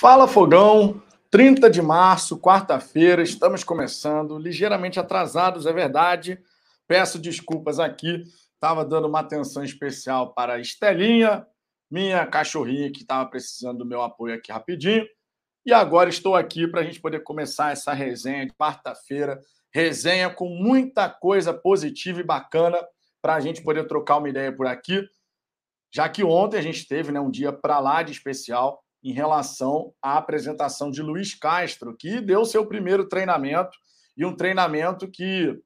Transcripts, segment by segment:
Fala Fogão, 30 de março, quarta-feira, estamos começando, ligeiramente atrasados, é verdade. Peço desculpas aqui, estava dando uma atenção especial para a Estelinha, minha cachorrinha que estava precisando do meu apoio aqui rapidinho. E agora estou aqui para a gente poder começar essa resenha de quarta-feira. Resenha com muita coisa positiva e bacana para a gente poder trocar uma ideia por aqui. Já que ontem a gente teve né, um dia para lá de especial em relação à apresentação de Luiz Castro, que deu seu primeiro treinamento e um treinamento que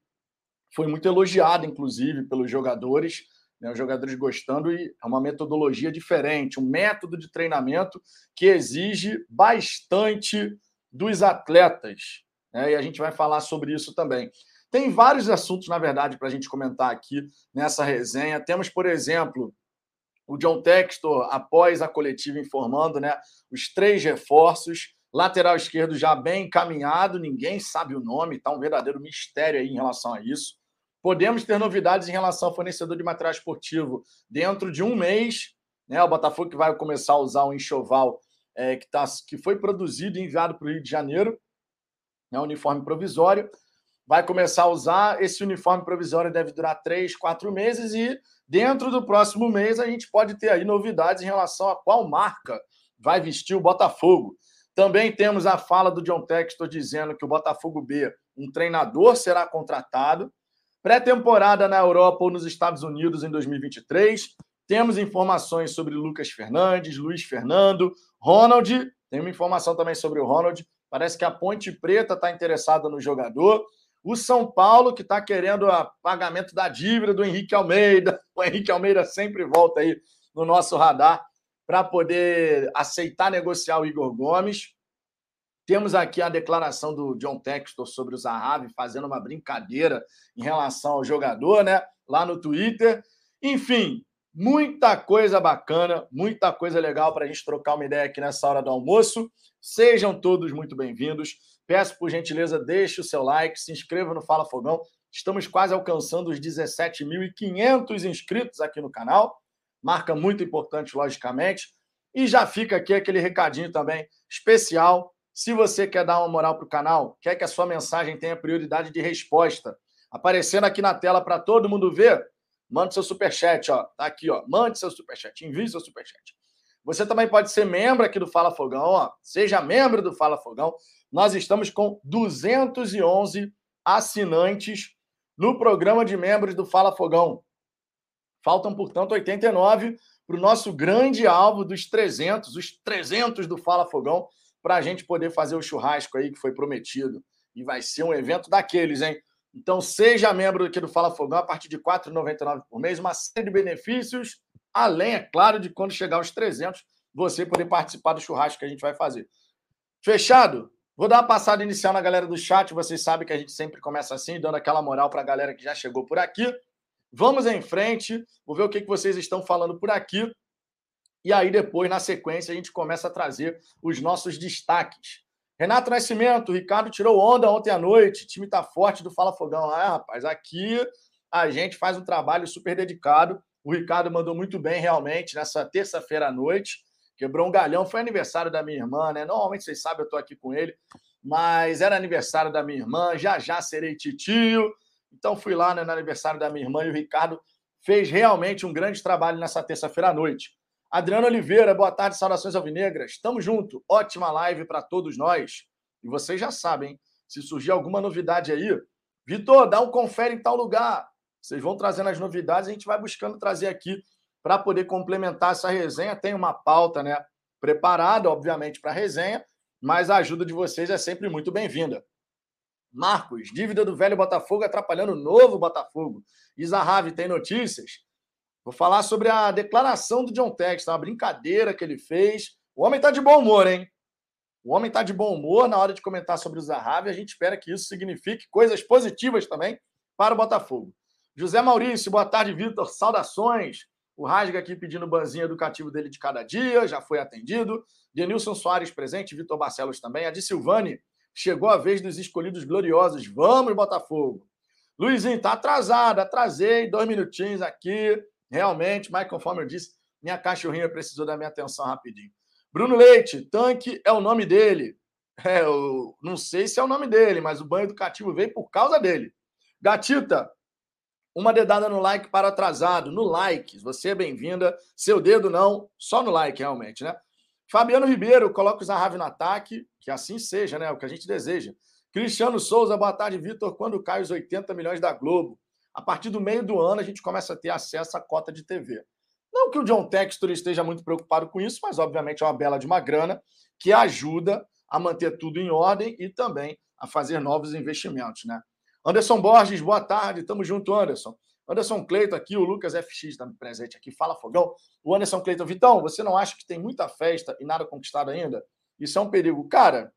foi muito elogiado, inclusive, pelos jogadores, né, os jogadores gostando, e é uma metodologia diferente, um método de treinamento que exige bastante dos atletas. Né, e a gente vai falar sobre isso também. Tem vários assuntos, na verdade, para a gente comentar aqui nessa resenha. Temos, por exemplo, o John Textor, após a coletiva, informando né, os três reforços. Lateral esquerdo já bem encaminhado, ninguém sabe o nome, está um verdadeiro mistério aí em relação a isso. Podemos ter novidades em relação ao fornecedor de material esportivo dentro de um mês. Né, o Botafogo que vai começar a usar o enxoval é, que, tá, que foi produzido e enviado para o Rio de Janeiro, né, uniforme provisório vai começar a usar. Esse uniforme provisório deve durar três, quatro meses e dentro do próximo mês a gente pode ter aí novidades em relação a qual marca vai vestir o Botafogo. Também temos a fala do John Textor dizendo que o Botafogo B, um treinador será contratado. Pré-temporada na Europa ou nos Estados Unidos em 2023. Temos informações sobre Lucas Fernandes, Luiz Fernando, Ronald. Tem uma informação também sobre o Ronald. Parece que a Ponte Preta está interessada no jogador. O São Paulo, que está querendo o pagamento da dívida do Henrique Almeida. O Henrique Almeida sempre volta aí no nosso radar para poder aceitar negociar o Igor Gomes. Temos aqui a declaração do John Textor sobre o Zahavi, fazendo uma brincadeira em relação ao jogador, né? Lá no Twitter. Enfim, muita coisa bacana, muita coisa legal para a gente trocar uma ideia aqui nessa hora do almoço. Sejam todos muito bem-vindos. Peço, por gentileza, deixe o seu like, se inscreva no Fala Fogão. Estamos quase alcançando os 17.500 inscritos aqui no canal. Marca muito importante, logicamente. E já fica aqui aquele recadinho também especial. Se você quer dar uma moral para o canal, quer que a sua mensagem tenha prioridade de resposta, aparecendo aqui na tela para todo mundo ver, mande seu superchat, ó. Tá aqui, ó. Mande seu superchat, envie seu superchat. Você também pode ser membro aqui do Fala Fogão, ó. Seja membro do Fala Fogão nós estamos com 211 assinantes no programa de membros do Fala Fogão. Faltam, portanto, 89 para o nosso grande alvo dos 300, os 300 do Fala Fogão, para a gente poder fazer o churrasco aí que foi prometido. E vai ser um evento daqueles, hein? Então, seja membro aqui do Fala Fogão a partir de R$ 4,99 por mês, uma série de benefícios, além, é claro, de quando chegar aos 300, você poder participar do churrasco que a gente vai fazer. Fechado? Vou dar uma passada inicial na galera do chat. Vocês sabem que a gente sempre começa assim, dando aquela moral para a galera que já chegou por aqui. Vamos em frente. Vou ver o que, que vocês estão falando por aqui. E aí, depois, na sequência, a gente começa a trazer os nossos destaques. Renato Nascimento, Ricardo tirou onda ontem à noite. O time tá forte do Fala Fogão. Ah, rapaz, aqui a gente faz um trabalho super dedicado. O Ricardo mandou muito bem, realmente, nessa terça-feira à noite quebrou um galhão. Foi aniversário da minha irmã, né? Normalmente vocês sabem, eu estou aqui com ele, mas era aniversário da minha irmã, já já serei titio. Então fui lá né, no aniversário da minha irmã e o Ricardo fez realmente um grande trabalho nessa terça-feira à noite. Adriano Oliveira, boa tarde, saudações alvinegras. Estamos junto, ótima live para todos nós. E vocês já sabem, se surgir alguma novidade aí, Vitor, dá um confere em tal lugar. Vocês vão trazendo as novidades, a gente vai buscando trazer aqui para poder complementar essa resenha. Tem uma pauta né, preparada, obviamente, para a resenha, mas a ajuda de vocês é sempre muito bem-vinda. Marcos, dívida do velho Botafogo atrapalhando o novo Botafogo. Isarrave tem notícias? Vou falar sobre a declaração do John Tex, uma brincadeira que ele fez. O homem está de bom humor, hein? O homem está de bom humor na hora de comentar sobre o Zahavi. A gente espera que isso signifique coisas positivas também para o Botafogo. José Maurício, boa tarde, Vitor. Saudações. O Rasga aqui pedindo o banzinho educativo dele de cada dia, já foi atendido. Denilson Soares presente, Vitor Barcelos também. A de Silvane, chegou a vez dos escolhidos gloriosos. Vamos, Botafogo! Luizinho, tá atrasado, atrasei dois minutinhos aqui. Realmente, mas conforme eu disse, minha cachorrinha precisou da minha atenção rapidinho. Bruno Leite, tanque é o nome dele. É, eu não sei se é o nome dele, mas o banho educativo veio por causa dele. Gatita, uma dedada no like para atrasado. No like, você é bem-vinda. Seu dedo não, só no like, realmente, né? Fabiano Ribeiro, coloca o Zahavi no ataque, que assim seja, né? O que a gente deseja. Cristiano Souza, boa tarde, Vitor. Quando cai os 80 milhões da Globo? A partir do meio do ano, a gente começa a ter acesso à cota de TV. Não que o John Textor esteja muito preocupado com isso, mas obviamente é uma bela de uma grana que ajuda a manter tudo em ordem e também a fazer novos investimentos, né? Anderson Borges, boa tarde, tamo junto, Anderson. Anderson Cleito aqui, o Lucas FX está presente aqui, fala fogão. O Anderson Cleito, Vitão, você não acha que tem muita festa e nada conquistado ainda? Isso é um perigo. Cara,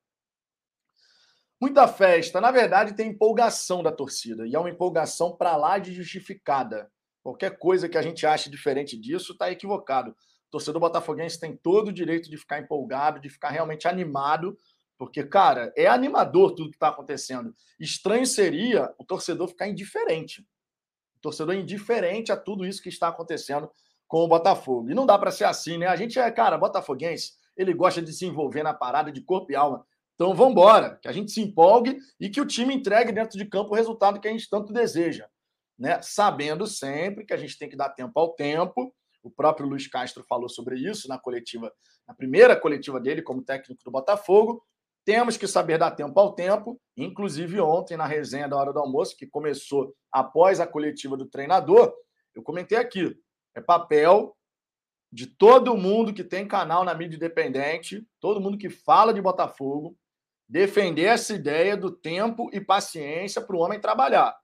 muita festa. Na verdade, tem empolgação da torcida. E é uma empolgação para lá de justificada. Qualquer coisa que a gente ache diferente disso está equivocado. O torcedor botafoguense tem todo o direito de ficar empolgado, de ficar realmente animado porque, cara, é animador tudo que está acontecendo. Estranho seria o torcedor ficar indiferente. O torcedor indiferente a tudo isso que está acontecendo com o Botafogo. E não dá para ser assim, né? A gente é, cara, botafoguense, ele gosta de se envolver na parada de corpo e alma. Então vamos embora, que a gente se empolgue e que o time entregue dentro de campo o resultado que a gente tanto deseja. Né? Sabendo sempre que a gente tem que dar tempo ao tempo. O próprio Luiz Castro falou sobre isso na coletiva, na primeira coletiva dele como técnico do Botafogo. Temos que saber dar tempo ao tempo, inclusive ontem, na resenha da hora do almoço, que começou após a coletiva do treinador, eu comentei aqui: é papel de todo mundo que tem canal na mídia independente, todo mundo que fala de Botafogo, defender essa ideia do tempo e paciência para o homem trabalhar.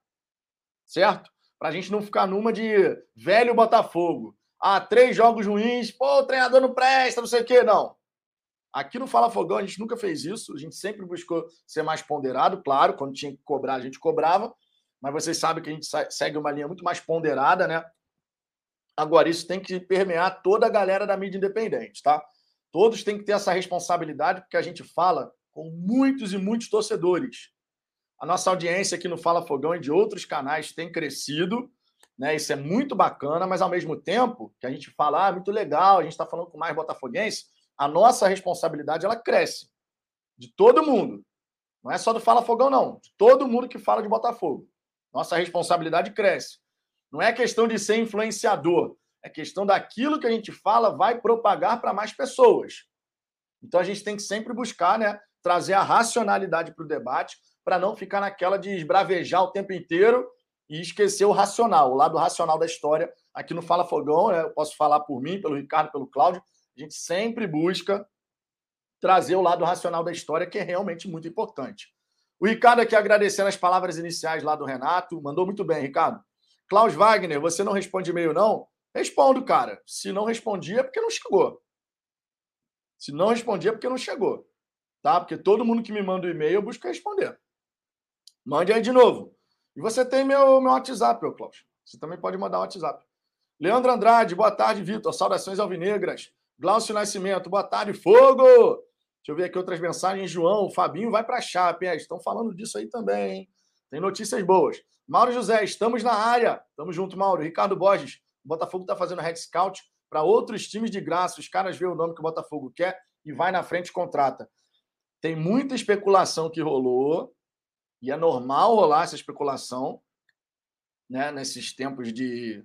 Certo? Para a gente não ficar numa de velho Botafogo. Ah, três jogos ruins, pô, o treinador não presta, não sei o quê. Não. Aqui no Fala Fogão a gente nunca fez isso, a gente sempre buscou ser mais ponderado, claro, quando tinha que cobrar a gente cobrava, mas vocês sabem que a gente segue uma linha muito mais ponderada, né? Agora, isso tem que permear toda a galera da mídia independente, tá? Todos têm que ter essa responsabilidade, porque a gente fala com muitos e muitos torcedores. A nossa audiência aqui no Fala Fogão e de outros canais tem crescido, né? Isso é muito bacana, mas ao mesmo tempo que a gente fala, ah, muito legal, a gente está falando com mais botafoguense, a nossa responsabilidade ela cresce. De todo mundo. Não é só do Fala Fogão, não. De todo mundo que fala de Botafogo. Nossa responsabilidade cresce. Não é questão de ser influenciador. É questão daquilo que a gente fala vai propagar para mais pessoas. Então a gente tem que sempre buscar, né, trazer a racionalidade para o debate, para não ficar naquela de esbravejar o tempo inteiro e esquecer o racional, o lado racional da história. Aqui no Fala Fogão, né, eu posso falar por mim, pelo Ricardo, pelo Cláudio, a gente sempre busca trazer o lado racional da história, que é realmente muito importante. O Ricardo aqui agradecendo as palavras iniciais lá do Renato. Mandou muito bem, Ricardo. Klaus Wagner, você não responde e-mail, não? Respondo, cara. Se não respondia, é porque não chegou. Se não respondia, é porque não chegou. Tá? Porque todo mundo que me manda o um e-mail, eu busco responder. Mande aí de novo. E você tem meu, meu WhatsApp, meu Klaus. Você também pode mandar o WhatsApp. Leandro Andrade, boa tarde, Vitor. Saudações alvinegras. Glaucio Nascimento, boa tarde, fogo! Deixa eu ver aqui outras mensagens. João, Fabinho vai para a Chape. É, estão falando disso aí também, hein? Tem notícias boas. Mauro José, estamos na área. Tamo junto, Mauro. Ricardo Borges, o Botafogo está fazendo head scout para outros times de graça. Os caras veem o nome que o Botafogo quer e vai na frente e contrata. Tem muita especulação que rolou, e é normal rolar essa especulação, né? Nesses tempos de,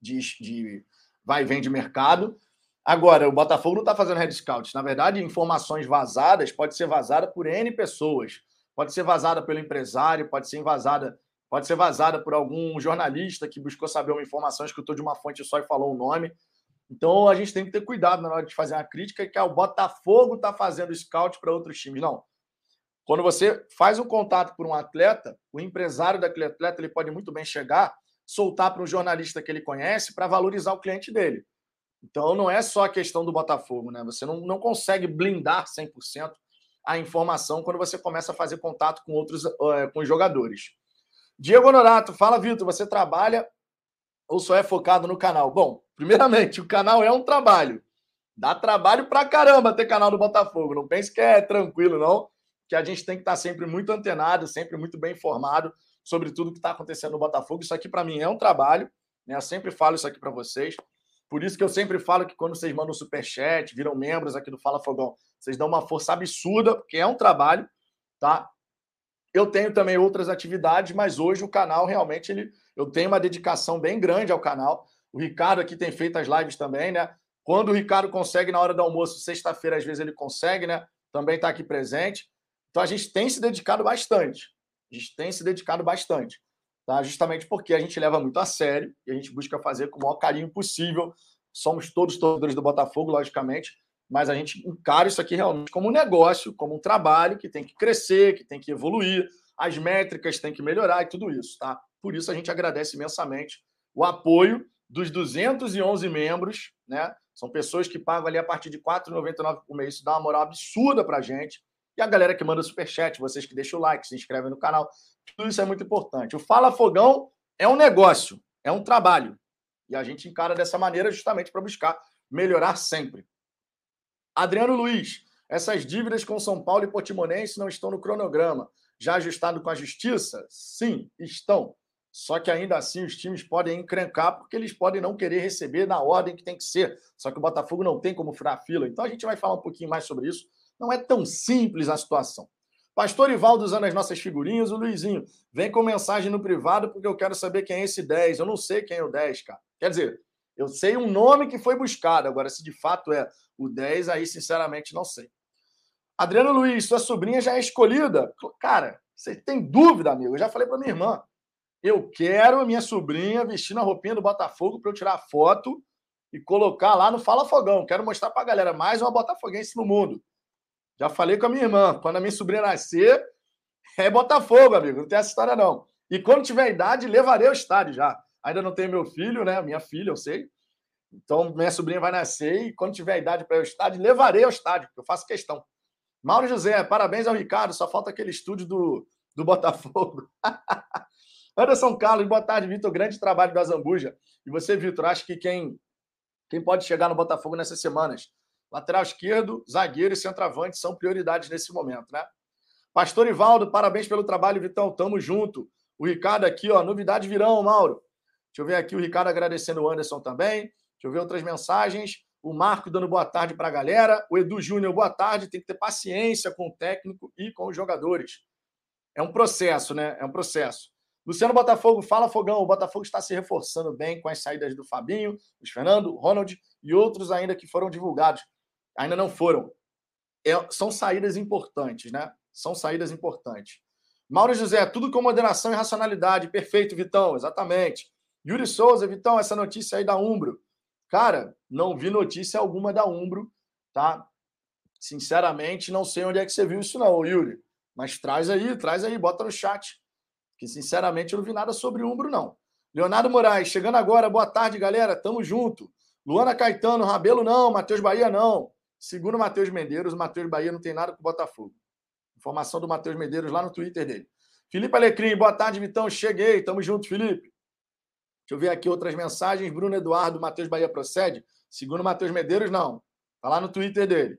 de, de vai e vem de mercado. Agora, o Botafogo não está fazendo head scout. Na verdade, informações vazadas pode ser vazada por N pessoas. Pode ser vazada pelo empresário, pode ser vazada, pode ser vazada por algum jornalista que buscou saber uma informação, escutou de uma fonte só e falou o um nome. Então a gente tem que ter cuidado na hora de fazer uma crítica que é o Botafogo está fazendo scout para outros times. Não. Quando você faz um contato por um atleta, o empresário daquele atleta ele pode muito bem chegar, soltar para um jornalista que ele conhece para valorizar o cliente dele. Então não é só a questão do Botafogo, né? Você não, não consegue blindar 100% a informação quando você começa a fazer contato com outros uh, com os jogadores. Diego Honorato, fala, Vitor, você trabalha ou só é focado no canal? Bom, primeiramente, o canal é um trabalho. Dá trabalho pra caramba ter canal do Botafogo. Não pense que é tranquilo, não. Que a gente tem que estar sempre muito antenado, sempre muito bem informado sobre tudo que está acontecendo no Botafogo. Isso aqui, para mim, é um trabalho. Né? Eu sempre falo isso aqui para vocês. Por isso que eu sempre falo que quando vocês mandam superchat, viram membros aqui do Fala Fogão, vocês dão uma força absurda, porque é um trabalho, tá? Eu tenho também outras atividades, mas hoje o canal realmente ele, eu tenho uma dedicação bem grande ao canal. O Ricardo aqui tem feito as lives também, né? Quando o Ricardo consegue na hora do almoço, sexta-feira, às vezes ele consegue, né? Também está aqui presente. Então a gente tem se dedicado bastante. A gente tem se dedicado bastante tá? justamente porque a gente leva muito a sério e a gente busca fazer com o maior carinho possível. Somos todos torcedores do Botafogo, logicamente, mas a gente encara isso aqui realmente como um negócio, como um trabalho que tem que crescer, que tem que evoluir, as métricas têm que melhorar e tudo isso, tá? Por isso a gente agradece imensamente o apoio dos 211 membros, né? São pessoas que pagam ali a partir de R$ 4,99 por mês. Isso dá uma moral absurda pra gente. E a galera que manda superchat, vocês que deixam o like, se inscrevem no canal. Tudo isso é muito importante. O Fala Fogão é um negócio, é um trabalho. E a gente encara dessa maneira justamente para buscar melhorar sempre. Adriano Luiz, essas dívidas com São Paulo e Portimonense não estão no cronograma. Já ajustado com a justiça? Sim, estão. Só que ainda assim os times podem encrencar porque eles podem não querer receber na ordem que tem que ser. Só que o Botafogo não tem como furar a fila. Então a gente vai falar um pouquinho mais sobre isso. Não é tão simples a situação. Pastor Ivaldo usando as nossas figurinhas, o Luizinho, vem com mensagem no privado porque eu quero saber quem é esse 10. Eu não sei quem é o 10, cara. Quer dizer, eu sei um nome que foi buscado, agora se de fato é o 10, aí sinceramente não sei. Adriano Luiz, sua sobrinha já é escolhida? Cara, você tem dúvida, amigo? Eu já falei para minha irmã. Eu quero a minha sobrinha vestindo a roupinha do Botafogo para eu tirar foto e colocar lá no Fala Fogão. Quero mostrar para a galera mais uma botafoguense no mundo. Já falei com a minha irmã. Quando a minha sobrinha nascer, é Botafogo, amigo. Não tem essa história, não. E quando tiver idade, levarei ao estádio já. Ainda não tenho meu filho, né? Minha filha, eu sei. Então, minha sobrinha vai nascer e quando tiver idade para ir ao estádio, levarei ao estádio, porque eu faço questão. Mauro José, parabéns ao Ricardo. Só falta aquele estúdio do, do Botafogo. Anderson Carlos, boa tarde, Vitor. Grande trabalho do Azambuja. E você, Vitor, acha que quem, quem pode chegar no Botafogo nessas semanas? Lateral esquerdo, zagueiro e centroavante são prioridades nesse momento, né? Pastor Ivaldo, parabéns pelo trabalho, Vitão. Tamo junto. O Ricardo aqui, ó, novidade virão, Mauro. Deixa eu ver aqui o Ricardo agradecendo o Anderson também. Deixa eu ver outras mensagens. O Marco dando boa tarde para a galera. O Edu Júnior, boa tarde. Tem que ter paciência com o técnico e com os jogadores. É um processo, né? É um processo. Luciano Botafogo, fala Fogão. O Botafogo está se reforçando bem com as saídas do Fabinho, do Fernando, Ronald e outros ainda que foram divulgados ainda não foram. É, são saídas importantes, né? São saídas importantes. Mauro José, tudo com moderação e racionalidade. Perfeito, Vitão, exatamente. Yuri Souza, Vitão, essa notícia aí da Umbro. Cara, não vi notícia alguma da Umbro, tá? Sinceramente, não sei onde é que você viu isso, não, Yuri. Mas traz aí, traz aí, bota no chat. Que, sinceramente, eu não vi nada sobre Umbro, não. Leonardo Moraes, chegando agora. Boa tarde, galera. Tamo junto. Luana Caetano, Rabelo não, Matheus Bahia não. Segundo o Matheus Medeiros, o Matheus Bahia não tem nada com o Botafogo. Informação do Matheus Medeiros lá no Twitter dele. Felipe Alecrim, boa tarde, Vitão. Cheguei, tamo junto, Felipe. Deixa eu ver aqui outras mensagens. Bruno Eduardo, Matheus Bahia procede? Segundo o Matheus Medeiros, não. Tá lá no Twitter dele.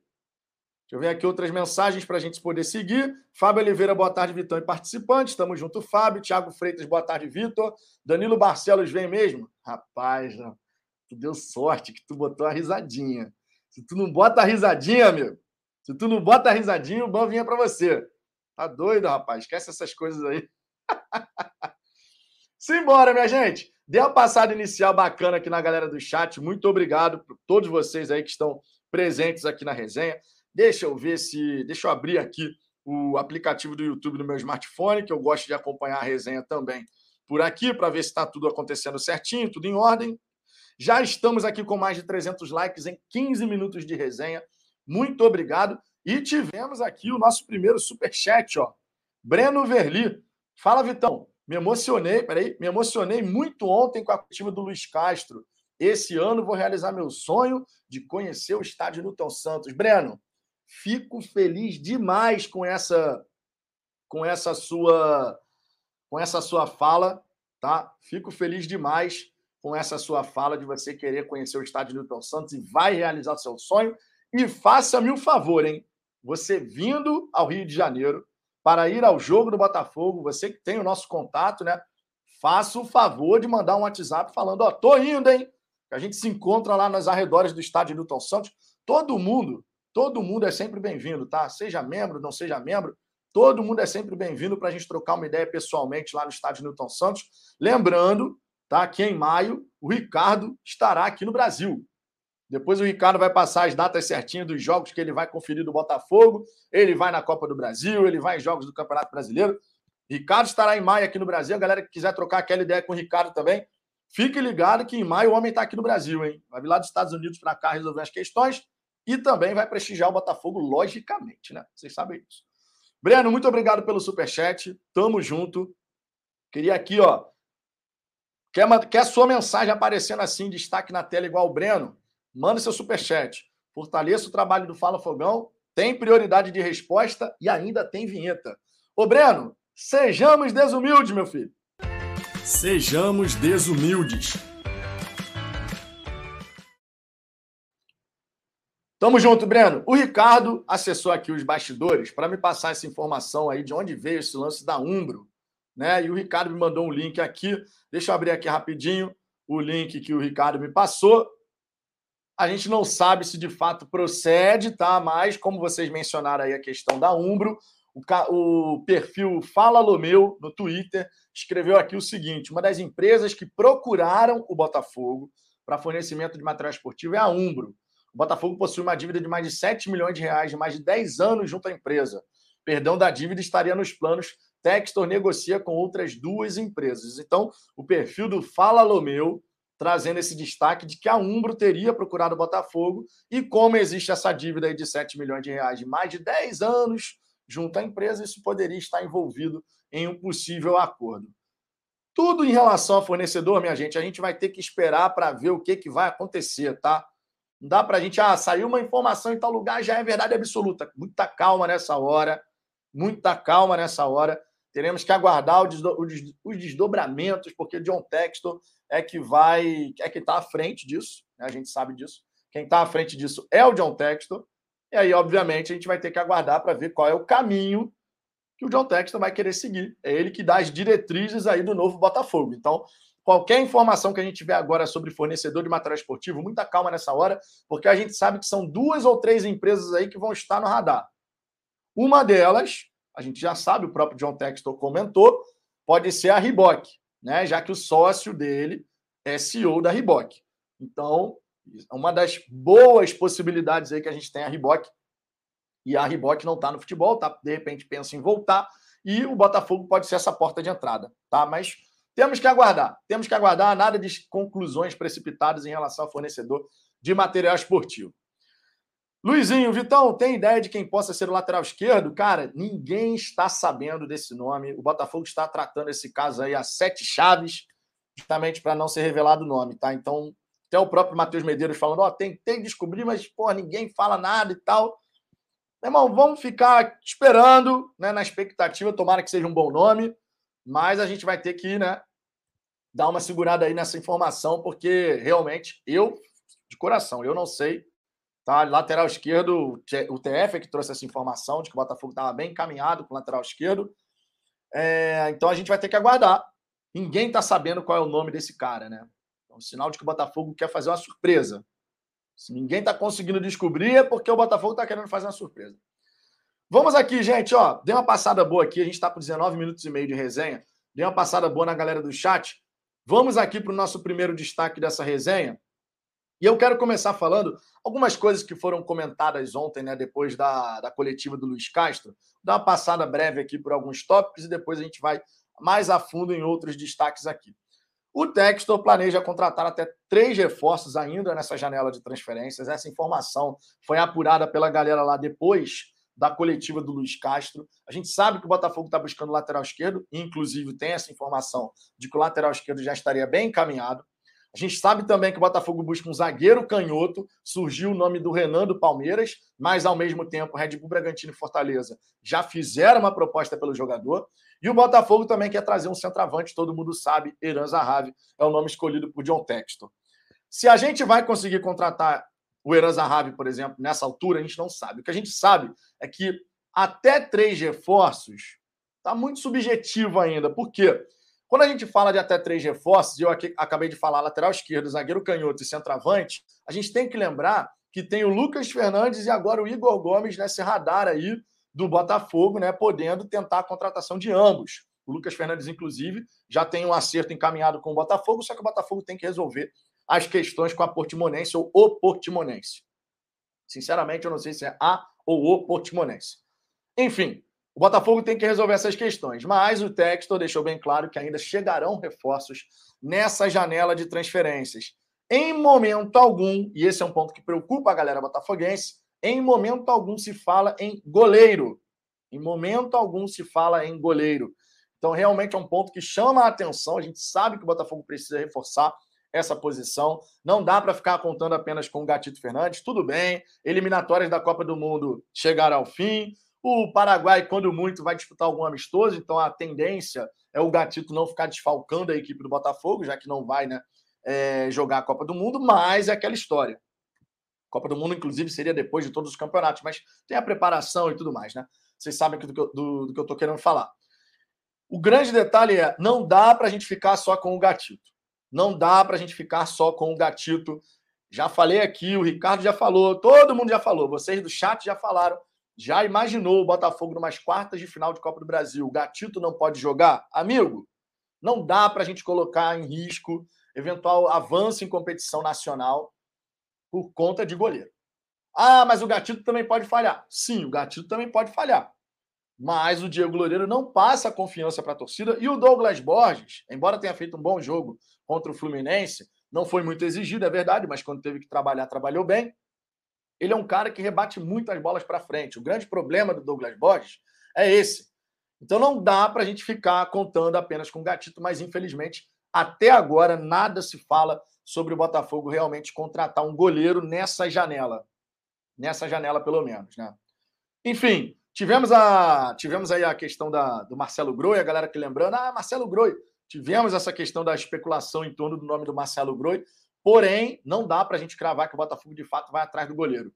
Deixa eu ver aqui outras mensagens para a gente poder seguir. Fábio Oliveira, boa tarde, Vitão e participantes. Tamo junto, Fábio. Tiago Freitas, boa tarde, Vitor. Danilo Barcelos, vem mesmo? Rapaz, tu deu sorte que tu botou a risadinha. Se tu não bota a risadinha, amigo, se tu não bota a risadinha, o ban vinha para você. Tá doido, rapaz? Esquece essas coisas aí. Simbora, minha gente. Dê a passada inicial bacana aqui na galera do chat. Muito obrigado por todos vocês aí que estão presentes aqui na resenha. Deixa eu ver se. Deixa eu abrir aqui o aplicativo do YouTube no meu smartphone, que eu gosto de acompanhar a resenha também por aqui, para ver se está tudo acontecendo certinho, tudo em ordem. Já estamos aqui com mais de 300 likes em 15 minutos de resenha. Muito obrigado. E tivemos aqui o nosso primeiro super chat, ó. Breno Verli. Fala, Vitão. Me emocionei, peraí, me emocionei muito ontem com a coletiva do Luiz Castro. Esse ano vou realizar meu sonho de conhecer o estádio Newton Santos. Breno, fico feliz demais com essa com essa sua com essa sua fala, tá? Fico feliz demais com essa sua fala de você querer conhecer o estádio Newton Santos e vai realizar seu sonho. E faça-me um favor, hein? Você vindo ao Rio de Janeiro para ir ao jogo do Botafogo, você que tem o nosso contato, né? Faça o favor de mandar um WhatsApp falando: Ó, tô indo, hein? A gente se encontra lá nos arredores do estádio Newton Santos. Todo mundo, todo mundo é sempre bem-vindo, tá? Seja membro, não seja membro, todo mundo é sempre bem-vindo para a gente trocar uma ideia pessoalmente lá no estádio Newton Santos. Lembrando, tá? Que em maio o Ricardo estará aqui no Brasil. Depois o Ricardo vai passar as datas certinhas dos jogos que ele vai conferir do Botafogo. Ele vai na Copa do Brasil, ele vai em jogos do Campeonato Brasileiro. Ricardo estará em maio aqui no Brasil. A galera que quiser trocar aquela ideia com o Ricardo também, fique ligado que em maio o homem está aqui no Brasil, hein? Vai vir lá dos Estados Unidos para cá resolver as questões e também vai prestigiar o Botafogo, logicamente, né? Vocês sabem disso. Breno, muito obrigado pelo superchat. Tamo junto. Queria aqui, ó. Quer, quer a sua mensagem aparecendo assim, destaque na tela igual o Breno? Manda seu superchat. Fortaleça o trabalho do Fala Fogão. Tem prioridade de resposta e ainda tem vinheta. Ô, Breno, Sejamos desumildes, meu filho. Sejamos desumildes. Tamo junto, Breno. O Ricardo acessou aqui os bastidores para me passar essa informação aí de onde veio esse lance da Umbro, né? E o Ricardo me mandou um link aqui. Deixa eu abrir aqui rapidinho o link que o Ricardo me passou. A gente não sabe se de fato procede, tá? Mas como vocês mencionaram aí a questão da Umbro, o, o perfil Fala Lomeu, no Twitter, escreveu aqui o seguinte: uma das empresas que procuraram o Botafogo para fornecimento de material esportivo é a Umbro. O Botafogo possui uma dívida de mais de 7 milhões de reais de mais de 10 anos junto à empresa. Perdão da dívida estaria nos planos. Textor negocia com outras duas empresas. Então, o perfil do Fala Lomeu trazendo esse destaque de que a Umbro teria procurado o Botafogo e como existe essa dívida de 7 milhões de reais de mais de 10 anos junto à empresa, isso poderia estar envolvido em um possível acordo. Tudo em relação ao fornecedor, minha gente, a gente vai ter que esperar para ver o que, que vai acontecer, tá? Não dá para a gente, ah, saiu uma informação em tal lugar, já é verdade absoluta. Muita calma nessa hora, muita calma nessa hora. Teremos que aguardar os desdobramentos, porque John Textor é que vai, é que está à frente disso, né? a gente sabe disso. Quem está à frente disso é o John Textor. E aí, obviamente, a gente vai ter que aguardar para ver qual é o caminho que o John Texton vai querer seguir. É ele que dá as diretrizes aí do novo Botafogo. Então, qualquer informação que a gente tiver agora sobre fornecedor de material esportivo, muita calma nessa hora, porque a gente sabe que são duas ou três empresas aí que vão estar no radar. Uma delas, a gente já sabe, o próprio John Textor comentou, pode ser a Reebok, né? Já que o sócio dele é CEO da Reebok. Então, uma das boas possibilidades aí que a gente tem é a Riboc. E a Riboc não está no futebol, tá? De repente pensa em voltar. E o Botafogo pode ser essa porta de entrada, tá? Mas temos que aguardar. Temos que aguardar nada de conclusões precipitadas em relação ao fornecedor de material esportivo. Luizinho, Vitão, tem ideia de quem possa ser o lateral esquerdo? Cara, ninguém está sabendo desse nome. O Botafogo está tratando esse caso aí a sete chaves, justamente para não ser revelado o nome, tá? Então, até o próprio Matheus Medeiros falando, ó, oh, tem, que descobrir, mas, pô, ninguém fala nada e tal. Meu irmão, vamos ficar esperando, né, na expectativa, tomara que seja um bom nome, mas a gente vai ter que, né, dar uma segurada aí nessa informação, porque realmente eu, de coração, eu não sei, tá? Lateral esquerdo, o TF é que trouxe essa informação de que o Botafogo estava bem encaminhado com o lateral esquerdo. É, então a gente vai ter que aguardar. Ninguém está sabendo qual é o nome desse cara, né? É um sinal de que o Botafogo quer fazer uma surpresa. Se ninguém está conseguindo descobrir, é porque o Botafogo está querendo fazer uma surpresa. Vamos aqui, gente. Ó, dê uma passada boa aqui. A gente está por 19 minutos e meio de resenha. Dê uma passada boa na galera do chat. Vamos aqui para o nosso primeiro destaque dessa resenha. E eu quero começar falando algumas coisas que foram comentadas ontem, né, depois da, da coletiva do Luiz Castro. Dar uma passada breve aqui por alguns tópicos e depois a gente vai mais a fundo em outros destaques aqui. O Textor planeja contratar até três reforços ainda nessa janela de transferências. Essa informação foi apurada pela galera lá depois da coletiva do Luiz Castro. A gente sabe que o Botafogo está buscando lateral esquerdo, inclusive tem essa informação de que o lateral esquerdo já estaria bem encaminhado. A gente sabe também que o Botafogo busca um zagueiro canhoto. Surgiu o nome do Renan do Palmeiras, mas ao mesmo tempo Red Bull Bragantino e Fortaleza já fizeram uma proposta pelo jogador. E o Botafogo também quer trazer um centroavante, todo mundo sabe, Eran Zahavi é o nome escolhido por John Textor. Se a gente vai conseguir contratar o Eran Zahavi, por exemplo, nessa altura, a gente não sabe. O que a gente sabe é que até três reforços está muito subjetivo ainda. Por quê? Quando a gente fala de até três reforços, eu aqui acabei de falar lateral esquerdo, zagueiro canhoto e centroavante, a gente tem que lembrar que tem o Lucas Fernandes e agora o Igor Gomes nesse radar aí do Botafogo, né, podendo tentar a contratação de ambos. O Lucas Fernandes, inclusive, já tem um acerto encaminhado com o Botafogo, só que o Botafogo tem que resolver as questões com a Portimonense ou o Portimonense. Sinceramente, eu não sei se é a ou o Portimonense. Enfim, o Botafogo tem que resolver essas questões, mas o Textor deixou bem claro que ainda chegarão reforços nessa janela de transferências. Em momento algum, e esse é um ponto que preocupa a galera botafoguense, em momento algum se fala em goleiro. Em momento algum se fala em goleiro. Então, realmente é um ponto que chama a atenção. A gente sabe que o Botafogo precisa reforçar essa posição. Não dá para ficar contando apenas com o Gatito Fernandes. Tudo bem, eliminatórias da Copa do Mundo chegaram ao fim. O Paraguai, quando muito, vai disputar algum amistoso, então a tendência é o Gatito não ficar desfalcando a equipe do Botafogo, já que não vai né, é, jogar a Copa do Mundo, mas é aquela história. Copa do Mundo, inclusive, seria depois de todos os campeonatos, mas tem a preparação e tudo mais, né? Vocês sabem do que eu, do, do que eu tô querendo falar. O grande detalhe é: não dá para a gente ficar só com o gatito. Não dá para a gente ficar só com o gatito. Já falei aqui, o Ricardo já falou, todo mundo já falou, vocês do chat já falaram. Já imaginou o Botafogo numas quartas de final de Copa do Brasil? O gatito não pode jogar? Amigo, não dá para a gente colocar em risco eventual avanço em competição nacional por conta de goleiro. Ah, mas o gatito também pode falhar. Sim, o gatito também pode falhar. Mas o Diego Loureiro não passa confiança para a torcida. E o Douglas Borges, embora tenha feito um bom jogo contra o Fluminense, não foi muito exigido, é verdade, mas quando teve que trabalhar, trabalhou bem. Ele é um cara que rebate muito as bolas para frente. O grande problema do Douglas Borges é esse. Então não dá para a gente ficar contando apenas com o gatito, mas infelizmente até agora nada se fala sobre o Botafogo realmente contratar um goleiro nessa janela. Nessa janela, pelo menos, né? Enfim, Tivemos, a, tivemos aí a questão da, do Marcelo Groi, a galera que lembrando, ah, Marcelo Groi. Tivemos essa questão da especulação em torno do nome do Marcelo Groi, porém, não dá para a gente cravar que o Botafogo de fato vai atrás do goleiro.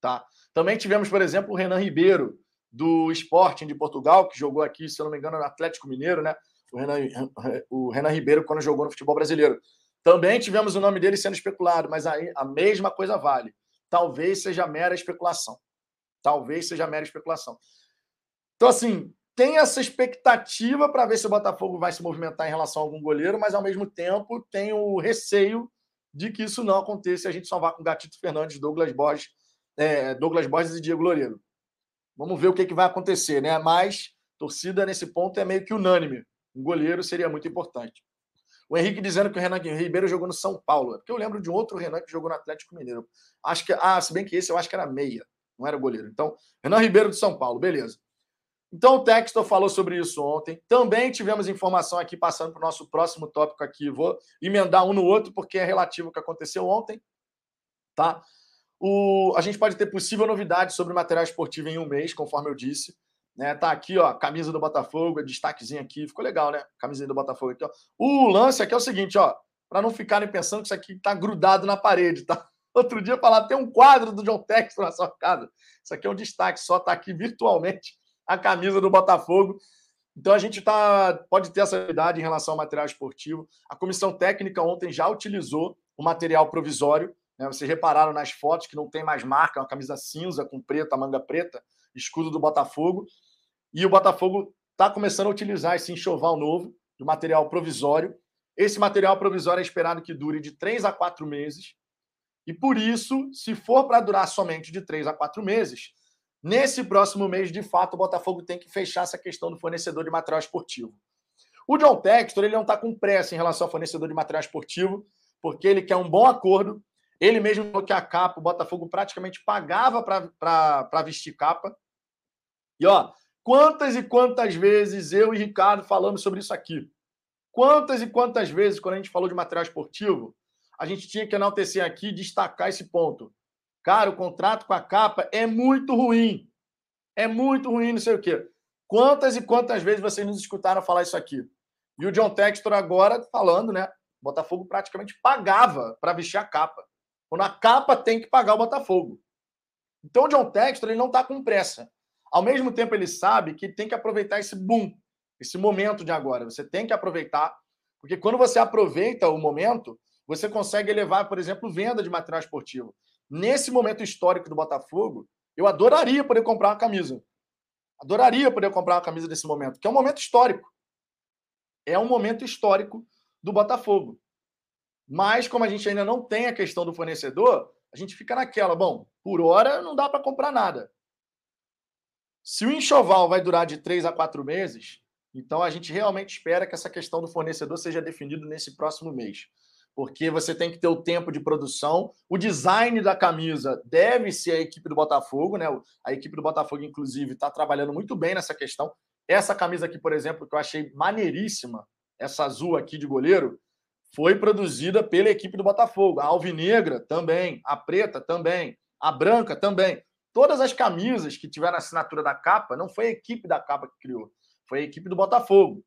Tá? Também tivemos, por exemplo, o Renan Ribeiro, do Sporting de Portugal, que jogou aqui, se eu não me engano, no Atlético Mineiro, né? O Renan, o Renan Ribeiro, quando jogou no futebol brasileiro. Também tivemos o nome dele sendo especulado, mas aí a mesma coisa vale. Talvez seja mera especulação. Talvez seja mera especulação. Então, assim, tem essa expectativa para ver se o Botafogo vai se movimentar em relação a algum goleiro, mas ao mesmo tempo tem o receio de que isso não aconteça e a gente só vá com Gatito Fernandes, Douglas Borges, é, Douglas Borges e Diego Loureiro. Vamos ver o que, que vai acontecer, né? Mas torcida nesse ponto é meio que unânime. Um goleiro seria muito importante. O Henrique dizendo que o Renan Ribeiro jogou no São Paulo. É porque eu lembro de um outro Renan que jogou no Atlético Mineiro. Acho que. Ah, se bem que esse eu acho que era meia não era goleiro. Então, Renan Ribeiro de São Paulo, beleza. Então, o Textor falou sobre isso ontem. Também tivemos informação aqui, passando para o nosso próximo tópico aqui. Vou emendar um no outro, porque é relativo ao que aconteceu ontem. Tá? O, a gente pode ter possível novidade sobre material esportivo em um mês, conforme eu disse. Né, tá aqui, ó, camisa do Botafogo, destaquezinho aqui, ficou legal, né? Camisinha do Botafogo aqui, ó. O lance aqui é o seguinte, ó, para não ficarem pensando que isso aqui tá grudado na parede, tá? Outro dia falar, tem um quadro do John Texton na sua casa. Isso aqui é um destaque, só está aqui virtualmente a camisa do Botafogo. Então a gente tá, pode ter essa idade em relação ao material esportivo. A comissão técnica ontem já utilizou o material provisório. Né? Vocês repararam nas fotos que não tem mais marca, é uma camisa cinza com preta, manga preta, escudo do Botafogo. E o Botafogo está começando a utilizar esse enxoval novo do material provisório. Esse material provisório é esperado que dure de três a quatro meses. E por isso, se for para durar somente de três a quatro meses, nesse próximo mês, de fato, o Botafogo tem que fechar essa questão do fornecedor de material esportivo. O John Textor ele não está com pressa em relação ao fornecedor de material esportivo, porque ele quer um bom acordo. Ele mesmo que a capa, o Botafogo praticamente pagava para vestir capa. E ó, quantas e quantas vezes eu e Ricardo falamos sobre isso aqui? Quantas e quantas vezes, quando a gente falou de material esportivo, a gente tinha que enaltecer aqui e destacar esse ponto. Cara, o contrato com a capa é muito ruim. É muito ruim, não sei o quê. Quantas e quantas vezes vocês nos escutaram falar isso aqui? E o John Textor agora falando, né? O Botafogo praticamente pagava para vestir a capa. Quando a capa tem que pagar o Botafogo. Então o John Textor ele não está com pressa. Ao mesmo tempo, ele sabe que tem que aproveitar esse boom esse momento de agora. Você tem que aproveitar, porque quando você aproveita o momento, você consegue elevar, por exemplo, venda de material esportivo. Nesse momento histórico do Botafogo, eu adoraria poder comprar uma camisa. Adoraria poder comprar uma camisa desse momento, que é um momento histórico. É um momento histórico do Botafogo. Mas, como a gente ainda não tem a questão do fornecedor, a gente fica naquela, bom, por hora não dá para comprar nada. Se o enxoval vai durar de três a quatro meses, então a gente realmente espera que essa questão do fornecedor seja definido nesse próximo mês. Porque você tem que ter o tempo de produção. O design da camisa deve ser a equipe do Botafogo, né? A equipe do Botafogo, inclusive, está trabalhando muito bem nessa questão. Essa camisa aqui, por exemplo, que eu achei maneiríssima, essa azul aqui de goleiro, foi produzida pela equipe do Botafogo. A alvinegra também, a preta também, a branca também. Todas as camisas que tiveram a assinatura da capa, não foi a equipe da capa que criou, foi a equipe do Botafogo.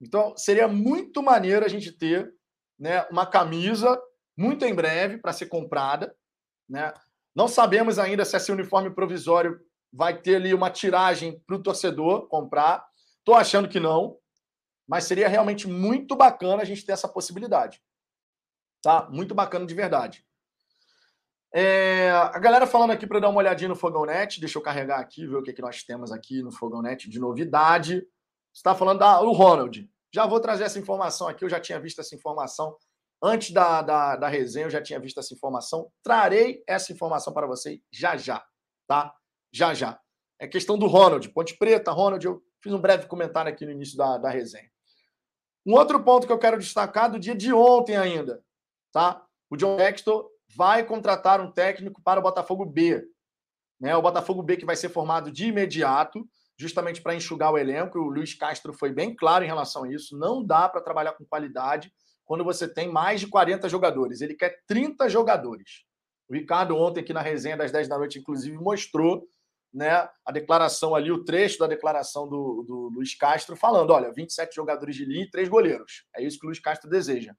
Então, seria muito maneiro a gente ter né, uma camisa muito em breve para ser comprada. Né? Não sabemos ainda se esse uniforme provisório vai ter ali uma tiragem para o torcedor comprar. Estou achando que não, mas seria realmente muito bacana a gente ter essa possibilidade. Tá? Muito bacana de verdade. É, a galera falando aqui para dar uma olhadinha no Fogão Net, deixa eu carregar aqui, ver o que, que nós temos aqui no Fogão Net de novidade. está falando da, do Ronald. Já vou trazer essa informação aqui, eu já tinha visto essa informação antes da, da, da resenha, eu já tinha visto essa informação. Trarei essa informação para você já já, tá? Já já. É questão do Ronald, Ponte Preta, Ronald, eu fiz um breve comentário aqui no início da, da resenha. Um outro ponto que eu quero destacar do dia de ontem ainda, tá? O John Textor vai contratar um técnico para o Botafogo B. Né? O Botafogo B que vai ser formado de imediato, justamente para enxugar o elenco. O Luiz Castro foi bem claro em relação a isso. Não dá para trabalhar com qualidade quando você tem mais de 40 jogadores. Ele quer 30 jogadores. O Ricardo, ontem, aqui na resenha das 10 da noite, inclusive, mostrou né, a declaração ali, o trecho da declaração do, do Luiz Castro, falando: olha, 27 jogadores de linha e 3 goleiros. É isso que o Luiz Castro deseja.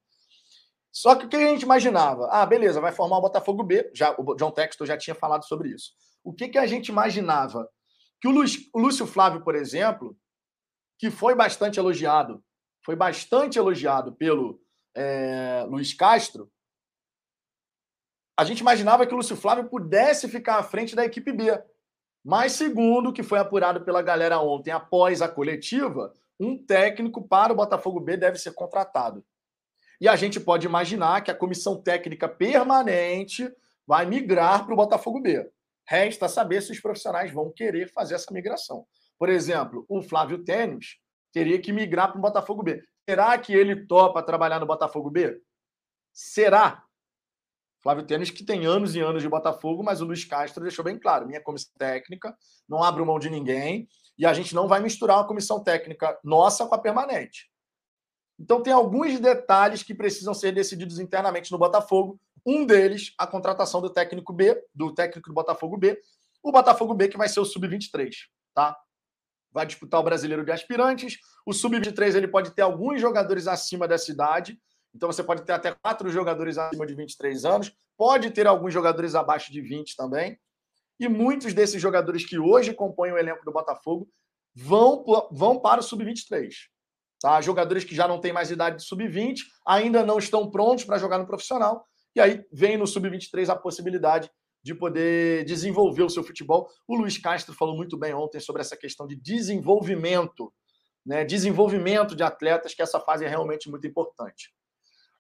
Só que o que a gente imaginava? Ah, beleza, vai formar o Botafogo B. Já, o John Textor já tinha falado sobre isso. O que, que a gente imaginava? Que o, Luiz, o Lúcio Flávio, por exemplo, que foi bastante elogiado, foi bastante elogiado pelo é, Luiz Castro, a gente imaginava que o Lúcio Flávio pudesse ficar à frente da equipe B. Mas, segundo o que foi apurado pela galera ontem após a coletiva, um técnico para o Botafogo B deve ser contratado. E a gente pode imaginar que a comissão técnica permanente vai migrar para o Botafogo B. Resta saber se os profissionais vão querer fazer essa migração. Por exemplo, o Flávio Tênis teria que migrar para o Botafogo B. Será que ele topa trabalhar no Botafogo B? Será? Flávio Tênis, que tem anos e anos de Botafogo, mas o Luiz Castro deixou bem claro: minha comissão técnica, não abro mão de ninguém, e a gente não vai misturar a comissão técnica nossa com a permanente. Então, tem alguns detalhes que precisam ser decididos internamente no Botafogo. Um deles, a contratação do técnico B, do técnico do Botafogo B. O Botafogo B, que vai ser o Sub-23, tá? Vai disputar o Brasileiro de Aspirantes. O Sub-23 ele pode ter alguns jogadores acima dessa idade. Então, você pode ter até quatro jogadores acima de 23 anos. Pode ter alguns jogadores abaixo de 20 também. E muitos desses jogadores que hoje compõem o elenco do Botafogo vão, vão para o Sub-23. Tá? Jogadores que já não têm mais idade de sub-20, ainda não estão prontos para jogar no profissional. E aí vem no sub-23 a possibilidade de poder desenvolver o seu futebol. O Luiz Castro falou muito bem ontem sobre essa questão de desenvolvimento, né? Desenvolvimento de atletas, que essa fase é realmente muito importante.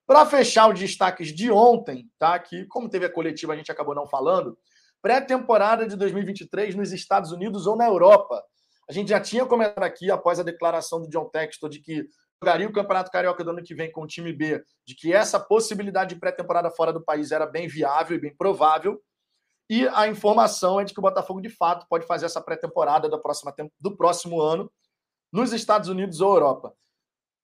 Para fechar os destaques de ontem, tá? Que como teve a coletiva, a gente acabou não falando. Pré-temporada de 2023 nos Estados Unidos ou na Europa. A gente já tinha comentado aqui, após a declaração do John Textor, de que jogaria o Campeonato Carioca do ano que vem com o time B, de que essa possibilidade de pré-temporada fora do país era bem viável e bem provável. E a informação é de que o Botafogo, de fato, pode fazer essa pré-temporada do, do próximo ano nos Estados Unidos ou Europa.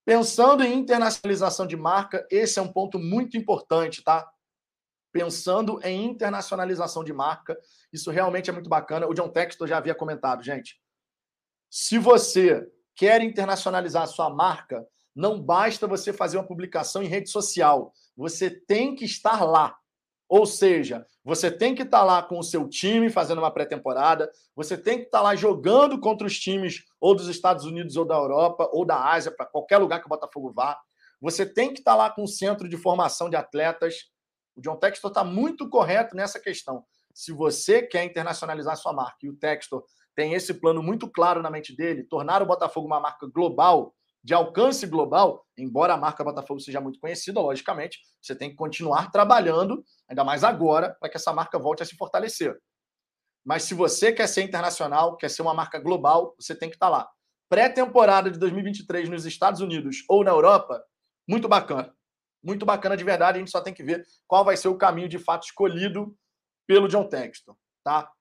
Pensando em internacionalização de marca, esse é um ponto muito importante, tá? Pensando em internacionalização de marca, isso realmente é muito bacana. O John Textor já havia comentado, gente. Se você quer internacionalizar a sua marca, não basta você fazer uma publicação em rede social. Você tem que estar lá. Ou seja, você tem que estar lá com o seu time fazendo uma pré-temporada, você tem que estar lá jogando contra os times ou dos Estados Unidos ou da Europa ou da Ásia, para qualquer lugar que o Botafogo vá. Você tem que estar lá com o centro de formação de atletas. O John Textor está muito correto nessa questão. Se você quer internacionalizar sua marca e o Textor tem esse plano muito claro na mente dele, tornar o Botafogo uma marca global, de alcance global, embora a marca Botafogo seja muito conhecida, logicamente, você tem que continuar trabalhando, ainda mais agora, para que essa marca volte a se fortalecer. Mas se você quer ser internacional, quer ser uma marca global, você tem que estar tá lá. Pré-temporada de 2023 nos Estados Unidos ou na Europa, muito bacana. Muito bacana de verdade, a gente só tem que ver qual vai ser o caminho de fato escolhido pelo John Texton, tá?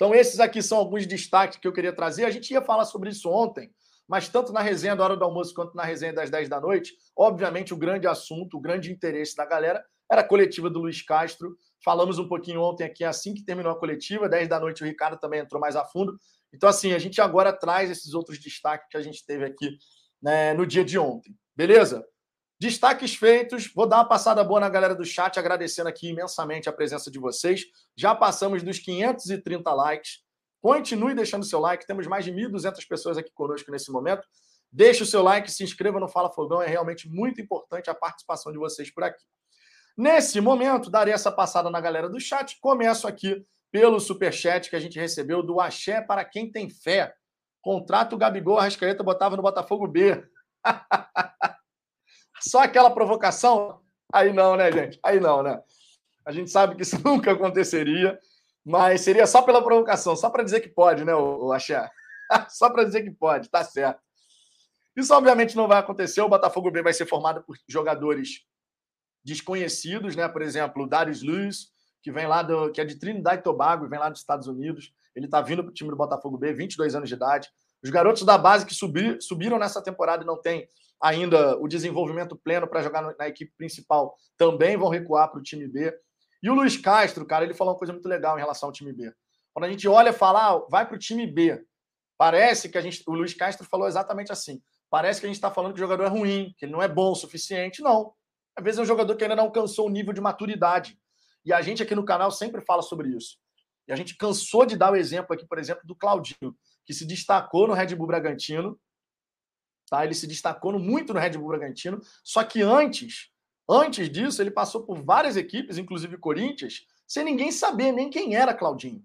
Então esses aqui são alguns destaques que eu queria trazer. A gente ia falar sobre isso ontem, mas tanto na resenha da hora do almoço quanto na resenha das 10 da noite, obviamente o grande assunto, o grande interesse da galera era a coletiva do Luiz Castro. Falamos um pouquinho ontem aqui, assim que terminou a coletiva, 10 da noite o Ricardo também entrou mais a fundo. Então, assim, a gente agora traz esses outros destaques que a gente teve aqui né, no dia de ontem. Beleza? Destaques feitos. Vou dar uma passada boa na galera do chat, agradecendo aqui imensamente a presença de vocês. Já passamos dos 530 likes. Continue deixando seu like. Temos mais de 1.200 pessoas aqui conosco nesse momento. Deixe o seu like, se inscreva no Fala Fogão. É realmente muito importante a participação de vocês por aqui. Nesse momento, darei essa passada na galera do chat. Começo aqui pelo superchat que a gente recebeu do Axé para quem tem fé. Contrato Gabigol, Arrascaeta botava no Botafogo B. Só aquela provocação? Aí não, né, gente? Aí não, né? A gente sabe que isso nunca aconteceria. Mas seria só pela provocação, só para dizer que pode, né, o Axé? só para dizer que pode, tá certo. Isso obviamente não vai acontecer. O Botafogo B vai ser formado por jogadores desconhecidos, né? Por exemplo, o Darius Lewis, que vem lá do, que é de Trinidad e Tobago, vem lá dos Estados Unidos. Ele está vindo para o time do Botafogo B, 22 anos de idade. Os garotos da base que subir, subiram nessa temporada e não têm ainda o desenvolvimento pleno para jogar na equipe principal também vão recuar para o time B. E o Luiz Castro, cara, ele falou uma coisa muito legal em relação ao time B. Quando a gente olha e fala, ah, vai para o time B, parece que a gente. O Luiz Castro falou exatamente assim. Parece que a gente está falando que o jogador é ruim, que ele não é bom o suficiente. Não. Às vezes é um jogador que ainda não alcançou o nível de maturidade. E a gente aqui no canal sempre fala sobre isso. E a gente cansou de dar o exemplo aqui, por exemplo, do Claudinho, que se destacou no Red Bull Bragantino. Tá? Ele se destacou muito no Red Bull Bragantino. Só que antes, Antes disso, ele passou por várias equipes, inclusive Corinthians, sem ninguém saber nem quem era Claudinho.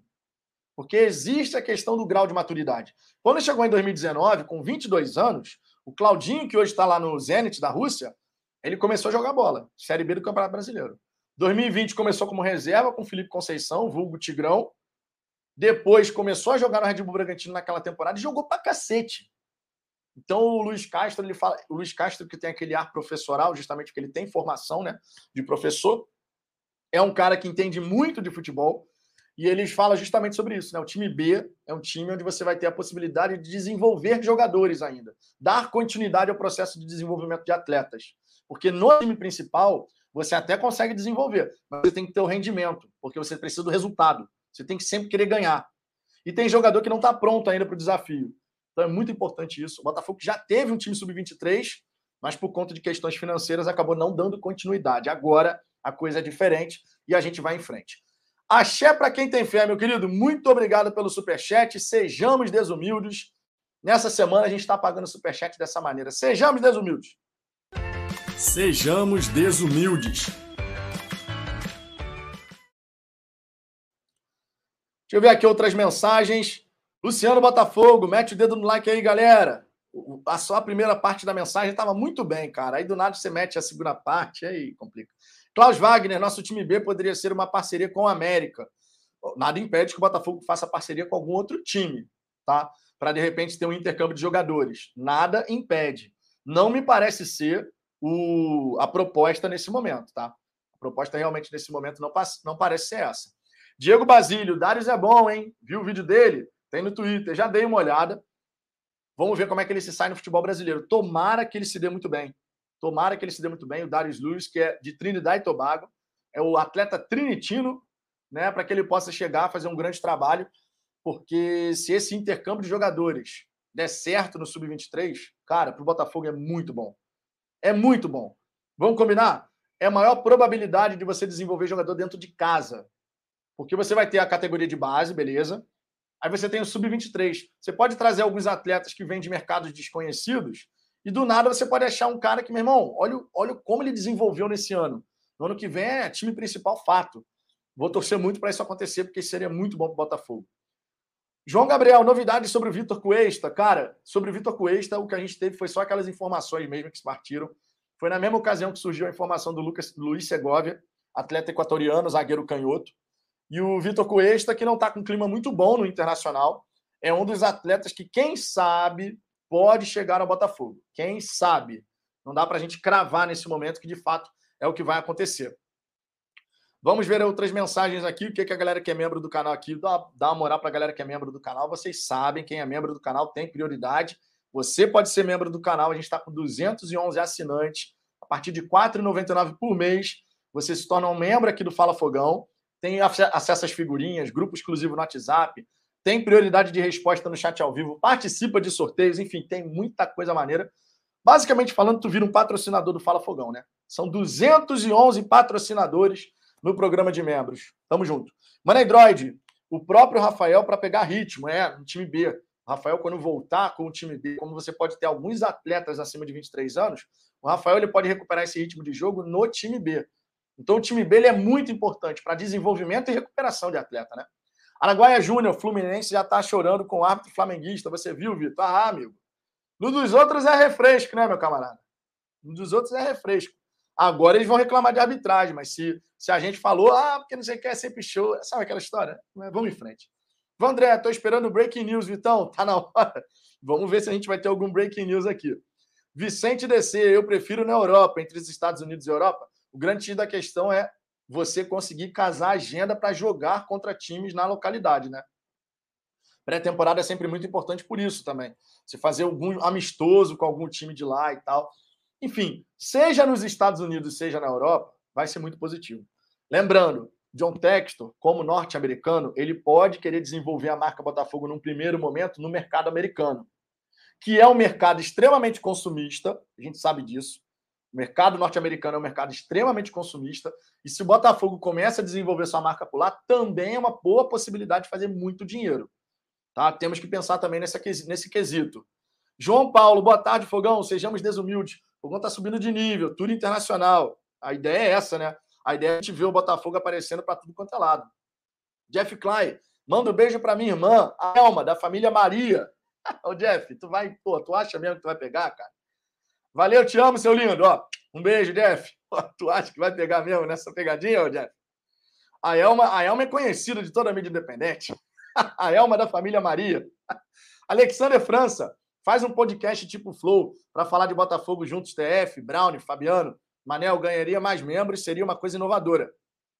Porque existe a questão do grau de maturidade. Quando ele chegou em 2019, com 22 anos, o Claudinho, que hoje está lá no Zenit da Rússia, ele começou a jogar bola, Série B do Campeonato Brasileiro. 2020 começou como reserva com Felipe Conceição, vulgo Tigrão. Depois começou a jogar no Red Bull Bragantino naquela temporada e jogou pra cacete. Então o Luiz Castro, ele fala, o Luiz Castro que tem aquele ar professoral, justamente porque ele tem formação, né, de professor, é um cara que entende muito de futebol e eles falam justamente sobre isso, né? O time B é um time onde você vai ter a possibilidade de desenvolver jogadores ainda, dar continuidade ao processo de desenvolvimento de atletas, porque no time principal você até consegue desenvolver, mas você tem que ter o rendimento, porque você precisa do resultado. Você tem que sempre querer ganhar. E tem jogador que não está pronto ainda para o desafio. Então é muito importante isso. O Botafogo já teve um time sub-23, mas por conta de questões financeiras acabou não dando continuidade. Agora a coisa é diferente e a gente vai em frente. Axé para quem tem fé, meu querido. Muito obrigado pelo superchat. Sejamos desumildes. Nessa semana a gente está pagando superchat dessa maneira. Sejamos desumildes. Sejamos desumildes. Deixa eu ver aqui outras mensagens. Luciano Botafogo, mete o dedo no like aí, galera. A só a primeira parte da mensagem estava muito bem, cara. Aí do nada você mete a segunda parte, aí complica. Klaus Wagner, nosso time B poderia ser uma parceria com o América. Nada impede que o Botafogo faça parceria com algum outro time, tá? Para de repente ter um intercâmbio de jogadores. Nada impede. Não me parece ser o, a proposta nesse momento, tá? A proposta realmente nesse momento não, não parece ser essa. Diego Basílio, Darius é bom, hein? Viu o vídeo dele? Tem no Twitter, já dei uma olhada. Vamos ver como é que ele se sai no futebol brasileiro. Tomara que ele se dê muito bem. Tomara que ele se dê muito bem. O Darius Lewis, que é de Trinidad e Tobago, é o atleta trinitino, né, para que ele possa chegar a fazer um grande trabalho, porque se esse intercâmbio de jogadores der certo no sub-23, cara, para o Botafogo é muito bom. É muito bom. Vamos combinar? é a maior probabilidade de você desenvolver jogador dentro de casa. Porque você vai ter a categoria de base, beleza? Aí você tem o sub-23. Você pode trazer alguns atletas que vêm de mercados desconhecidos e do nada você pode achar um cara que, meu irmão, olha, olha como ele desenvolveu nesse ano. No ano que vem é time principal, fato. Vou torcer muito para isso acontecer, porque seria muito bom para o Botafogo. João Gabriel, novidades sobre o Vitor Cuesta. Cara, sobre o Vitor Cuesta, o que a gente teve foi só aquelas informações mesmo que partiram. Foi na mesma ocasião que surgiu a informação do Lucas, Luiz Segovia, atleta equatoriano, zagueiro canhoto. E o Vitor Cuesta, que não está com um clima muito bom no Internacional, é um dos atletas que, quem sabe, pode chegar ao Botafogo. Quem sabe? Não dá para a gente cravar nesse momento que, de fato, é o que vai acontecer. Vamos ver outras mensagens aqui. O que, que a galera que é membro do canal aqui, dá, dá uma moral para a galera que é membro do canal. Vocês sabem, quem é membro do canal tem prioridade. Você pode ser membro do canal. A gente está com 211 assinantes. A partir de R$ 4,99 por mês, você se torna um membro aqui do Fala Fogão tem acesso às figurinhas, grupo exclusivo no WhatsApp, tem prioridade de resposta no chat ao vivo, participa de sorteios, enfim, tem muita coisa maneira. Basicamente falando, tu vira um patrocinador do Fala Fogão, né? São 211 patrocinadores no programa de membros. Tamo junto. Mano Android, o próprio Rafael para pegar ritmo, é, no time B. O Rafael, quando voltar com o time B, como você pode ter alguns atletas acima de 23 anos, o Rafael ele pode recuperar esse ritmo de jogo no time B. Então o time B é muito importante para desenvolvimento e recuperação de atleta, né? Araguaia Júnior, Fluminense já está chorando com o árbitro flamenguista. Você viu, Vitor? Ah, amigo. No dos outros é refresco, né, meu camarada? No dos outros é refresco. Agora eles vão reclamar de arbitragem, mas se, se a gente falou, ah, porque não sei o que, é sempre show. Sabe aquela história? Vamos em frente. Vandré, estou esperando o breaking news, Vitão. Tá na hora. Vamos ver se a gente vai ter algum breaking news aqui. Vicente DC, eu prefiro na Europa, entre os Estados Unidos e Europa. O grande X da questão é você conseguir casar a agenda para jogar contra times na localidade, né? Pré-temporada é sempre muito importante por isso também. Você fazer algum amistoso com algum time de lá e tal. Enfim, seja nos Estados Unidos, seja na Europa, vai ser muito positivo. Lembrando, John Textor, como norte-americano, ele pode querer desenvolver a marca Botafogo num primeiro momento no mercado americano, que é um mercado extremamente consumista, a gente sabe disso. O mercado norte-americano é um mercado extremamente consumista. E se o Botafogo começa a desenvolver sua marca por lá, também é uma boa possibilidade de fazer muito dinheiro. Tá? Temos que pensar também nessa, nesse quesito. João Paulo, boa tarde, Fogão. Sejamos desumildes. O Fogão está subindo de nível, tudo internacional. A ideia é essa, né? A ideia é a gente ver o Botafogo aparecendo para tudo quanto é lado. Jeff Klein, manda um beijo para minha irmã, a Elma, da família Maria. Ô, Jeff, tu vai, pô, tu acha mesmo que tu vai pegar, cara? Valeu, te amo, seu lindo. Ó, um beijo, Jeff. tu acha que vai pegar mesmo nessa pegadinha, Jeff? A Elma, a Elma é conhecida de toda a mídia independente. a Elma da família Maria. Alexander França faz um podcast tipo Flow para falar de Botafogo juntos, TF, Brown, Fabiano. Manel ganharia mais membros, seria uma coisa inovadora.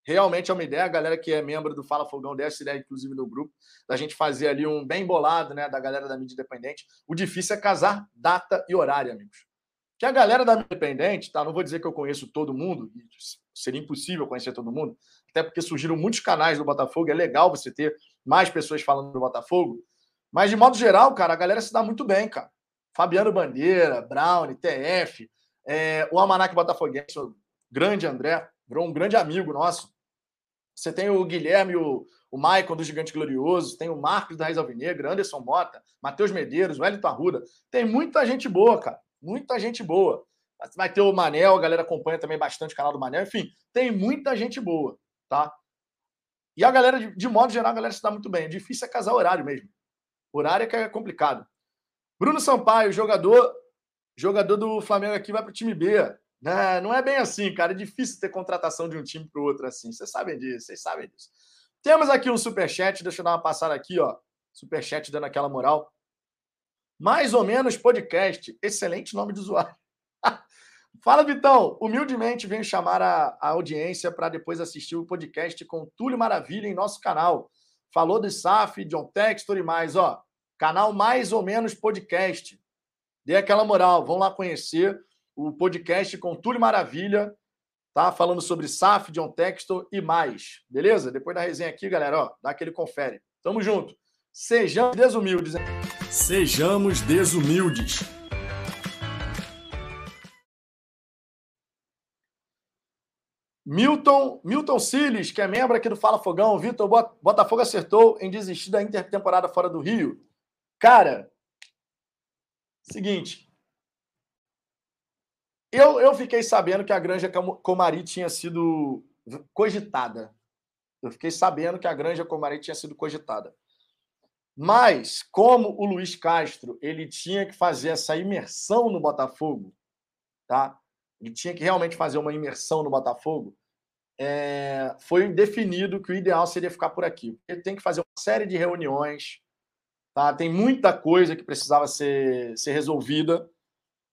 Realmente é uma ideia, a galera que é membro do Fala Fogão dessa ideia, inclusive no grupo, da gente fazer ali um bem bolado, né, da galera da mídia independente. O difícil é casar data e horário, amigos. Que a galera da Independente, tá? Não vou dizer que eu conheço todo mundo, seria impossível conhecer todo mundo, até porque surgiram muitos canais do Botafogo, é legal você ter mais pessoas falando do Botafogo. Mas, de modo geral, cara, a galera se dá muito bem, cara. Fabiano Bandeira, Brown, TF, é, o Almanac Botafoguense, o grande André, virou um grande amigo nosso. Você tem o Guilherme, o, o Maicon do Gigante Glorioso, tem o Marcos da Raiz Alvinegra, Anderson Mota, Matheus Medeiros, Wellington Arruda. Tem muita gente boa, cara muita gente boa. Vai ter o Manel, a galera acompanha também bastante o canal do Manel. Enfim, tem muita gente boa, tá? E a galera, de, de modo geral, a galera se dá muito bem. É difícil é casar horário mesmo. Horário é que é complicado. Bruno Sampaio, jogador, jogador do Flamengo aqui, vai para o time B. Né? Não é bem assim, cara. É difícil ter contratação de um time para o outro assim. Vocês sabem disso, vocês sabem disso. Temos aqui um superchat, deixa eu dar uma passada aqui, ó. Superchat dando aquela moral. Mais ou menos podcast. Excelente nome de usuário. Fala, Vitão. Humildemente venho chamar a, a audiência para depois assistir o podcast com Túlio Maravilha em nosso canal. Falou de SAF, John Textor e mais. Ó, canal Mais ou Menos Podcast. Dê aquela moral. Vão lá conhecer o podcast com Túlio Maravilha. Tá falando sobre SAF, John Textor e mais. Beleza? Depois da resenha aqui, galera, ó, dá aquele confere. Tamo junto. Sejamos desumildes. Sejamos desumildes. Milton, Milton Siles, que é membro aqui do Fala Fogão. Vitor, Botafogo acertou em desistir da intertemporada fora do Rio. Cara, seguinte. Eu, eu fiquei sabendo que a Granja Comari tinha sido cogitada. Eu fiquei sabendo que a Granja Comari tinha sido cogitada. Mas, como o Luiz Castro ele tinha que fazer essa imersão no Botafogo, tá? Ele tinha que realmente fazer uma imersão no Botafogo. É, foi definido que o ideal seria ficar por aqui. Ele tem que fazer uma série de reuniões, tá? Tem muita coisa que precisava ser, ser resolvida,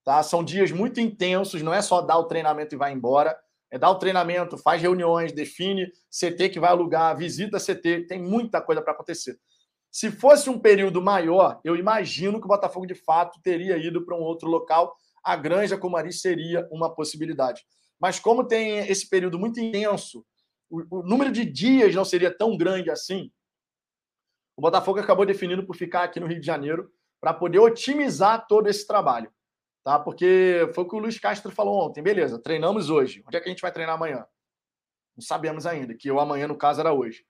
tá? São dias muito intensos. Não é só dar o treinamento e vai embora. É dar o treinamento, faz reuniões, define CT que vai alugar, visita CT. Tem muita coisa para acontecer. Se fosse um período maior, eu imagino que o Botafogo de fato teria ido para um outro local. A Granja Comari seria uma possibilidade. Mas como tem esse período muito intenso, o, o número de dias não seria tão grande assim. O Botafogo acabou definindo por ficar aqui no Rio de Janeiro para poder otimizar todo esse trabalho. Tá? Porque foi o que o Luiz Castro falou ontem. Beleza, treinamos hoje. Onde é que a gente vai treinar amanhã? Não sabemos ainda, que o amanhã, no caso, era hoje.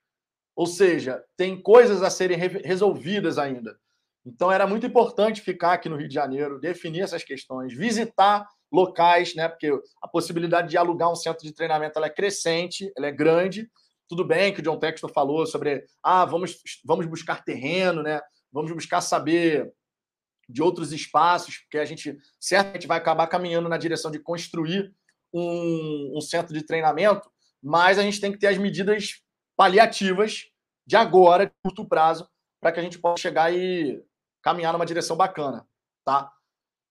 Ou seja, tem coisas a serem resolvidas ainda. Então era muito importante ficar aqui no Rio de Janeiro, definir essas questões, visitar locais, né? Porque a possibilidade de alugar um centro de treinamento é crescente, ela é grande. Tudo bem que o John Textor falou sobre ah, vamos, vamos buscar terreno, né? Vamos buscar saber de outros espaços, porque a gente certamente vai acabar caminhando na direção de construir um, um centro de treinamento, mas a gente tem que ter as medidas paliativas de agora, de curto prazo, para que a gente possa chegar e caminhar numa direção bacana, tá?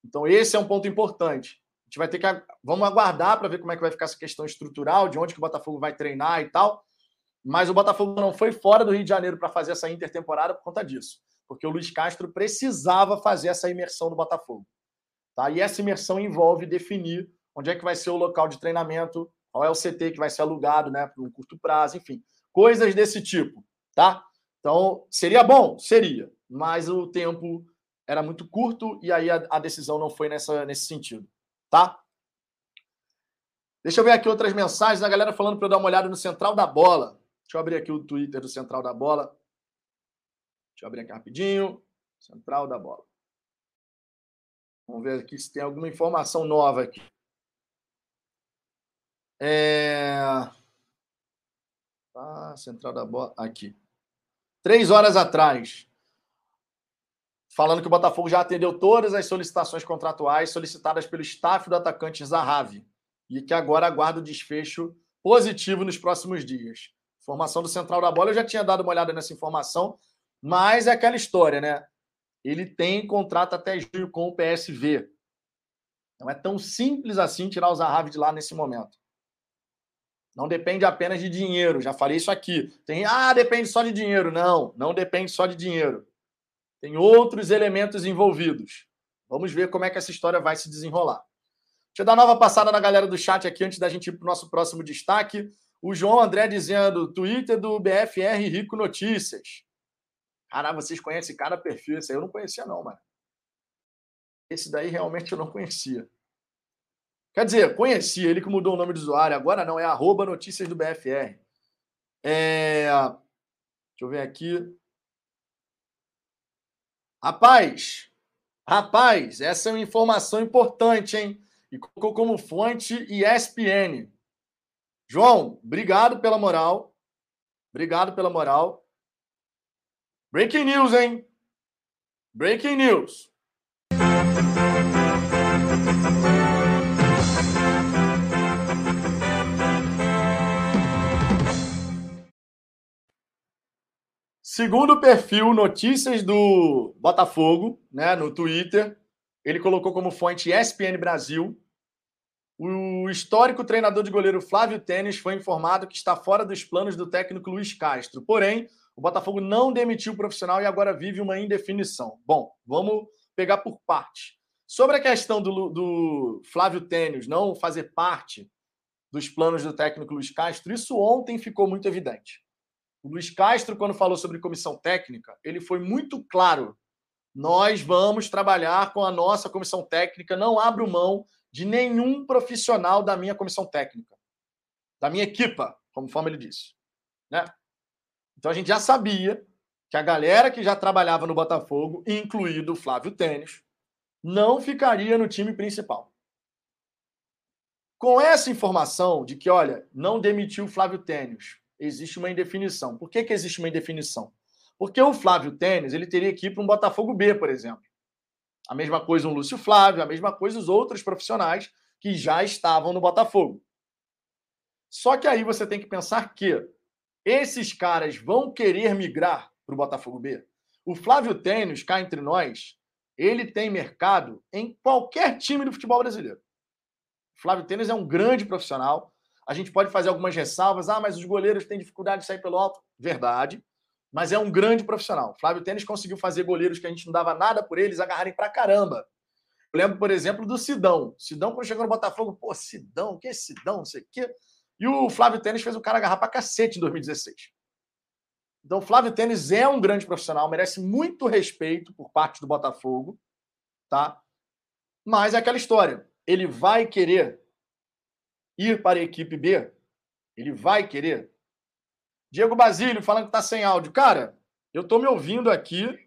Então esse é um ponto importante. A gente vai ter que vamos aguardar para ver como é que vai ficar essa questão estrutural, de onde que o Botafogo vai treinar e tal. Mas o Botafogo não foi fora do Rio de Janeiro para fazer essa intertemporada por conta disso, porque o Luiz Castro precisava fazer essa imersão no Botafogo. Tá? E essa imersão envolve definir onde é que vai ser o local de treinamento, qual é o CT que vai ser alugado, né, por um curto prazo, enfim coisas desse tipo, tá? Então, seria bom? Seria, mas o tempo era muito curto e aí a, a decisão não foi nessa, nesse sentido, tá? Deixa eu ver aqui outras mensagens, a galera falando para eu dar uma olhada no Central da Bola. Deixa eu abrir aqui o Twitter do Central da Bola. Deixa eu abrir aqui rapidinho. Central da Bola. Vamos ver aqui se tem alguma informação nova aqui. É... Ah, central da bola. Aqui. Três horas atrás. Falando que o Botafogo já atendeu todas as solicitações contratuais solicitadas pelo staff do atacante Zahavi. E que agora aguarda o desfecho positivo nos próximos dias. Formação do Central da Bola, eu já tinha dado uma olhada nessa informação, mas é aquela história, né? Ele tem contrato até junho com o PSV. Não é tão simples assim tirar o Zahavi de lá nesse momento. Não depende apenas de dinheiro. Já falei isso aqui. Tem, ah, depende só de dinheiro. Não, não depende só de dinheiro. Tem outros elementos envolvidos. Vamos ver como é que essa história vai se desenrolar. Deixa eu dar nova passada na galera do chat aqui antes da gente ir para o nosso próximo destaque. O João André dizendo: Twitter do BFR Rico Notícias. Cara, vocês conhecem cada perfil? Esse aí eu não conhecia, não, mano. Esse daí realmente eu não conhecia. Quer dizer, conhecia ele que mudou o nome do usuário, agora não, é arroba notícias do BFR. É... Deixa eu ver aqui. Rapaz, rapaz, essa é uma informação importante, hein? E colocou como fonte ESPN. João, obrigado pela moral. Obrigado pela moral. Breaking news, hein? Breaking news. Segundo o perfil Notícias do Botafogo, né, no Twitter, ele colocou como fonte ESPN Brasil. O histórico treinador de goleiro Flávio Tênis foi informado que está fora dos planos do técnico Luiz Castro. Porém, o Botafogo não demitiu o profissional e agora vive uma indefinição. Bom, vamos pegar por parte. Sobre a questão do, do Flávio Tênis não fazer parte dos planos do técnico Luiz Castro, isso ontem ficou muito evidente. O Luiz Castro, quando falou sobre comissão técnica, ele foi muito claro. Nós vamos trabalhar com a nossa comissão técnica, não abro mão de nenhum profissional da minha comissão técnica. da minha equipa, conforme ele disse. Né? Então a gente já sabia que a galera que já trabalhava no Botafogo, incluído o Flávio Tênis, não ficaria no time principal. Com essa informação de que, olha, não demitiu o Flávio Tênis, existe uma indefinição. Por que, que existe uma indefinição? Porque o Flávio Tênis ele teria que ir para um Botafogo B, por exemplo. A mesma coisa um Lúcio Flávio, a mesma coisa os outros profissionais que já estavam no Botafogo. Só que aí você tem que pensar que esses caras vão querer migrar para o Botafogo B. O Flávio Tênis, cá entre nós, ele tem mercado em qualquer time do futebol brasileiro. O Flávio Tênis é um grande profissional. A gente pode fazer algumas ressalvas. Ah, mas os goleiros têm dificuldade de sair pelo alto. Verdade. Mas é um grande profissional. Flávio Tênis conseguiu fazer goleiros que a gente não dava nada por eles agarrarem pra caramba. Eu lembro, por exemplo, do Sidão. Sidão, quando chegou no Botafogo, pô, Sidão, que é Sidão, não sei o quê. E o Flávio Tênis fez o cara agarrar pra cacete em 2016. Então, o Flávio Tênis é um grande profissional, merece muito respeito por parte do Botafogo, tá? Mas é aquela história. Ele vai querer ir para a equipe B? Ele vai querer? Diego Basílio falando que tá sem áudio. Cara, eu tô me ouvindo aqui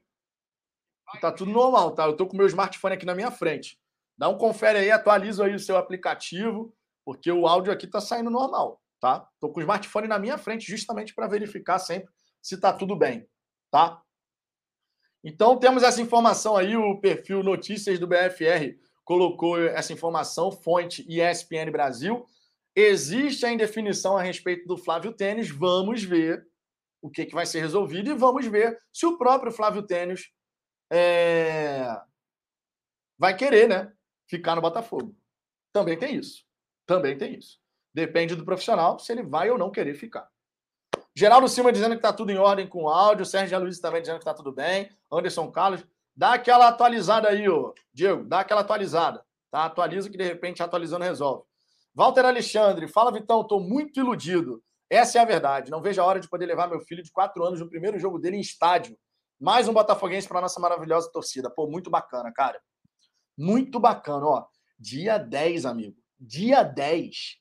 Tá tudo normal, tá? Eu tô com o meu smartphone aqui na minha frente. Dá um confere aí, atualiza aí o seu aplicativo, porque o áudio aqui tá saindo normal, tá? Tô com o smartphone na minha frente justamente para verificar sempre se tá tudo bem, tá? Então temos essa informação aí, o perfil Notícias do BFR colocou essa informação, fonte ESPN Brasil. Existe a indefinição a respeito do Flávio Tênis, vamos ver o que, que vai ser resolvido e vamos ver se o próprio Flávio Tênis é... vai querer, né? Ficar no Botafogo. Também tem isso. Também tem isso. Depende do profissional se ele vai ou não querer ficar. Geraldo Silva dizendo que está tudo em ordem com o áudio. Sérgio Luiz também dizendo que está tudo bem. Anderson Carlos. Dá aquela atualizada aí, ô. Diego. Dá aquela atualizada. Tá? Atualiza que de repente atualizando resolve. Walter Alexandre. Fala, Vitão. Estou muito iludido. Essa é a verdade. Não vejo a hora de poder levar meu filho de quatro anos no primeiro jogo dele em estádio. Mais um Botafoguense para nossa maravilhosa torcida. Pô, muito bacana, cara. Muito bacana, ó. Dia 10, amigo. Dia 10.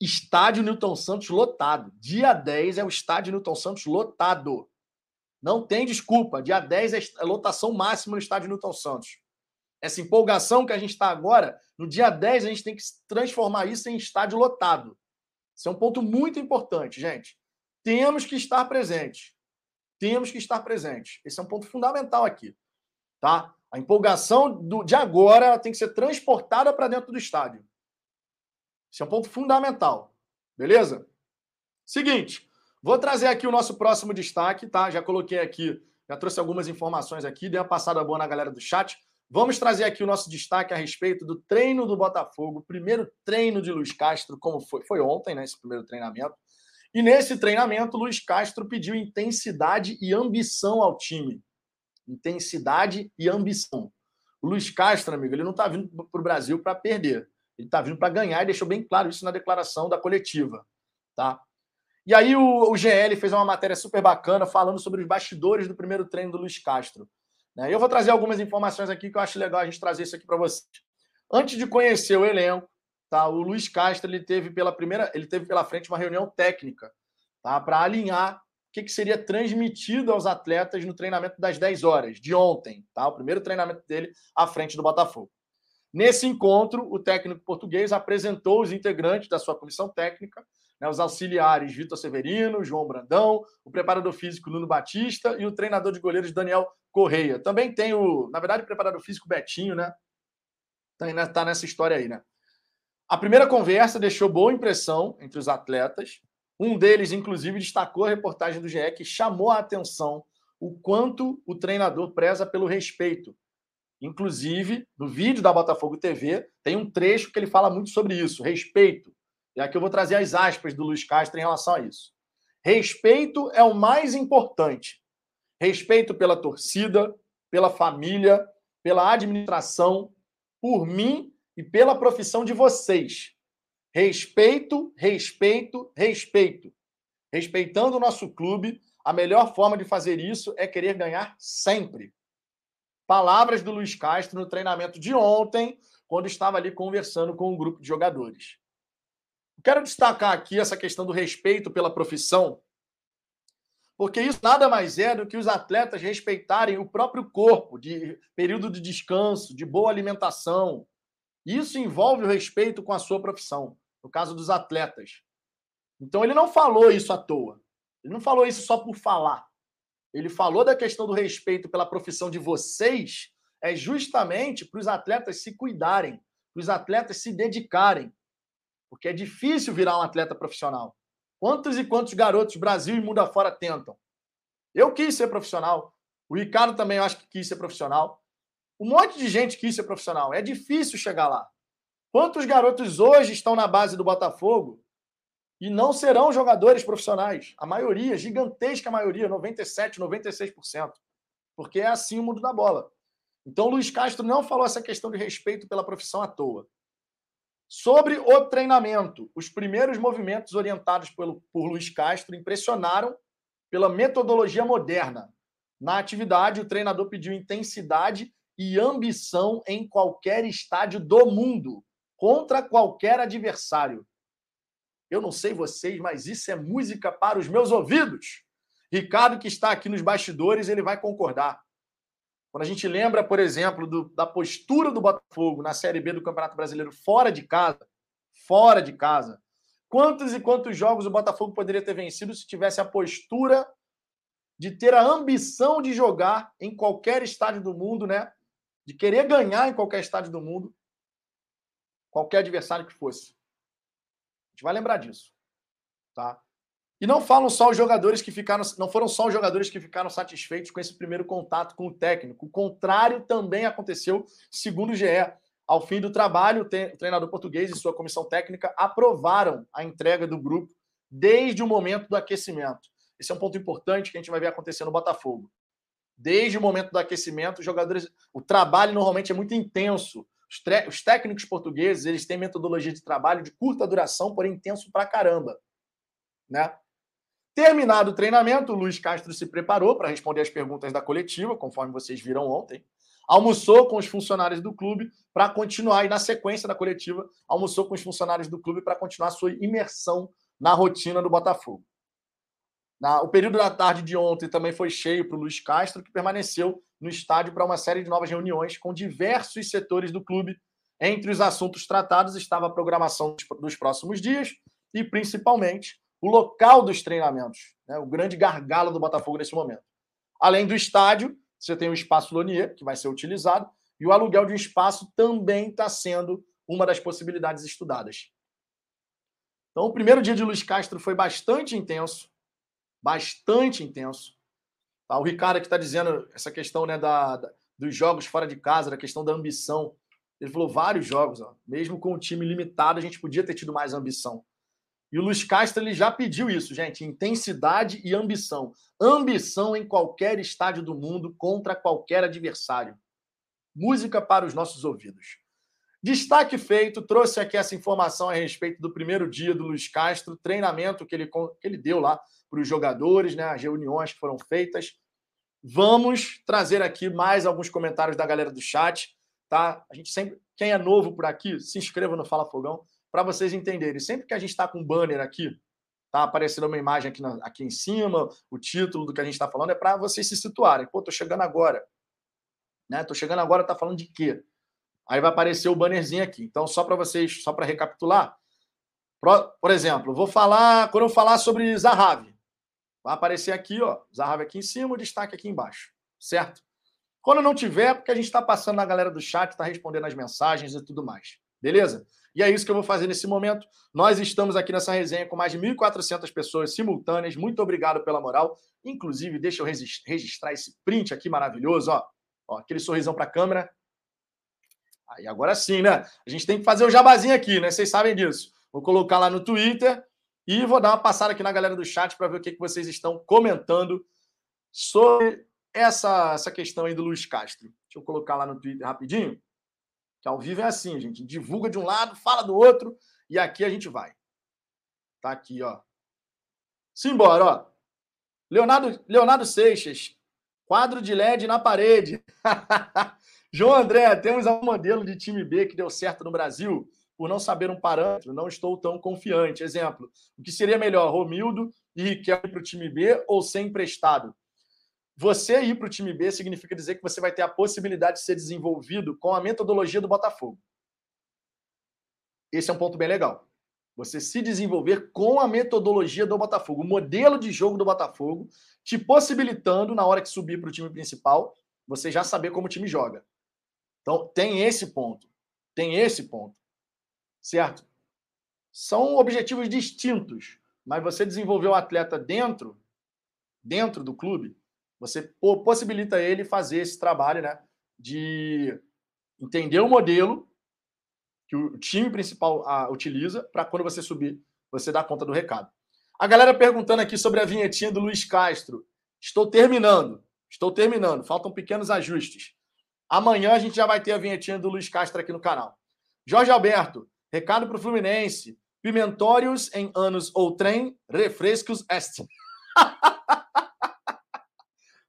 Estádio Newton Santos lotado. Dia 10 é o estádio Newton Santos lotado. Não tem desculpa. Dia 10 é, é lotação máxima no estádio Newton Santos. Essa empolgação que a gente está agora, no dia 10 a gente tem que transformar isso em estádio lotado. Isso é um ponto muito importante, gente. Temos que estar presentes temos que estar presentes. Esse é um ponto fundamental aqui. Tá? A empolgação do, de agora tem que ser transportada para dentro do estádio. Esse é um ponto fundamental. Beleza? Seguinte, vou trazer aqui o nosso próximo destaque, tá? Já coloquei aqui, já trouxe algumas informações aqui, dei uma passada boa na galera do chat. Vamos trazer aqui o nosso destaque a respeito do treino do Botafogo, primeiro treino de Luiz Castro, como foi? Foi ontem, né? Esse primeiro treinamento. E nesse treinamento, Luiz Castro pediu intensidade e ambição ao time. Intensidade e ambição. O Luiz Castro, amigo, ele não está vindo para o Brasil para perder. Ele está vindo para ganhar e deixou bem claro isso na declaração da coletiva. Tá? E aí o, o GL fez uma matéria super bacana falando sobre os bastidores do primeiro treino do Luiz Castro. Né? Eu vou trazer algumas informações aqui que eu acho legal a gente trazer isso aqui para vocês. Antes de conhecer o elenco, Tá? O Luiz Castro ele teve pela primeira, ele teve pela frente uma reunião técnica, tá? Para alinhar o que, que seria transmitido aos atletas no treinamento das 10 horas de ontem, tá? O primeiro treinamento dele à frente do Botafogo. Nesse encontro, o técnico português apresentou os integrantes da sua comissão técnica, né, os auxiliares Vitor Severino, João Brandão, o preparador físico Nuno Batista e o treinador de goleiros Daniel Correia. Também tem o, na verdade, o preparador físico Betinho, né? Tá, tá nessa história aí, né? A primeira conversa deixou boa impressão entre os atletas. Um deles, inclusive, destacou a reportagem do GE que chamou a atenção o quanto o treinador preza pelo respeito. Inclusive, no vídeo da Botafogo TV, tem um trecho que ele fala muito sobre isso, respeito. E aqui eu vou trazer as aspas do Luiz Castro em relação a isso. Respeito é o mais importante. Respeito pela torcida, pela família, pela administração, por mim e pela profissão de vocês. Respeito, respeito, respeito. Respeitando o nosso clube, a melhor forma de fazer isso é querer ganhar sempre. Palavras do Luiz Castro no treinamento de ontem, quando estava ali conversando com um grupo de jogadores. Quero destacar aqui essa questão do respeito pela profissão, porque isso nada mais é do que os atletas respeitarem o próprio corpo, de período de descanso, de boa alimentação. Isso envolve o respeito com a sua profissão, no caso dos atletas. Então ele não falou isso à toa. Ele não falou isso só por falar. Ele falou da questão do respeito pela profissão de vocês, é justamente para os atletas se cuidarem, para os atletas se dedicarem. Porque é difícil virar um atleta profissional. Quantos e quantos garotos Brasil e mundo afora tentam? Eu quis ser profissional. O Ricardo também eu acho que quis ser profissional. Um monte de gente quis ser profissional. É difícil chegar lá. Quantos garotos hoje estão na base do Botafogo e não serão jogadores profissionais? A maioria, gigantesca maioria, 97, 96%. Porque é assim o mundo da bola. Então, o Luiz Castro não falou essa questão de respeito pela profissão à toa. Sobre o treinamento, os primeiros movimentos orientados pelo, por Luiz Castro impressionaram pela metodologia moderna. Na atividade, o treinador pediu intensidade e ambição em qualquer estádio do mundo, contra qualquer adversário. Eu não sei vocês, mas isso é música para os meus ouvidos. Ricardo, que está aqui nos bastidores, ele vai concordar. Quando a gente lembra, por exemplo, do, da postura do Botafogo na Série B do Campeonato Brasileiro fora de casa, fora de casa, quantos e quantos jogos o Botafogo poderia ter vencido se tivesse a postura de ter a ambição de jogar em qualquer estádio do mundo, né? De querer ganhar em qualquer estádio do mundo, qualquer adversário que fosse. A gente vai lembrar disso, tá? E não falam só os jogadores que ficaram, não foram só os jogadores que ficaram satisfeitos com esse primeiro contato com o técnico. O contrário também aconteceu, segundo o GE. Ao fim do trabalho, o treinador português e sua comissão técnica aprovaram a entrega do grupo desde o momento do aquecimento. Esse é um ponto importante que a gente vai ver acontecer no Botafogo. Desde o momento do aquecimento, os jogadores, o trabalho normalmente é muito intenso. Os, os técnicos portugueses, eles têm metodologia de trabalho de curta duração, porém intenso pra caramba, né? Terminado o treinamento, o Luiz Castro se preparou para responder as perguntas da coletiva, conforme vocês viram ontem. Almoçou com os funcionários do clube para continuar, e na sequência da coletiva, almoçou com os funcionários do clube para continuar sua imersão na rotina do Botafogo. Na, o período da tarde de ontem também foi cheio para o Luiz Castro, que permaneceu no estádio para uma série de novas reuniões com diversos setores do clube. Entre os assuntos tratados estava a programação dos próximos dias e, principalmente, o local dos treinamentos, né? o grande gargalo do Botafogo nesse momento. Além do estádio, você tem o espaço Lonier, que vai ser utilizado, e o aluguel de um espaço também está sendo uma das possibilidades estudadas. Então, o primeiro dia de Luiz Castro foi bastante intenso, bastante intenso. Tá? O Ricardo que está dizendo essa questão né, da, da, dos jogos fora de casa, da questão da ambição. Ele falou vários jogos, ó. mesmo com o time limitado, a gente podia ter tido mais ambição. E o Luiz Castro ele já pediu isso, gente: intensidade e ambição. Ambição em qualquer estádio do mundo contra qualquer adversário. Música para os nossos ouvidos. Destaque feito, trouxe aqui essa informação a respeito do primeiro dia do Luiz Castro, treinamento que ele, que ele deu lá para os jogadores, né, as reuniões que foram feitas. Vamos trazer aqui mais alguns comentários da galera do chat, tá? A gente sempre, quem é novo por aqui, se inscreva no Fala Fogão para vocês entenderem. Sempre que a gente está com um banner aqui, tá aparecendo uma imagem aqui, na, aqui em cima, o título do que a gente está falando, é para vocês se situarem. Pô, tô chegando agora. Né? Tô chegando agora, tá falando de quê? Aí vai aparecer o bannerzinho aqui. Então, só para vocês, só para recapitular. Por exemplo, vou falar, quando eu falar sobre Zahavi, vai aparecer aqui, ó, Zahavi aqui em cima, o destaque aqui embaixo, certo? Quando não tiver, porque a gente está passando na galera do chat, está respondendo as mensagens e tudo mais. Beleza? E é isso que eu vou fazer nesse momento. Nós estamos aqui nessa resenha com mais de 1.400 pessoas simultâneas. Muito obrigado pela moral. Inclusive, deixa eu registrar esse print aqui maravilhoso, ó. ó aquele sorrisão para a câmera. Aí agora sim, né? A gente tem que fazer o jabazinho aqui, né? Vocês sabem disso. Vou colocar lá no Twitter e vou dar uma passada aqui na galera do chat para ver o que, que vocês estão comentando sobre essa, essa questão aí do Luiz Castro. Deixa eu colocar lá no Twitter rapidinho. Que ao vivo é assim, gente. Divulga de um lado, fala do outro, e aqui a gente vai. Tá aqui, ó. Simbora, ó. Leonardo, Leonardo Seixas, quadro de LED na parede. João André, temos um modelo de time B que deu certo no Brasil. por não saber um parâmetro, não estou tão confiante. Exemplo, o que seria melhor, Romildo e Riquelme para o time B ou ser emprestado? Você ir para o time B significa dizer que você vai ter a possibilidade de ser desenvolvido com a metodologia do Botafogo. Esse é um ponto bem legal. Você se desenvolver com a metodologia do Botafogo, o modelo de jogo do Botafogo, te possibilitando, na hora que subir para o time principal, você já saber como o time joga. Então, tem esse ponto. Tem esse ponto. Certo? São objetivos distintos, mas você desenvolver o atleta dentro, dentro do clube, você possibilita ele fazer esse trabalho, né? De entender o modelo que o time principal a, utiliza para quando você subir, você dar conta do recado. A galera perguntando aqui sobre a vinhetinha do Luiz Castro. Estou terminando. Estou terminando. Faltam pequenos ajustes. Amanhã a gente já vai ter a vinhetinha do Luiz Castro aqui no canal. Jorge Alberto, recado para o Fluminense. Pimentórios em anos ou trem, refrescos este.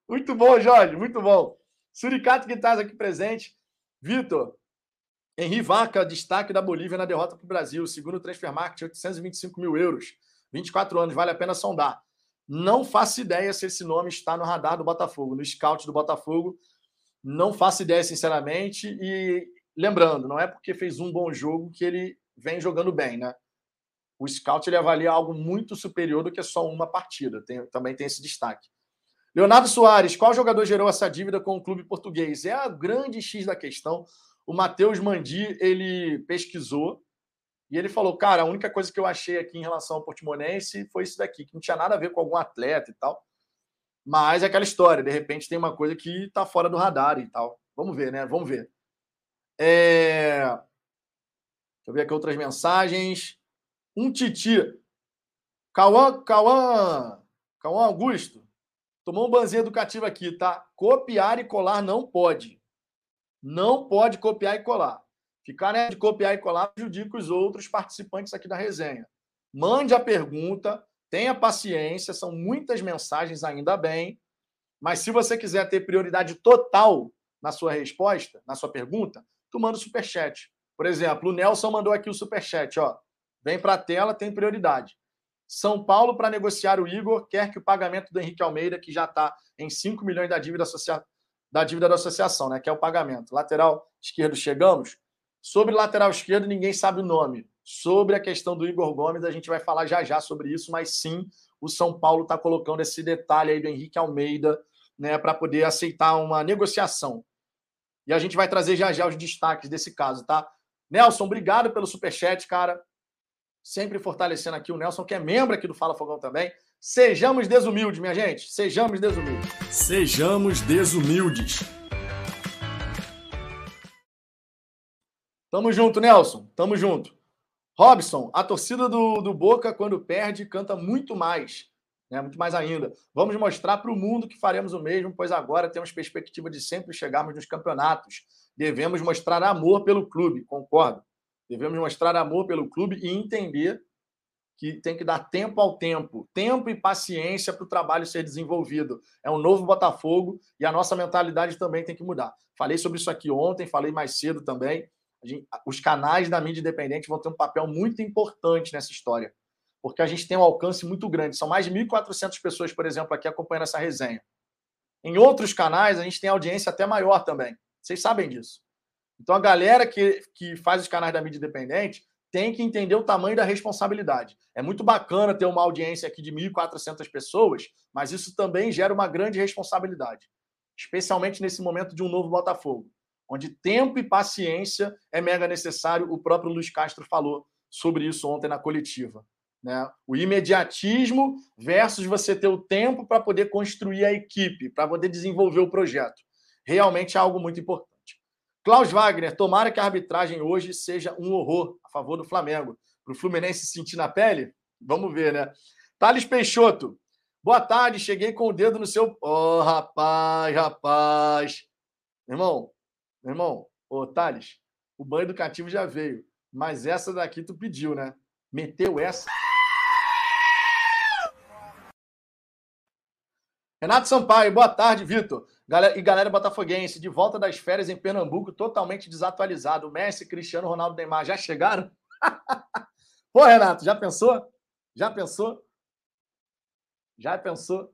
muito bom, Jorge, muito bom. Suricato estás aqui presente. Vitor, Henri Vaca, destaque da Bolívia na derrota para o Brasil. Segundo o Transfer Market, 825 mil euros. 24 anos, vale a pena sondar. Não faço ideia se esse nome está no radar do Botafogo, no scout do Botafogo. Não faço ideia, sinceramente. E lembrando, não é porque fez um bom jogo que ele vem jogando bem, né? O scout ele avalia algo muito superior do que só uma partida. Tem, também tem esse destaque. Leonardo Soares, qual jogador gerou essa dívida com o clube português? É a grande X da questão. O Matheus Mandi, ele pesquisou e ele falou: Cara, a única coisa que eu achei aqui em relação ao Portimonense foi isso daqui, que não tinha nada a ver com algum atleta e tal. Mas é aquela história, de repente tem uma coisa que está fora do radar e tal. Vamos ver, né? Vamos ver. É... Deixa eu ver aqui outras mensagens. Um Titi. Cauã, Cauã, Cauã Augusto. Tomou um banzinho educativo aqui, tá? Copiar e colar não pode. Não pode copiar e colar. Ficar né, de copiar e colar prejudica os outros participantes aqui da resenha. Mande a pergunta, tenha paciência, são muitas mensagens ainda bem, mas se você quiser ter prioridade total na sua resposta, na sua pergunta, tu manda o superchat. Por exemplo, o Nelson mandou aqui o superchat, ó. Vem para a tela, tem prioridade. São Paulo, para negociar o Igor, quer que o pagamento do Henrique Almeida, que já está em 5 milhões da dívida, associa... da dívida da associação, né? Que é o pagamento. Lateral esquerdo, chegamos. Sobre lateral esquerdo, ninguém sabe o nome. Sobre a questão do Igor Gomes, a gente vai falar já já sobre isso, mas sim, o São Paulo está colocando esse detalhe aí do Henrique Almeida, né, para poder aceitar uma negociação. E a gente vai trazer já já os destaques desse caso, tá? Nelson, obrigado pelo superchat, cara. Sempre fortalecendo aqui o Nelson, que é membro aqui do Fala Fogão também. Sejamos desumildes, minha gente. Sejamos desumildes. Sejamos desumildes. Tamo junto, Nelson. Tamo junto. Robson, a torcida do, do Boca, quando perde, canta muito mais. Né? Muito mais ainda. Vamos mostrar para o mundo que faremos o mesmo, pois agora temos perspectiva de sempre chegarmos nos campeonatos. Devemos mostrar amor pelo clube, concordo. Devemos mostrar amor pelo clube e entender que tem que dar tempo ao tempo, tempo e paciência para o trabalho ser desenvolvido. É um novo Botafogo e a nossa mentalidade também tem que mudar. Falei sobre isso aqui ontem, falei mais cedo também os canais da mídia independente vão ter um papel muito importante nessa história, porque a gente tem um alcance muito grande. São mais de 1.400 pessoas, por exemplo, aqui acompanhando essa resenha. Em outros canais, a gente tem audiência até maior também. Vocês sabem disso. Então, a galera que, que faz os canais da mídia independente tem que entender o tamanho da responsabilidade. É muito bacana ter uma audiência aqui de 1.400 pessoas, mas isso também gera uma grande responsabilidade, especialmente nesse momento de um novo Botafogo onde tempo e paciência é mega necessário. O próprio Luiz Castro falou sobre isso ontem na coletiva. Né? O imediatismo versus você ter o tempo para poder construir a equipe, para poder desenvolver o projeto. Realmente é algo muito importante. Klaus Wagner, tomara que a arbitragem hoje seja um horror a favor do Flamengo. Para o Fluminense sentir na pele? Vamos ver, né? Thales Peixoto, boa tarde, cheguei com o dedo no seu. Oh, rapaz, rapaz. Irmão, irmão, ô Thales, o banho educativo já veio, mas essa daqui tu pediu, né? Meteu essa. Renato Sampaio, boa tarde, Vitor. Galera, e galera botafoguense, de volta das férias em Pernambuco, totalmente desatualizado. Messi, Cristiano Ronaldo, Neymar já chegaram? Pô, Renato, já pensou? Já pensou? Já pensou?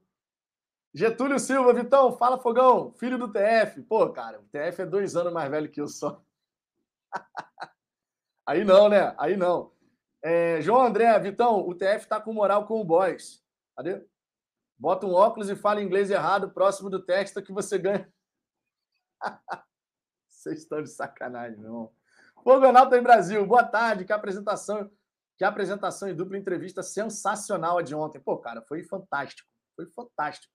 Getúlio Silva, Vitão, fala Fogão, filho do TF. Pô, cara, o TF é dois anos mais velho que eu só. Aí não, né? Aí não. É, João André, Vitão, o TF tá com moral com o boys. Cadê? Bota um óculos e fala inglês errado próximo do texto que você ganha. Vocês estão de sacanagem, não. Fogonauta em Brasil, boa tarde. Que apresentação que apresentação e dupla entrevista sensacional a de ontem. Pô, cara, foi fantástico. Foi fantástico.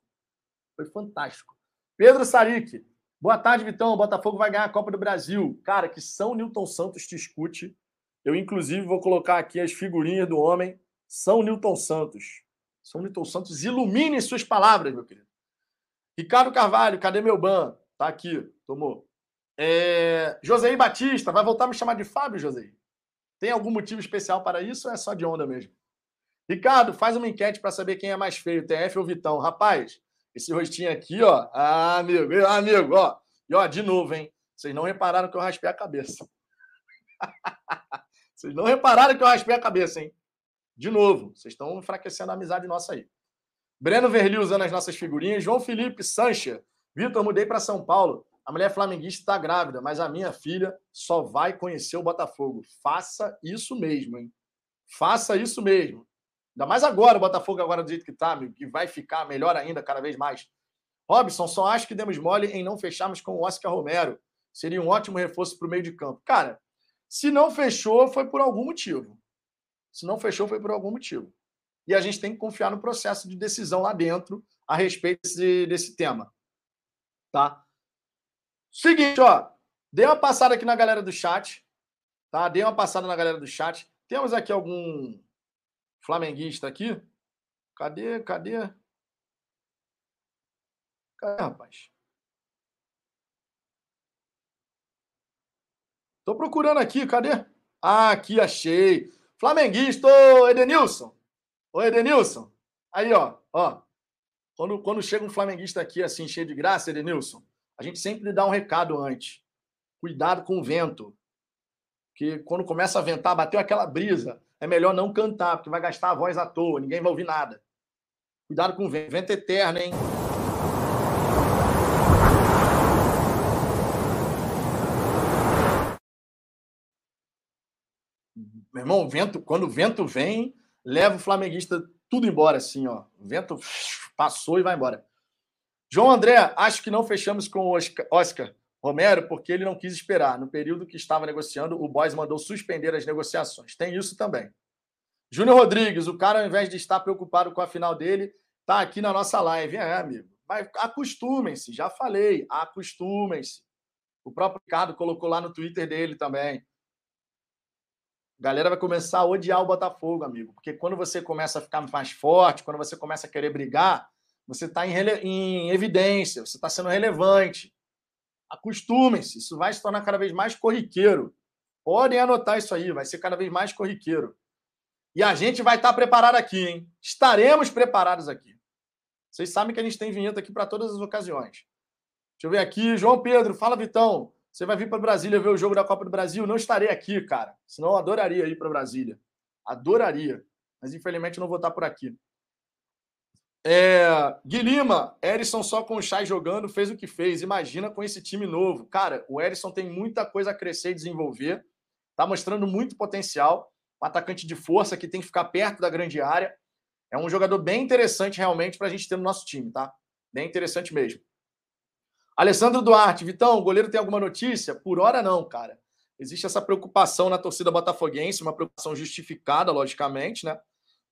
Foi fantástico. Pedro Saric. Boa tarde, Vitão. O Botafogo vai ganhar a Copa do Brasil. Cara, que São Newton Santos te escute. Eu, inclusive, vou colocar aqui as figurinhas do homem. São Newton Santos. São Newton Santos, ilumine suas palavras, meu querido. Ricardo Carvalho, cadê meu ban? Tá aqui, tomou. É... Josei Batista, vai voltar a me chamar de Fábio, Josei? Tem algum motivo especial para isso ou é só de onda mesmo? Ricardo, faz uma enquete para saber quem é mais feio, TF ou Vitão. Rapaz, esse rostinho aqui, ó. Ah, amigo, amigo, ó. E ó, de novo, hein? Vocês não repararam que eu raspei a cabeça. Vocês não repararam que eu raspei a cabeça, hein? De novo, vocês estão enfraquecendo a amizade nossa aí. Breno Verli usando as nossas figurinhas. João Felipe Sancha. Vitor, mudei para São Paulo. A mulher flamenguista está grávida, mas a minha filha só vai conhecer o Botafogo. Faça isso mesmo, hein? Faça isso mesmo. Ainda mais agora, o Botafogo, agora do jeito que está, que vai ficar melhor ainda, cada vez mais. Robson, só acho que demos mole em não fecharmos com o Oscar Romero. Seria um ótimo reforço para o meio de campo. Cara, se não fechou, foi por algum motivo. Se não fechou, foi por algum motivo. E a gente tem que confiar no processo de decisão lá dentro a respeito desse, desse tema. Tá? Seguinte, ó. Dei uma passada aqui na galera do chat. Tá? Dei uma passada na galera do chat. Temos aqui algum flamenguista aqui. Cadê? Cadê? Cadê, rapaz? Tô procurando aqui, cadê? Ah, aqui achei. Flamenguista, ô Edenilson. Ô Edenilson. Aí, ó, ó. Quando, quando chega um flamenguista aqui assim, cheio de graça, Edenilson, a gente sempre dá um recado antes. Cuidado com o vento. Que quando começa a ventar, bateu aquela brisa, é melhor não cantar, porque vai gastar a voz à toa, ninguém vai ouvir nada. Cuidado com o vento. Vento eterno, hein? Meu irmão, vento, quando o vento vem, leva o flamenguista tudo embora, assim, ó. O vento passou e vai embora. João André, acho que não fechamos com o Oscar Romero porque ele não quis esperar. No período que estava negociando, o Boys mandou suspender as negociações. Tem isso também. Júnior Rodrigues, o cara, ao invés de estar preocupado com a final dele, está aqui na nossa live. É, amigo. Mas acostumem-se, já falei, acostumem-se. O próprio Ricardo colocou lá no Twitter dele também. A galera vai começar a odiar o Botafogo, amigo. Porque quando você começa a ficar mais forte, quando você começa a querer brigar, você está em, em, evidência, você está sendo relevante. Acostumem-se, isso vai se tornar cada vez mais corriqueiro. Podem anotar isso aí, vai ser cada vez mais corriqueiro. E a gente vai estar tá preparado aqui, hein? Estaremos preparados aqui. Vocês sabem que a gente tem vinheta aqui para todas as ocasiões. Deixa eu ver aqui. João Pedro, fala, Vitão. Você vai vir para Brasília ver o jogo da Copa do Brasil? Não estarei aqui, cara. Senão eu adoraria ir para Brasília. Adoraria. Mas infelizmente não vou estar por aqui. É, Gui Lima, Erisson só com o Chay jogando fez o que fez. Imagina com esse time novo. Cara, o Erisson tem muita coisa a crescer e desenvolver. Tá mostrando muito potencial. Um atacante de força que tem que ficar perto da grande área. É um jogador bem interessante realmente para a gente ter no nosso time, tá? Bem interessante mesmo. Alessandro Duarte, Vitão, o goleiro tem alguma notícia? Por hora não, cara. Existe essa preocupação na torcida botafoguense, uma preocupação justificada, logicamente, né?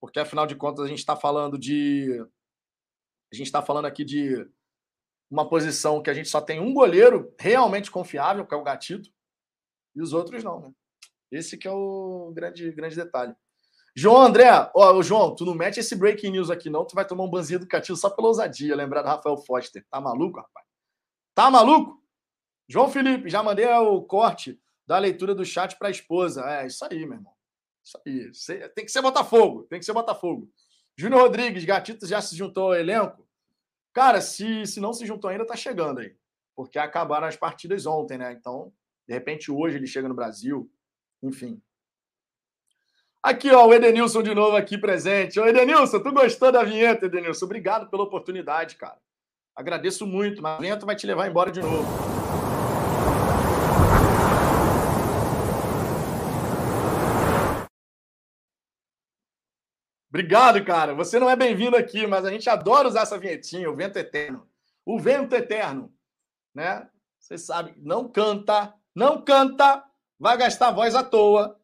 Porque afinal de contas a gente está falando de a gente está falando aqui de uma posição que a gente só tem um goleiro realmente confiável, que é o Gatito, e os outros não, né? Esse que é o grande, grande detalhe. João André, ó, João, tu não mete esse breaking news aqui, não, tu vai tomar um banzinho do Gatito só pela ousadia, lembrar do Rafael Foster. Tá maluco, rapaz? Tá maluco? João Felipe, já mandei o corte da leitura do chat para a esposa. É, isso aí, meu irmão. Isso aí. Tem que ser Botafogo, tem que ser Botafogo. Júnior Rodrigues, Gatito já se juntou ao elenco? Cara, se, se não se juntou ainda, tá chegando aí. Porque acabaram as partidas ontem, né? Então, de repente, hoje ele chega no Brasil. Enfim. Aqui, ó, o Edenilson de novo aqui presente. Ô, Edenilson, tu gostou da vinheta, Edenilson? Obrigado pela oportunidade, cara. Agradeço muito, mas a vinheta vai te levar embora de novo. Obrigado, cara. Você não é bem-vindo aqui, mas a gente adora usar essa vinhetinha, o vento eterno. O vento eterno, né? Você sabe, não canta, não canta, vai gastar voz à toa.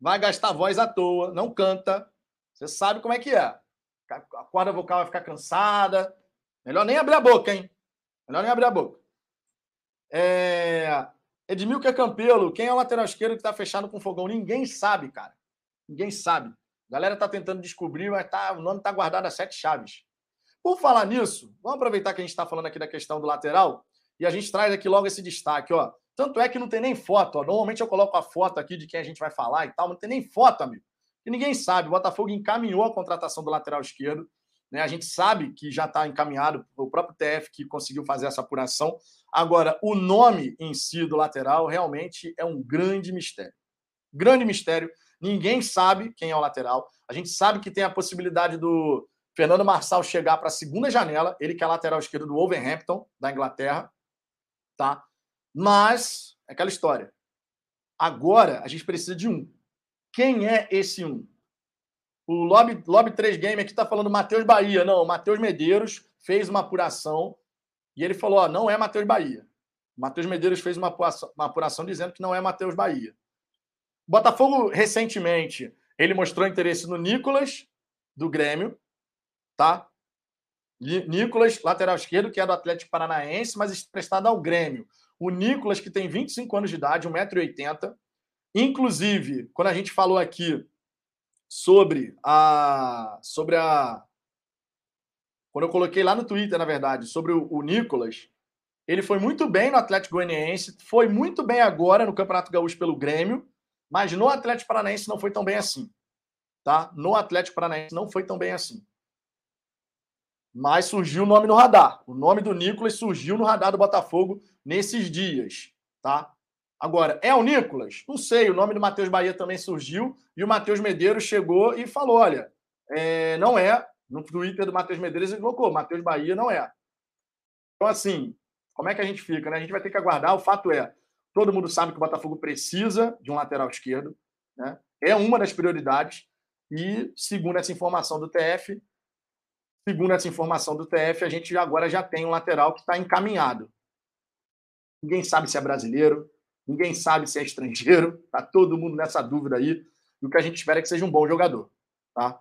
Vai gastar voz à toa, não canta. Você sabe como é que é. A corda vocal vai ficar cansada. Melhor nem abrir a boca, hein? Melhor nem abrir a boca. É... Edmilker Campelo, quem é o lateral esquerdo que está fechado com fogão? Ninguém sabe, cara. Ninguém sabe. A galera está tentando descobrir, mas tá, o nome está guardado a sete chaves. Por falar nisso, vamos aproveitar que a gente está falando aqui da questão do lateral e a gente traz aqui logo esse destaque. Ó. Tanto é que não tem nem foto. Ó. Normalmente eu coloco a foto aqui de quem a gente vai falar e tal, mas não tem nem foto, amigo. E ninguém sabe. O Botafogo encaminhou a contratação do lateral esquerdo. Né? A gente sabe que já está encaminhado, o próprio TF que conseguiu fazer essa apuração. Agora, o nome em si do lateral realmente é um grande mistério. Grande mistério. Ninguém sabe quem é o lateral. A gente sabe que tem a possibilidade do Fernando Marçal chegar para a segunda janela, ele que é lateral esquerdo do Wolverhampton, da Inglaterra, tá? Mas, é aquela história. Agora a gente precisa de um. Quem é esse um? O Lobby, Lobby 3 Game aqui está falando Matheus Bahia. Não, Matheus Medeiros fez uma apuração e ele falou: ó, não é Matheus Bahia. Matheus Medeiros fez uma apuração, uma apuração dizendo que não é Matheus Bahia. Botafogo, recentemente, ele mostrou interesse no Nicolas, do Grêmio, tá? Nicolas, lateral esquerdo, que é do Atlético Paranaense, mas emprestado ao Grêmio. O Nicolas, que tem 25 anos de idade, 1,80m. Inclusive, quando a gente falou aqui sobre a. Sobre a. Quando eu coloquei lá no Twitter, na verdade, sobre o, o Nicolas, ele foi muito bem no Atlético Goianiense, foi muito bem agora no Campeonato Gaúcho pelo Grêmio, mas no Atlético Paranaense não foi tão bem assim. Tá? No Atlético Paranaense não foi tão bem assim. Mas surgiu o nome no radar. O nome do Nicolas surgiu no radar do Botafogo nesses dias, tá? Agora, é o Nicolas? Não sei. O nome do Matheus Bahia também surgiu e o Matheus Medeiros chegou e falou: olha, é, não é. No Twitter do Matheus Medeiros ele colocou: Matheus Bahia não é. Então, assim, como é que a gente fica? Né? A gente vai ter que aguardar. O fato é: Todo mundo sabe que o Botafogo precisa de um lateral esquerdo, né? É uma das prioridades. E, segundo essa informação do TF, segundo essa informação do TF, a gente agora já tem um lateral que está encaminhado. Ninguém sabe se é brasileiro, ninguém sabe se é estrangeiro, tá todo mundo nessa dúvida aí. E o que a gente espera é que seja um bom jogador, tá?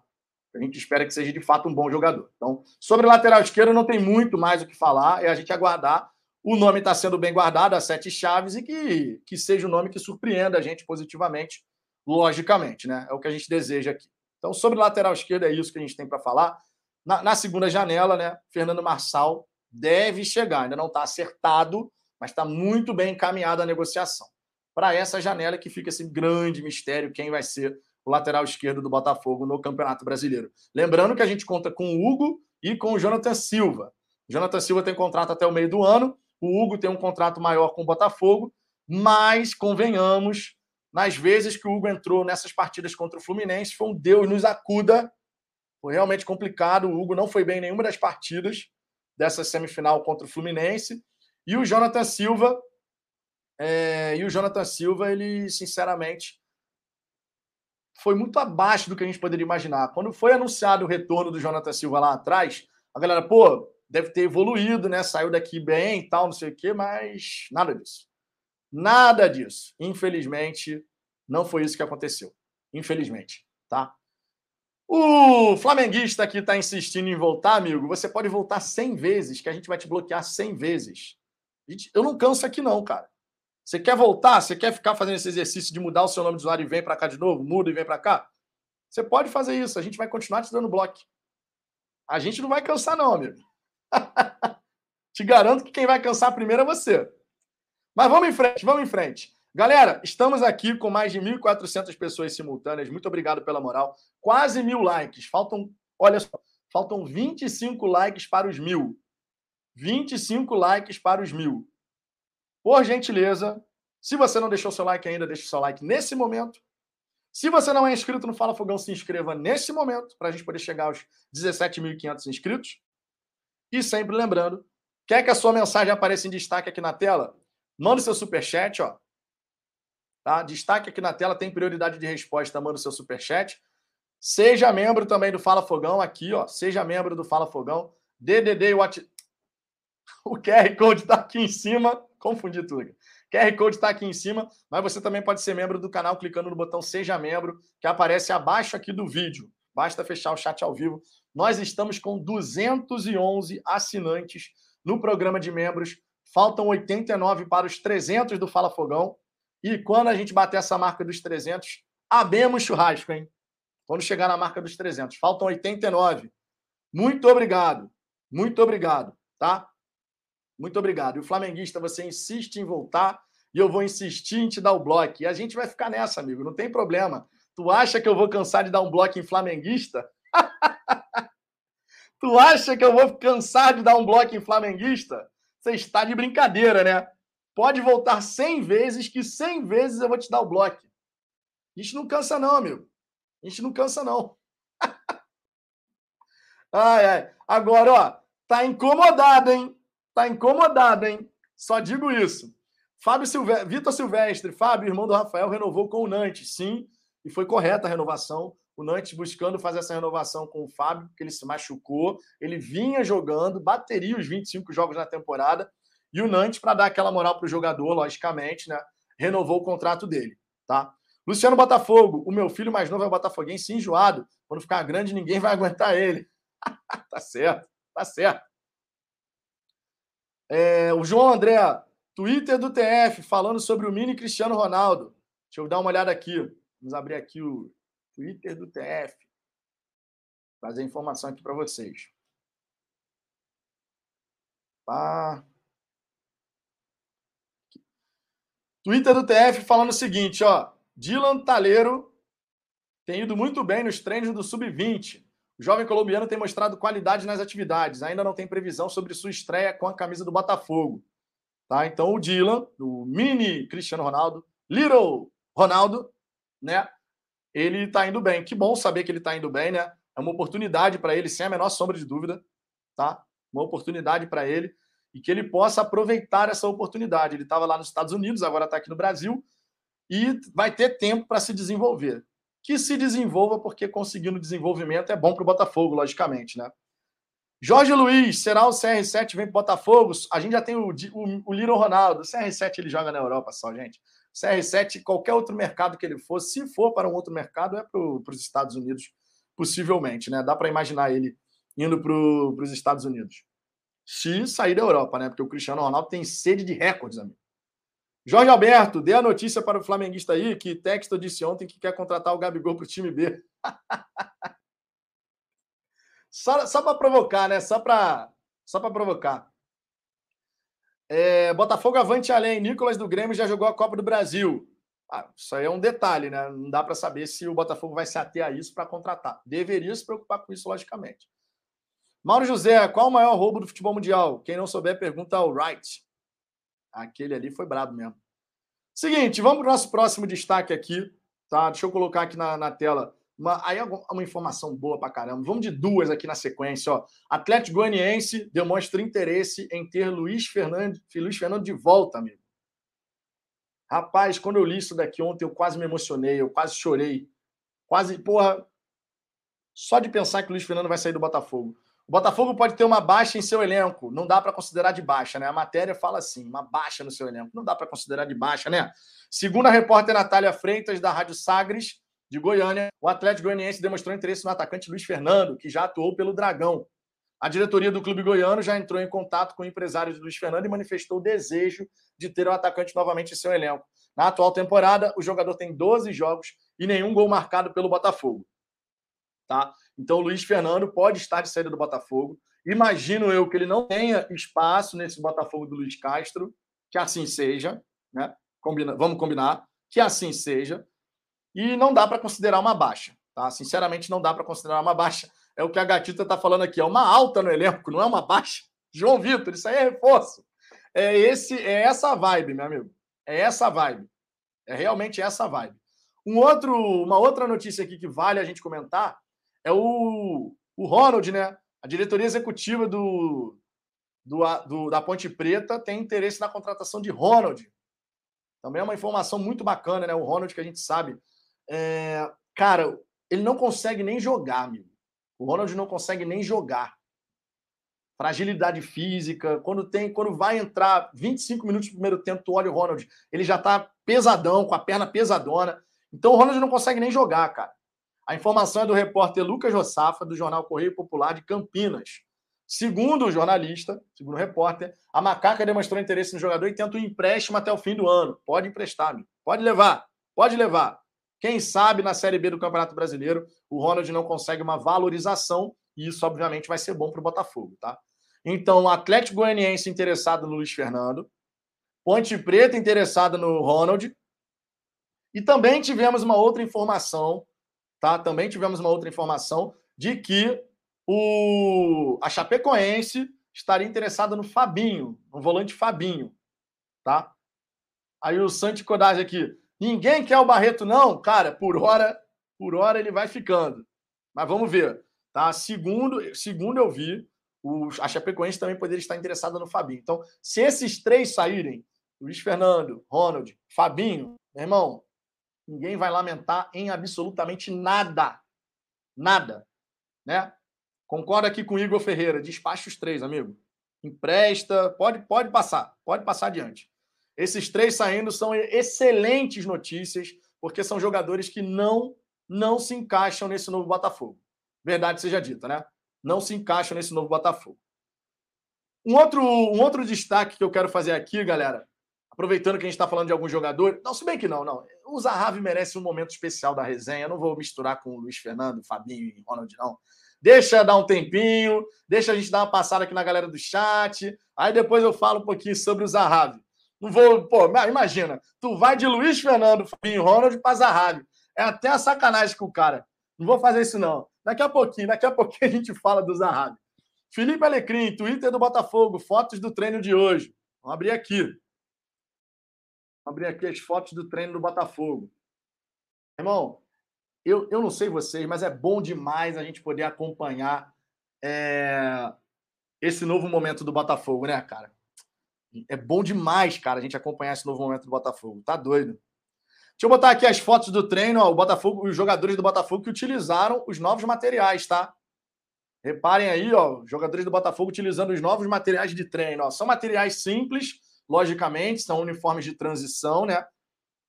A gente espera que seja de fato um bom jogador. Então, sobre lateral esquerdo, não tem muito mais o que falar, é a gente aguardar o nome está sendo bem guardado, as sete chaves, e que, que seja um nome que surpreenda a gente positivamente, logicamente, né? É o que a gente deseja aqui. Então, sobre lateral esquerdo, é isso que a gente tem para falar. Na, na, segunda janela, né? Fernando Marçal deve chegar, ainda não está acertado, mas está muito bem encaminhada a negociação. Para essa janela que fica esse grande mistério, quem vai ser o lateral esquerdo do Botafogo no Campeonato Brasileiro. Lembrando que a gente conta com o Hugo e com o Jonathan Silva. O Jonathan Silva tem contrato até o meio do ano o Hugo tem um contrato maior com o Botafogo, mas convenhamos, nas vezes que o Hugo entrou nessas partidas contra o Fluminense, foi um Deus nos acuda. Foi realmente complicado. O Hugo não foi bem em nenhuma das partidas dessa semifinal contra o Fluminense. E o Jonathan Silva, é, e o Jonathan Silva, ele sinceramente foi muito abaixo do que a gente poderia imaginar. Quando foi anunciado o retorno do Jonathan Silva lá atrás, a galera, pô, deve ter evoluído, né? Saiu daqui bem e tal, não sei o quê, mas nada disso. Nada disso. Infelizmente, não foi isso que aconteceu. Infelizmente, tá? O flamenguista aqui está insistindo em voltar, amigo. Você pode voltar 100 vezes, que a gente vai te bloquear 100 vezes. Eu não canso aqui, não, cara. Você quer voltar? Você quer ficar fazendo esse exercício de mudar o seu nome de usuário e vem para cá de novo? Muda e vem para cá? Você pode fazer isso. A gente vai continuar te dando bloco. A gente não vai cansar, não, amigo. Te garanto que quem vai cansar primeiro é você. Mas vamos em frente, vamos em frente. Galera, estamos aqui com mais de 1.400 pessoas simultâneas. Muito obrigado pela moral. Quase mil likes. Faltam, olha só, faltam 25 likes para os mil. 25 likes para os mil. Por gentileza, se você não deixou seu like ainda, deixe seu like nesse momento. Se você não é inscrito no Fala Fogão, se inscreva nesse momento para a gente poder chegar aos 17.500 inscritos. E sempre lembrando, quer que a sua mensagem apareça em destaque aqui na tela? Manda seu superchat, ó. Tá? Destaque aqui na tela, tem prioridade de resposta, manda seu superchat. Seja membro também do Fala Fogão aqui, ó. Seja membro do Fala Fogão. DDD What... O QR Code está aqui em cima. Confundi tudo. QR Code está aqui em cima, mas você também pode ser membro do canal clicando no botão Seja Membro, que aparece abaixo aqui do vídeo. Basta fechar o chat ao vivo. Nós estamos com 211 assinantes no programa de membros. Faltam 89 para os 300 do Fala Fogão. E quando a gente bater essa marca dos 300, abemos churrasco, hein? Quando chegar na marca dos 300. Faltam 89. Muito obrigado. Muito obrigado, tá? Muito obrigado. E o flamenguista, você insiste em voltar e eu vou insistir em te dar o bloco. E a gente vai ficar nessa, amigo, não tem problema. Tu acha que eu vou cansar de dar um bloco em flamenguista? tu acha que eu vou cansar de dar um bloco em flamenguista? Você está de brincadeira, né? Pode voltar 100 vezes, que 100 vezes eu vou te dar o bloco. A gente não cansa, não, amigo. A gente não cansa, não. ai, ai. Agora, ó, tá incomodado, hein? Tá incomodado, hein? Só digo isso. Fábio Silvestre, Vitor Silvestre, Fábio, irmão do Rafael, renovou com o Nantes, sim, e foi correta a renovação. O Nantes buscando fazer essa renovação com o Fábio, porque ele se machucou. Ele vinha jogando, bateria os 25 jogos na temporada. E o Nantes, para dar aquela moral para o jogador, logicamente, né? Renovou o contrato dele, tá? Luciano Botafogo, o meu filho mais novo é o Botafoguense enjoado. Quando ficar grande, ninguém vai aguentar ele. tá certo, tá certo. É, o João André, Twitter do TF, falando sobre o mini Cristiano Ronaldo. Deixa eu dar uma olhada aqui. Vamos abrir aqui o Twitter do TF. Trazer informação aqui para vocês. Pá. Twitter do TF falando o seguinte, ó. Dylan Taleiro tem ido muito bem nos treinos do Sub-20. O jovem colombiano tem mostrado qualidade nas atividades. Ainda não tem previsão sobre sua estreia com a camisa do Botafogo. Tá? Então, o Dylan, o mini Cristiano Ronaldo, Little Ronaldo, né? Ele está indo bem. Que bom saber que ele está indo bem, né? É uma oportunidade para ele, sem a menor sombra de dúvida, tá? Uma oportunidade para ele e que ele possa aproveitar essa oportunidade. Ele estava lá nos Estados Unidos, agora está aqui no Brasil e vai ter tempo para se desenvolver que se desenvolva, porque conseguindo desenvolvimento é bom para o Botafogo, logicamente, né? Jorge Luiz, será o CR7 vem para Botafogo? A gente já tem o, o, o Ronaldo. O CR7 ele joga na Europa só, gente. CR7, qualquer outro mercado que ele for, se for para um outro mercado, é para os Estados Unidos, possivelmente, né? Dá para imaginar ele indo para os Estados Unidos. Se sair da Europa, né? Porque o Cristiano Ronaldo tem sede de recordes, amigo. Jorge Alberto, dê a notícia para o flamenguista aí que Texto disse ontem que quer contratar o Gabigol para o time B. só só para provocar, né? Só para só provocar. É, Botafogo avante além. Nicolas do Grêmio já jogou a Copa do Brasil. Ah, isso aí é um detalhe, né? Não dá para saber se o Botafogo vai se ater a isso para contratar. Deveria se preocupar com isso, logicamente. Mauro José, qual o maior roubo do futebol mundial? Quem não souber, pergunta ao Wright. Aquele ali foi brabo mesmo. Seguinte, vamos para o nosso próximo destaque aqui, tá? Deixa eu colocar aqui na, na tela. Uma, aí é uma informação boa para caramba. Vamos de duas aqui na sequência. Ó. Atlético Goianiense demonstra interesse em ter Luiz Fernando, Luiz Fernando de volta, amigo. Rapaz, quando eu li isso daqui ontem, eu quase me emocionei, eu quase chorei. Quase, porra, só de pensar que o Luiz Fernando vai sair do Botafogo. O Botafogo pode ter uma baixa em seu elenco, não dá para considerar de baixa, né? A matéria fala assim, uma baixa no seu elenco, não dá para considerar de baixa, né? Segundo a repórter Natália Freitas, da Rádio Sagres, de Goiânia, o Atlético Goianiense demonstrou interesse no atacante Luiz Fernando, que já atuou pelo Dragão. A diretoria do clube goiano já entrou em contato com o empresário de Luiz Fernando e manifestou o desejo de ter o atacante novamente em seu elenco. Na atual temporada, o jogador tem 12 jogos e nenhum gol marcado pelo Botafogo. Tá? Então, o Luiz Fernando pode estar de saída do Botafogo. Imagino eu que ele não tenha espaço nesse Botafogo do Luiz Castro, que assim seja, né? Combina, vamos combinar, que assim seja. E não dá para considerar uma baixa, tá? Sinceramente, não dá para considerar uma baixa. É o que a Gatita está falando aqui, é uma alta no elenco, não é uma baixa. João Vitor, isso aí é reforço. É, esse, é essa vibe, meu amigo. É essa vibe. É realmente essa vibe. Um outro, uma outra notícia aqui que vale a gente comentar é o, o Ronald, né? A diretoria executiva do, do, do, da Ponte Preta tem interesse na contratação de Ronald. Também é uma informação muito bacana, né? O Ronald, que a gente sabe. É, cara, ele não consegue nem jogar, amigo. O Ronald não consegue nem jogar. Fragilidade física. Quando tem, quando vai entrar 25 minutos do primeiro tempo, tu olha o Ronald, ele já tá pesadão, com a perna pesadona. Então o Ronald não consegue nem jogar, cara. A informação é do repórter Lucas Rossafa, do jornal Correio Popular de Campinas. Segundo o jornalista, segundo o repórter, a Macaca demonstrou interesse no jogador e tenta um empréstimo até o fim do ano. Pode emprestar, amigo. Pode levar. Pode levar. Quem sabe na Série B do Campeonato Brasileiro o Ronald não consegue uma valorização e isso, obviamente, vai ser bom para o Botafogo, tá? Então, o Atlético Goianiense interessado no Luiz Fernando, Ponte Preta interessada no Ronald, e também tivemos uma outra informação, tá? Também tivemos uma outra informação de que o, a Chapecoense estaria interessada no Fabinho, no volante Fabinho, tá? Aí o Santi Codazzi aqui, ninguém quer o Barreto não? Cara, por hora, por hora ele vai ficando. Mas vamos ver, tá? Segundo, segundo eu vi, o, a Chapecoense também poderia estar interessada no Fabinho. Então, se esses três saírem, Luiz Fernando, Ronald, Fabinho, meu irmão, ninguém vai lamentar em absolutamente nada. Nada, né? Concordo aqui com o Igor Ferreira. Despacha os três, amigo. Empresta, pode, pode passar, pode passar adiante. Esses três saindo são excelentes notícias, porque são jogadores que não não se encaixam nesse novo Botafogo. Verdade seja dita, né? Não se encaixam nesse novo Botafogo. Um outro, um outro destaque que eu quero fazer aqui, galera, aproveitando que a gente está falando de algum jogador. Não, se bem que não, não. O Zahavi merece um momento especial da resenha. Eu não vou misturar com o Luiz Fernando, Fabinho e Ronald, não. Deixa dar um tempinho, deixa a gente dar uma passada aqui na galera do chat. Aí depois eu falo um pouquinho sobre o Zahavi. Não vou, pô, imagina, tu vai de Luiz Fernando, Fabinho Ronald para Zahavi. É até a sacanagem com o cara. Não vou fazer isso, não. Daqui a pouquinho, daqui a pouquinho a gente fala do Zahavi. Felipe Alecrim, Twitter do Botafogo, fotos do treino de hoje. Vamos abrir aqui. Abrir aqui as fotos do treino do Botafogo. Irmão, eu, eu não sei vocês, mas é bom demais a gente poder acompanhar é, esse novo momento do Botafogo, né, cara? É bom demais, cara, a gente acompanhar esse novo momento do Botafogo. Tá doido. Deixa eu botar aqui as fotos do treino, ó, o Botafogo, os jogadores do Botafogo que utilizaram os novos materiais, tá? Reparem aí, ó, jogadores do Botafogo utilizando os novos materiais de treino. Ó. São materiais simples, logicamente, são uniformes de transição, né?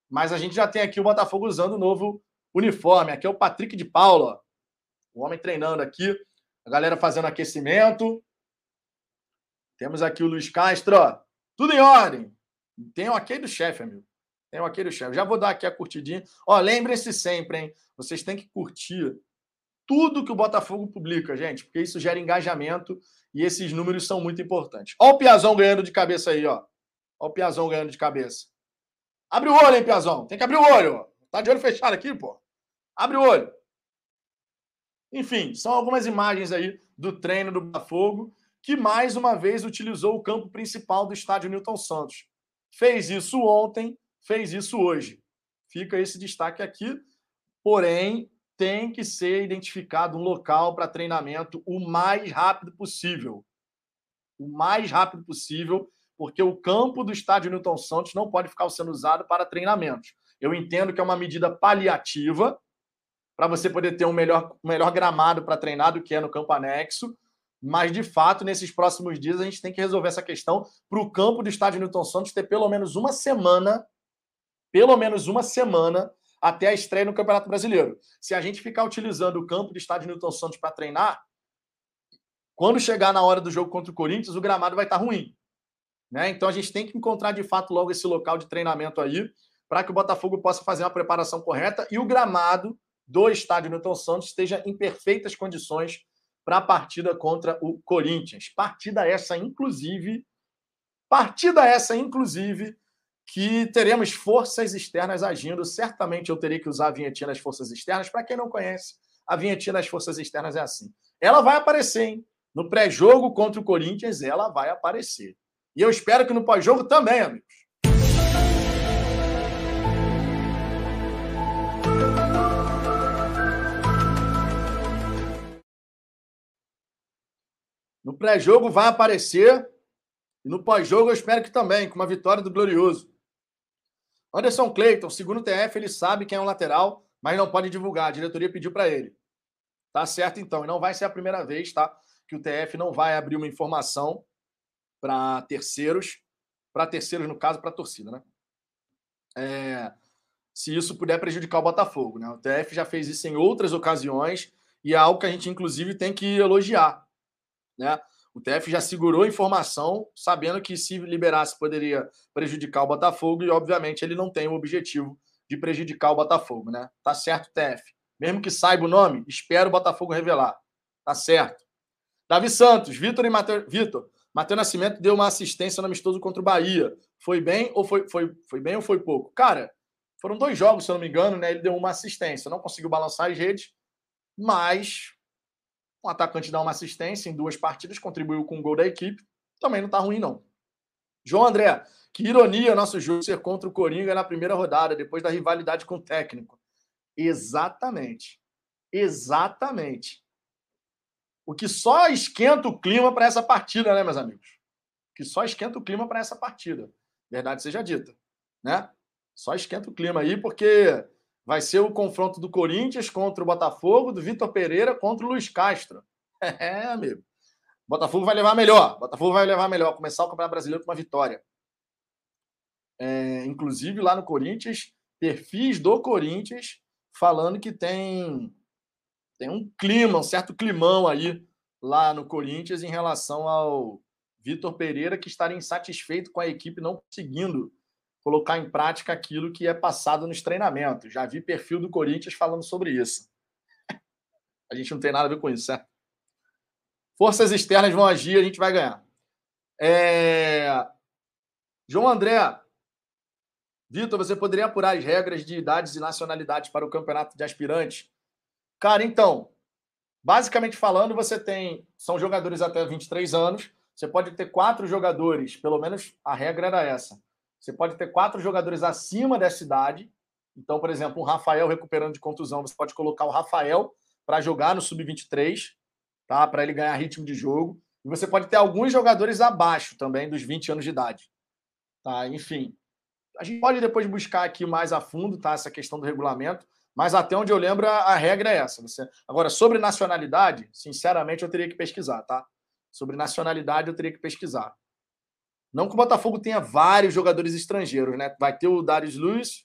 Mas a gente já tem aqui o Botafogo usando o novo uniforme. Aqui é o Patrick de Paula, o homem treinando aqui, a galera fazendo aquecimento. Temos aqui o Luiz Castro, ó. tudo em ordem. Tem o ok do chefe, amigo. Tem o ok do chefe. Já vou dar aqui a curtidinha. Ó, lembrem-se sempre, hein? Vocês têm que curtir tudo que o Botafogo publica, gente, porque isso gera engajamento e esses números são muito importantes. Ó o Piazão ganhando de cabeça aí, ó. Ó o Piazão ganhando de cabeça. Abre o olho, hein, Piazão. Tem que abrir o olho. Tá de olho fechado aqui, pô? Abre o olho. Enfim, são algumas imagens aí do treino do Botafogo, que mais uma vez utilizou o campo principal do estádio Newton Santos. Fez isso ontem, fez isso hoje. Fica esse destaque aqui. Porém, tem que ser identificado um local para treinamento o mais rápido possível. O mais rápido possível, porque o campo do estádio Newton Santos não pode ficar sendo usado para treinamentos. Eu entendo que é uma medida paliativa para você poder ter um melhor, melhor gramado para treinar do que é no campo anexo. Mas, de fato, nesses próximos dias, a gente tem que resolver essa questão para o campo do estádio Newton Santos ter pelo menos uma semana, pelo menos uma semana, até a estreia no Campeonato Brasileiro. Se a gente ficar utilizando o campo do estádio Newton Santos para treinar, quando chegar na hora do jogo contra o Corinthians, o gramado vai estar ruim. Né? Então a gente tem que encontrar de fato logo esse local de treinamento aí para que o Botafogo possa fazer uma preparação correta e o gramado do estádio Newton Santos esteja em perfeitas condições para a partida contra o Corinthians. Partida essa, inclusive, partida essa, inclusive, que teremos forças externas agindo. Certamente eu terei que usar a vinhetinha das forças externas. Para quem não conhece, a vinhetinha das forças externas é assim. Ela vai aparecer, hein? No pré-jogo contra o Corinthians, ela vai aparecer. E eu espero que no pós-jogo também, amigos. No pré-jogo vai aparecer. E no pós-jogo eu espero que também, com uma vitória do Glorioso. Anderson Cleiton, segundo o TF, ele sabe quem é um lateral, mas não pode divulgar. A diretoria pediu para ele. Tá certo, então. E não vai ser a primeira vez, tá? Que o TF não vai abrir uma informação para terceiros, para terceiros, no caso, para a torcida, né? É, se isso puder prejudicar o Botafogo, né? O TF já fez isso em outras ocasiões e é algo que a gente, inclusive, tem que elogiar, né? O TF já segurou a informação, sabendo que se liberasse poderia prejudicar o Botafogo e, obviamente, ele não tem o objetivo de prejudicar o Botafogo, né? Tá certo, TF. Mesmo que saiba o nome, espero o Botafogo revelar. Tá certo. Davi Santos, Vitor e Matheus. Vitor, Matheus Nascimento deu uma assistência no amistoso contra o Bahia. Foi bem ou foi, foi, foi bem ou foi pouco? Cara, foram dois jogos, se eu não me engano, né? Ele deu uma assistência. Não conseguiu balançar as redes, mas um atacante dá uma assistência em duas partidas, contribuiu com o gol da equipe. Também não está ruim, não. João André, que ironia nosso jogo ser contra o Coringa na primeira rodada, depois da rivalidade com o técnico. Exatamente. Exatamente. O que só esquenta o clima para essa partida, né, meus amigos? O que só esquenta o clima para essa partida. Verdade seja dita, né? Só esquenta o clima aí, porque vai ser o confronto do Corinthians contra o Botafogo, do Vitor Pereira contra o Luiz Castro. É, amigo. Botafogo vai levar melhor. Botafogo vai levar melhor. Começar o Campeonato Brasileiro com uma vitória. É, inclusive, lá no Corinthians, perfis do Corinthians falando que tem, tem um clima, um certo climão aí lá no Corinthians em relação ao Vitor Pereira, que estaria insatisfeito com a equipe não conseguindo colocar em prática aquilo que é passado nos treinamentos. Já vi perfil do Corinthians falando sobre isso. A gente não tem nada a ver com isso, certo? Forças externas vão agir, a gente vai ganhar. É... João André, Vitor, você poderia apurar as regras de idades e nacionalidades para o campeonato de aspirantes? Cara, então, basicamente falando, você tem. São jogadores até 23 anos. Você pode ter quatro jogadores, pelo menos a regra era essa você pode ter quatro jogadores acima dessa idade. Então, por exemplo, um Rafael recuperando de contusão, você pode colocar o Rafael para jogar no sub-23, tá? Para ele ganhar ritmo de jogo. E você pode ter alguns jogadores abaixo também dos 20 anos de idade. Tá? Enfim, a gente pode depois buscar aqui mais a fundo, tá? Essa questão do regulamento, mas até onde eu lembro a, regra é essa. Você... Agora, sobre nacionalidade, sinceramente, eu teria que pesquisar, tá? Sobre nacionalidade, eu teria que pesquisar. Não que o Botafogo tenha vários jogadores estrangeiros, né? Vai ter o Darius Luiz,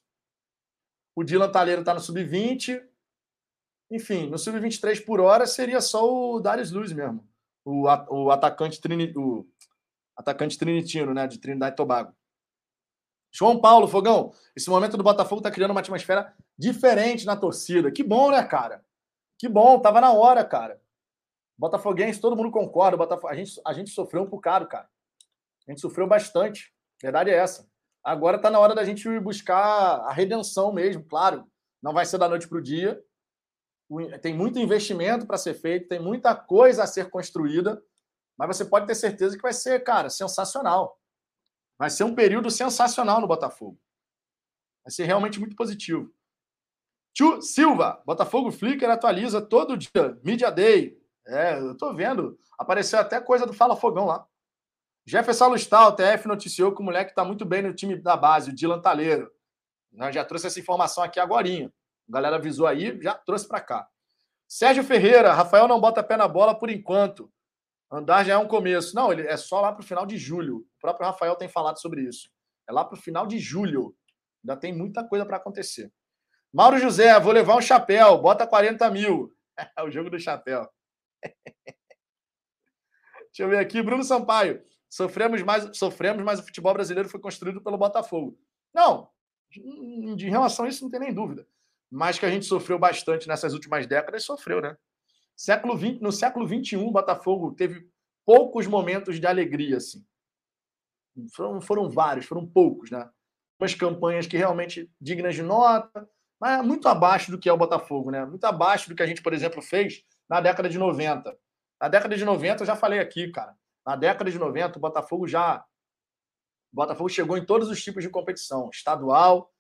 o Dylan Talheiro está no sub-20. Enfim, no sub-23 por hora seria só o Darius Luiz mesmo. O, o, atacante, trini, o atacante trinitino, né? De Trinidade e Tobago. João Paulo, Fogão, esse momento do Botafogo está criando uma atmosfera diferente na torcida. Que bom, né, cara? Que bom, tava na hora, cara. Botafoguense, todo mundo concorda. Botafogo, a, gente, a gente sofreu um bocado, cara. A gente sofreu bastante. Verdade é essa. Agora está na hora da gente buscar a redenção mesmo, claro. Não vai ser da noite para o dia. Tem muito investimento para ser feito, tem muita coisa a ser construída, mas você pode ter certeza que vai ser, cara, sensacional. Vai ser um período sensacional no Botafogo. Vai ser realmente muito positivo. Tio Silva, Botafogo Flickr atualiza todo dia, Media Day. É, eu tô vendo. Apareceu até coisa do Fala Fogão lá. Jefferson Lustal, TF noticiou que o moleque está muito bem no time da base, o Dylan Taleiro. Nós já trouxe essa informação aqui agora. A galera avisou aí, já trouxe para cá. Sérgio Ferreira, Rafael não bota pé na bola por enquanto. Andar já é um começo. Não, ele é só lá para o final de julho. O próprio Rafael tem falado sobre isso. É lá para o final de julho. Ainda tem muita coisa para acontecer. Mauro José, vou levar um chapéu, bota 40 mil. É o jogo do chapéu. Deixa eu ver aqui. Bruno Sampaio. Sofremos mais, sofremos, mas o futebol brasileiro foi construído pelo Botafogo. Não, em relação a isso não tem nem dúvida. Mas que a gente sofreu bastante nessas últimas décadas, sofreu, né? Século 20, no século XXI, o Botafogo teve poucos momentos de alegria, assim. Foram, foram vários, foram poucos, né? Umas campanhas que realmente dignas de nota, mas muito abaixo do que é o Botafogo, né? Muito abaixo do que a gente, por exemplo, fez na década de 90 Na década de 90, eu já falei aqui, cara. Na década de 90, o Botafogo já. O Botafogo chegou em todos os tipos de competição: estadual,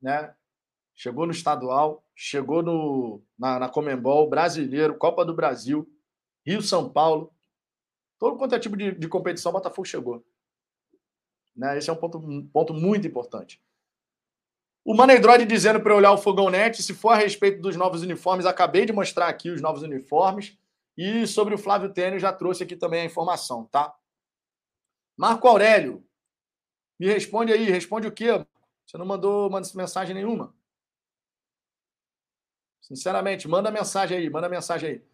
né? Chegou no estadual, chegou no, na, na Comembol, brasileiro, Copa do Brasil, Rio São Paulo. Todo quanto é tipo de, de competição, o Botafogo chegou. Né? Esse é um ponto, um ponto muito importante. O Manedroid dizendo para olhar o Fogão Net, se for a respeito dos novos uniformes, acabei de mostrar aqui os novos uniformes. E sobre o Flávio Tênis, já trouxe aqui também a informação, tá? Marco Aurélio, me responde aí, responde o quê? Você não mandou mensagem nenhuma. Sinceramente, manda mensagem aí, manda mensagem aí.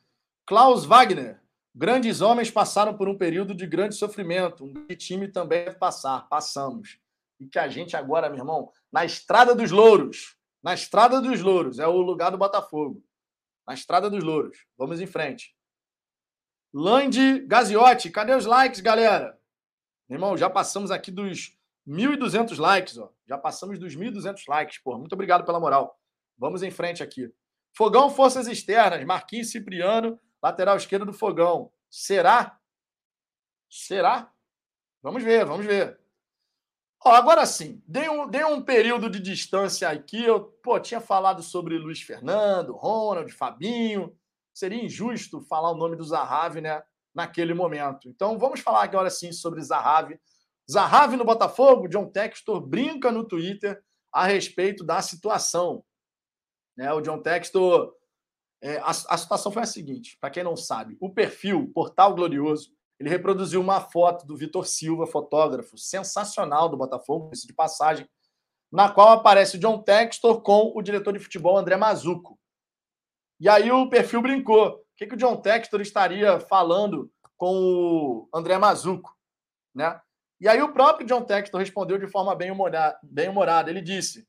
Klaus Wagner, grandes homens passaram por um período de grande sofrimento. Um time também deve passar, passamos. E que a gente agora, meu irmão, na Estrada dos Louros, na Estrada dos Louros, é o lugar do Botafogo. Na Estrada dos Louros. Vamos em frente. Lande Gaziotti, cadê os likes, galera? Meu irmão, já passamos aqui dos 1.200 likes, ó. Já passamos dos 1.200 likes, pô. Muito obrigado pela moral. Vamos em frente aqui. Fogão Forças Externas, Marquinhos Cipriano, lateral esquerdo do Fogão. Será? Será? Vamos ver, vamos ver. Ó, agora sim, dei um, dei um período de distância aqui. Eu pô, tinha falado sobre Luiz Fernando, Ronald, Fabinho. Seria injusto falar o nome do Zahavi né, naquele momento. Então vamos falar agora sim sobre Zahavi. Zahavi no Botafogo, John Textor brinca no Twitter a respeito da situação. Né? O John Textor. É, a, a situação foi a seguinte: para quem não sabe, o perfil Portal Glorioso ele reproduziu uma foto do Vitor Silva, fotógrafo sensacional do Botafogo, isso de passagem, na qual aparece o John Textor com o diretor de futebol André Mazuco. E aí o perfil brincou. O que, que o John Textor estaria falando com o André Mazuco, né? E aí o próprio John Textor respondeu de forma bem humorada. Bem humorada. Ele disse: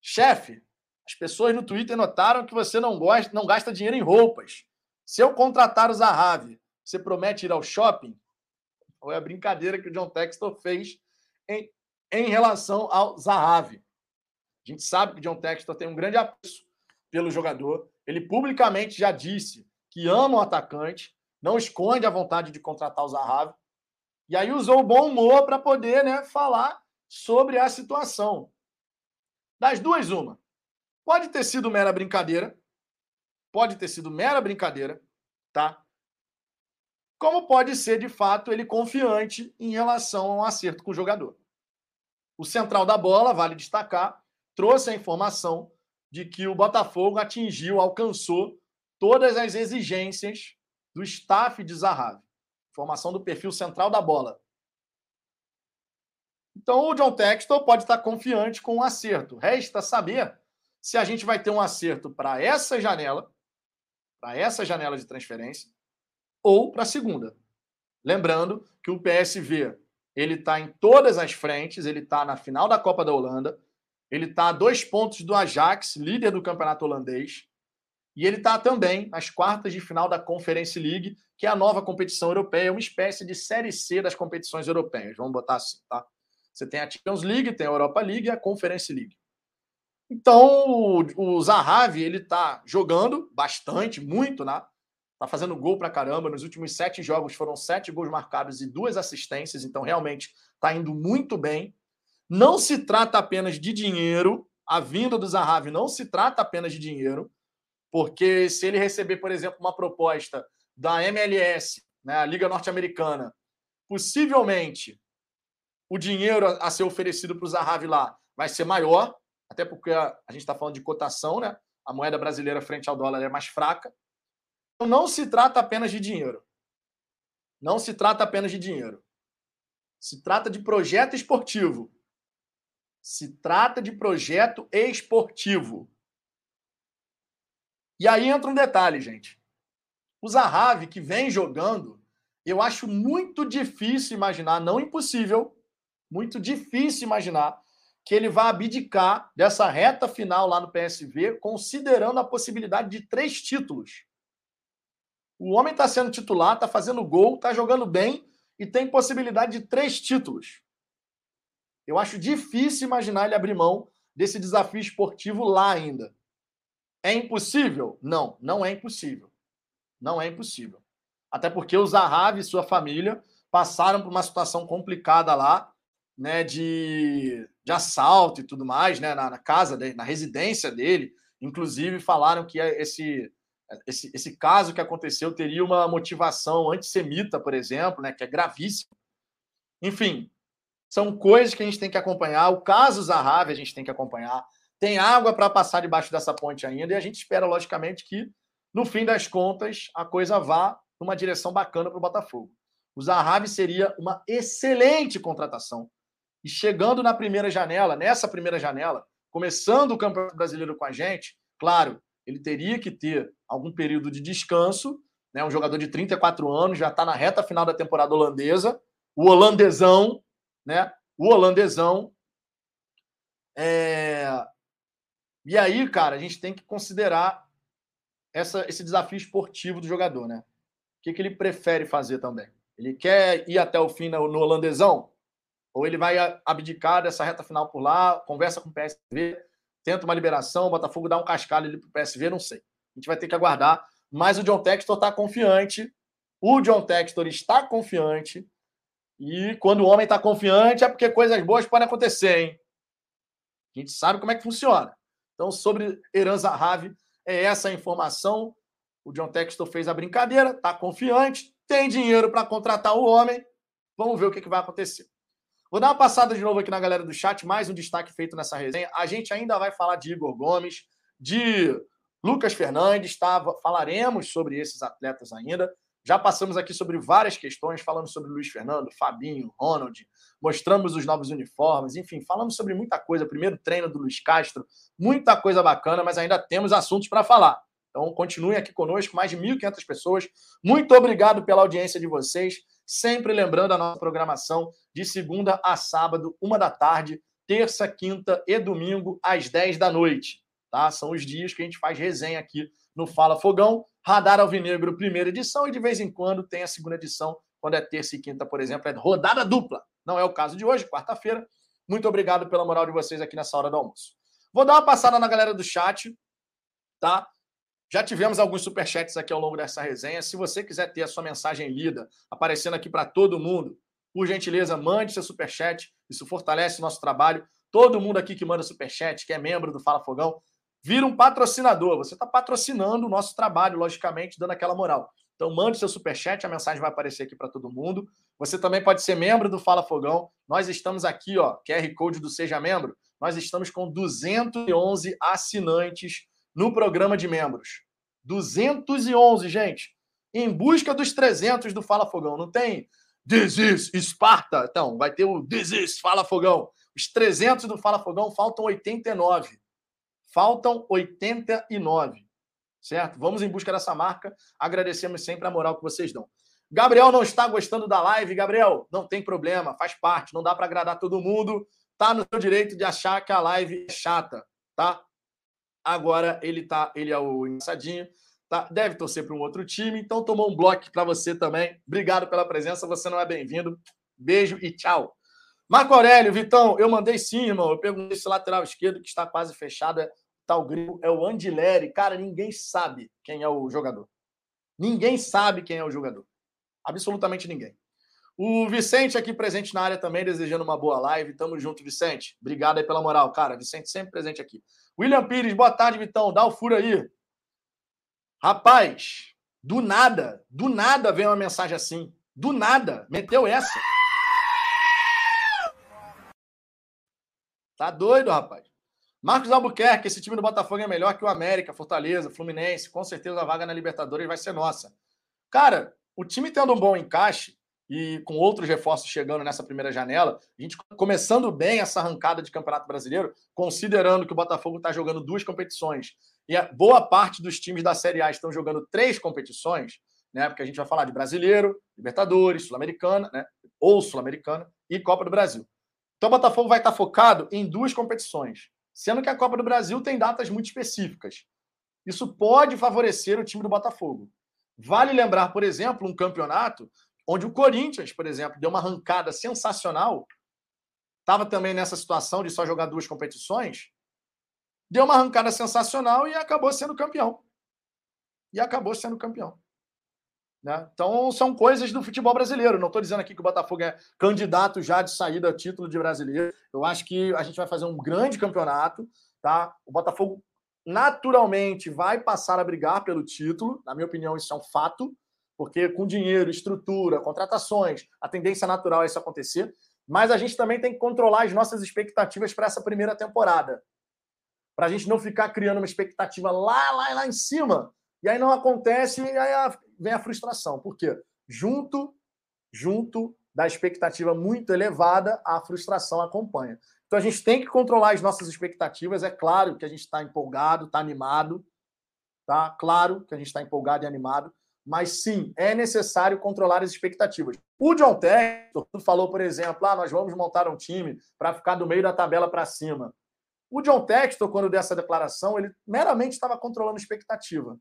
Chefe, as pessoas no Twitter notaram que você não gosta, não gasta dinheiro em roupas. Se eu contratar o Zahavi, você promete ir ao shopping? Foi a brincadeira que o John Textor fez em, em relação ao Zahavi. A gente sabe que o John Textor tem um grande apreço pelo jogador. Ele publicamente já disse que ama o atacante, não esconde a vontade de contratar o Zahavi. E aí usou o bom humor para poder né, falar sobre a situação. Das duas, uma. Pode ter sido mera brincadeira. Pode ter sido mera brincadeira, tá? Como pode ser, de fato, ele confiante em relação ao acerto com o jogador. O central da bola, vale destacar, trouxe a informação de que o Botafogo atingiu, alcançou todas as exigências do staff de Zahavi. Informação do perfil central da bola. Então, o John Textor pode estar confiante com o acerto. Resta saber se a gente vai ter um acerto para essa janela, para essa janela de transferência, ou para a segunda. Lembrando que o PSV ele está em todas as frentes, ele está na final da Copa da Holanda, ele está a dois pontos do Ajax, líder do campeonato holandês, e ele está também nas quartas de final da Conference League, que é a nova competição europeia, uma espécie de série C das competições europeias. Vamos botar assim, tá? Você tem a Champions League, tem a Europa League e a Conference League. Então, o, Zahavi, ele tá jogando bastante, muito, né? Tá fazendo gol pra caramba. Nos últimos sete jogos foram sete gols marcados e duas assistências. Então, realmente, tá indo muito bem. Não se trata apenas de dinheiro. A vinda do Zahavi não se trata apenas de dinheiro. Porque se ele receber, por exemplo, uma proposta da MLS, né, a Liga Norte-Americana, possivelmente o dinheiro a ser oferecido para o Zahavi lá vai ser maior, até porque a, a gente está falando de cotação, né? A moeda brasileira frente ao dólar é mais fraca. Então não se trata apenas de dinheiro. Não se trata apenas de dinheiro. Se trata de projeto esportivo. Se trata de projeto esportivo. E aí entra um detalhe, gente. O Zahavi, que vem jogando, eu acho muito difícil imaginar, não impossível, muito difícil imaginar que ele vá abdicar dessa reta final lá no PSV, considerando a possibilidade de três títulos. O homem está sendo titular, está fazendo gol, está jogando bem e tem possibilidade de três títulos. Eu acho difícil imaginar ele abrir mão desse desafio esportivo lá ainda. É impossível? Não, não é impossível. Não é impossível. Até porque o Zahavi e sua família passaram por uma situação complicada lá, né, de, de assalto e tudo mais, né, na, na casa dele, na residência dele. Inclusive falaram que esse, esse, esse caso que aconteceu teria uma motivação antissemita, por exemplo, né, que é gravíssimo. Enfim, são coisas que a gente tem que acompanhar. O caso Zahavi a gente tem que acompanhar. Tem água para passar debaixo dessa ponte ainda e a gente espera, logicamente, que no fim das contas a coisa vá numa direção bacana para o Botafogo. O Zahavi seria uma excelente contratação. E chegando na primeira janela, nessa primeira janela, começando o Campeonato Brasileiro com a gente, claro, ele teria que ter algum período de descanso, né? Um jogador de 34 anos, já está na reta final da temporada holandesa, o holandesão, né? O holandesão. É... E aí, cara, a gente tem que considerar essa, esse desafio esportivo do jogador, né? O que, que ele prefere fazer também? Ele quer ir até o fim no, no holandesão? Ou ele vai abdicar dessa reta final por lá, conversa com o PSV, tenta uma liberação, o Botafogo dá um cascalho ali para o PSV, não sei. A gente vai ter que aguardar. Mas o John Textor está confiante. O John Textor está confiante. E quando o homem está confiante é porque coisas boas podem acontecer, hein? A gente sabe como é que funciona. Então, sobre Eran Zahavi, é essa a informação. O John Textor fez a brincadeira, está confiante, tem dinheiro para contratar o homem. Vamos ver o que, que vai acontecer. Vou dar uma passada de novo aqui na galera do chat, mais um destaque feito nessa resenha. A gente ainda vai falar de Igor Gomes, de Lucas Fernandes, tá? falaremos sobre esses atletas ainda. Já passamos aqui sobre várias questões, falamos sobre Luiz Fernando, Fabinho, Ronald, mostramos os novos uniformes, enfim, falamos sobre muita coisa. Primeiro treino do Luiz Castro, muita coisa bacana, mas ainda temos assuntos para falar. Então, continuem aqui conosco, mais de 1.500 pessoas. Muito obrigado pela audiência de vocês. Sempre lembrando a nossa programação de segunda a sábado, uma da tarde, terça, quinta e domingo, às 10 da noite. Tá? São os dias que a gente faz resenha aqui no Fala Fogão. Radar Alvinegro, primeira edição, e de vez em quando tem a segunda edição, quando é terça e quinta, por exemplo, é rodada dupla. Não é o caso de hoje, quarta-feira. Muito obrigado pela moral de vocês aqui nessa hora do almoço. Vou dar uma passada na galera do chat, tá? Já tivemos alguns superchats aqui ao longo dessa resenha. Se você quiser ter a sua mensagem lida, aparecendo aqui para todo mundo, por gentileza, mande seu superchat. Isso fortalece o nosso trabalho. Todo mundo aqui que manda superchat, que é membro do Fala Fogão, vira um patrocinador. Você está patrocinando o nosso trabalho, logicamente, dando aquela moral. Então, mande seu superchat, a mensagem vai aparecer aqui para todo mundo. Você também pode ser membro do Fala Fogão. Nós estamos aqui, ó, QR Code do Seja Membro. Nós estamos com 211 assinantes no programa de membros. 211, gente. Em busca dos 300 do Fala Fogão. Não tem This is Esparta. Então, vai ter o This is Fala Fogão. Os 300 do Fala Fogão faltam 89. Faltam 89. Certo? Vamos em busca dessa marca. Agradecemos sempre a moral que vocês dão. Gabriel não está gostando da live. Gabriel, não tem problema, faz parte. Não dá para agradar todo mundo. Tá no seu direito de achar que a live é chata, tá? Agora ele tá, ele é o engraçadinho, tá? Deve torcer para um outro time, então tomou um bloco para você também. Obrigado pela presença, você não é bem-vindo. Beijo e tchau. Marco Aurélio, Vitão, eu mandei sim, irmão. Eu perguntei se lateral esquerdo que está quase fechado tal grilo, é o Andileri. Cara, ninguém sabe quem é o jogador. Ninguém sabe quem é o jogador. Absolutamente ninguém. O Vicente aqui presente na área também, desejando uma boa live. Tamo junto, Vicente. Obrigado aí pela moral, cara. Vicente sempre presente aqui. William Pires, boa tarde, Vitão. Dá o furo aí. Rapaz, do nada, do nada vem uma mensagem assim. Do nada, meteu essa. Tá doido, rapaz. Marcos Albuquerque, esse time do Botafogo é melhor que o América, Fortaleza, Fluminense. Com certeza a vaga na Libertadores vai ser nossa. Cara, o time tendo um bom encaixe, e com outros reforços chegando nessa primeira janela, a gente começando bem essa arrancada de Campeonato Brasileiro, considerando que o Botafogo está jogando duas competições e a boa parte dos times da Série A estão jogando três competições, né? Porque a gente vai falar de Brasileiro, Libertadores, Sul-Americana, né? Ou Sul-Americana e Copa do Brasil. Então o Botafogo vai estar focado em duas competições, sendo que a Copa do Brasil tem datas muito específicas. Isso pode favorecer o time do Botafogo. Vale lembrar, por exemplo, um campeonato onde o Corinthians, por exemplo, deu uma arrancada sensacional, estava também nessa situação de só jogar duas competições, deu uma arrancada sensacional e acabou sendo campeão. E acabou sendo campeão. Né? Então, são coisas do futebol brasileiro. Não estou dizendo aqui que o Botafogo é candidato já de saída a título de brasileiro. Eu acho que a gente vai fazer um grande campeonato. Tá? O Botafogo naturalmente vai passar a brigar pelo título. Na minha opinião, isso é um fato, porque com dinheiro, estrutura, contratações, a tendência natural é isso acontecer. Mas a gente também tem que controlar as nossas expectativas para essa primeira temporada. Para a gente não ficar criando uma expectativa lá, lá, lá em cima. E aí não acontece e aí vem a frustração. Por quê? Junto, junto da expectativa muito elevada, a frustração acompanha. Então a gente tem que controlar as nossas expectativas. É claro que a gente está empolgado, está animado, tá? Claro que a gente está empolgado e animado, mas sim, é necessário controlar as expectativas. O John Textor falou, por exemplo, ah, nós vamos montar um time para ficar do meio da tabela para cima. O John Textor, quando deu essa declaração, ele meramente estava controlando expectativa.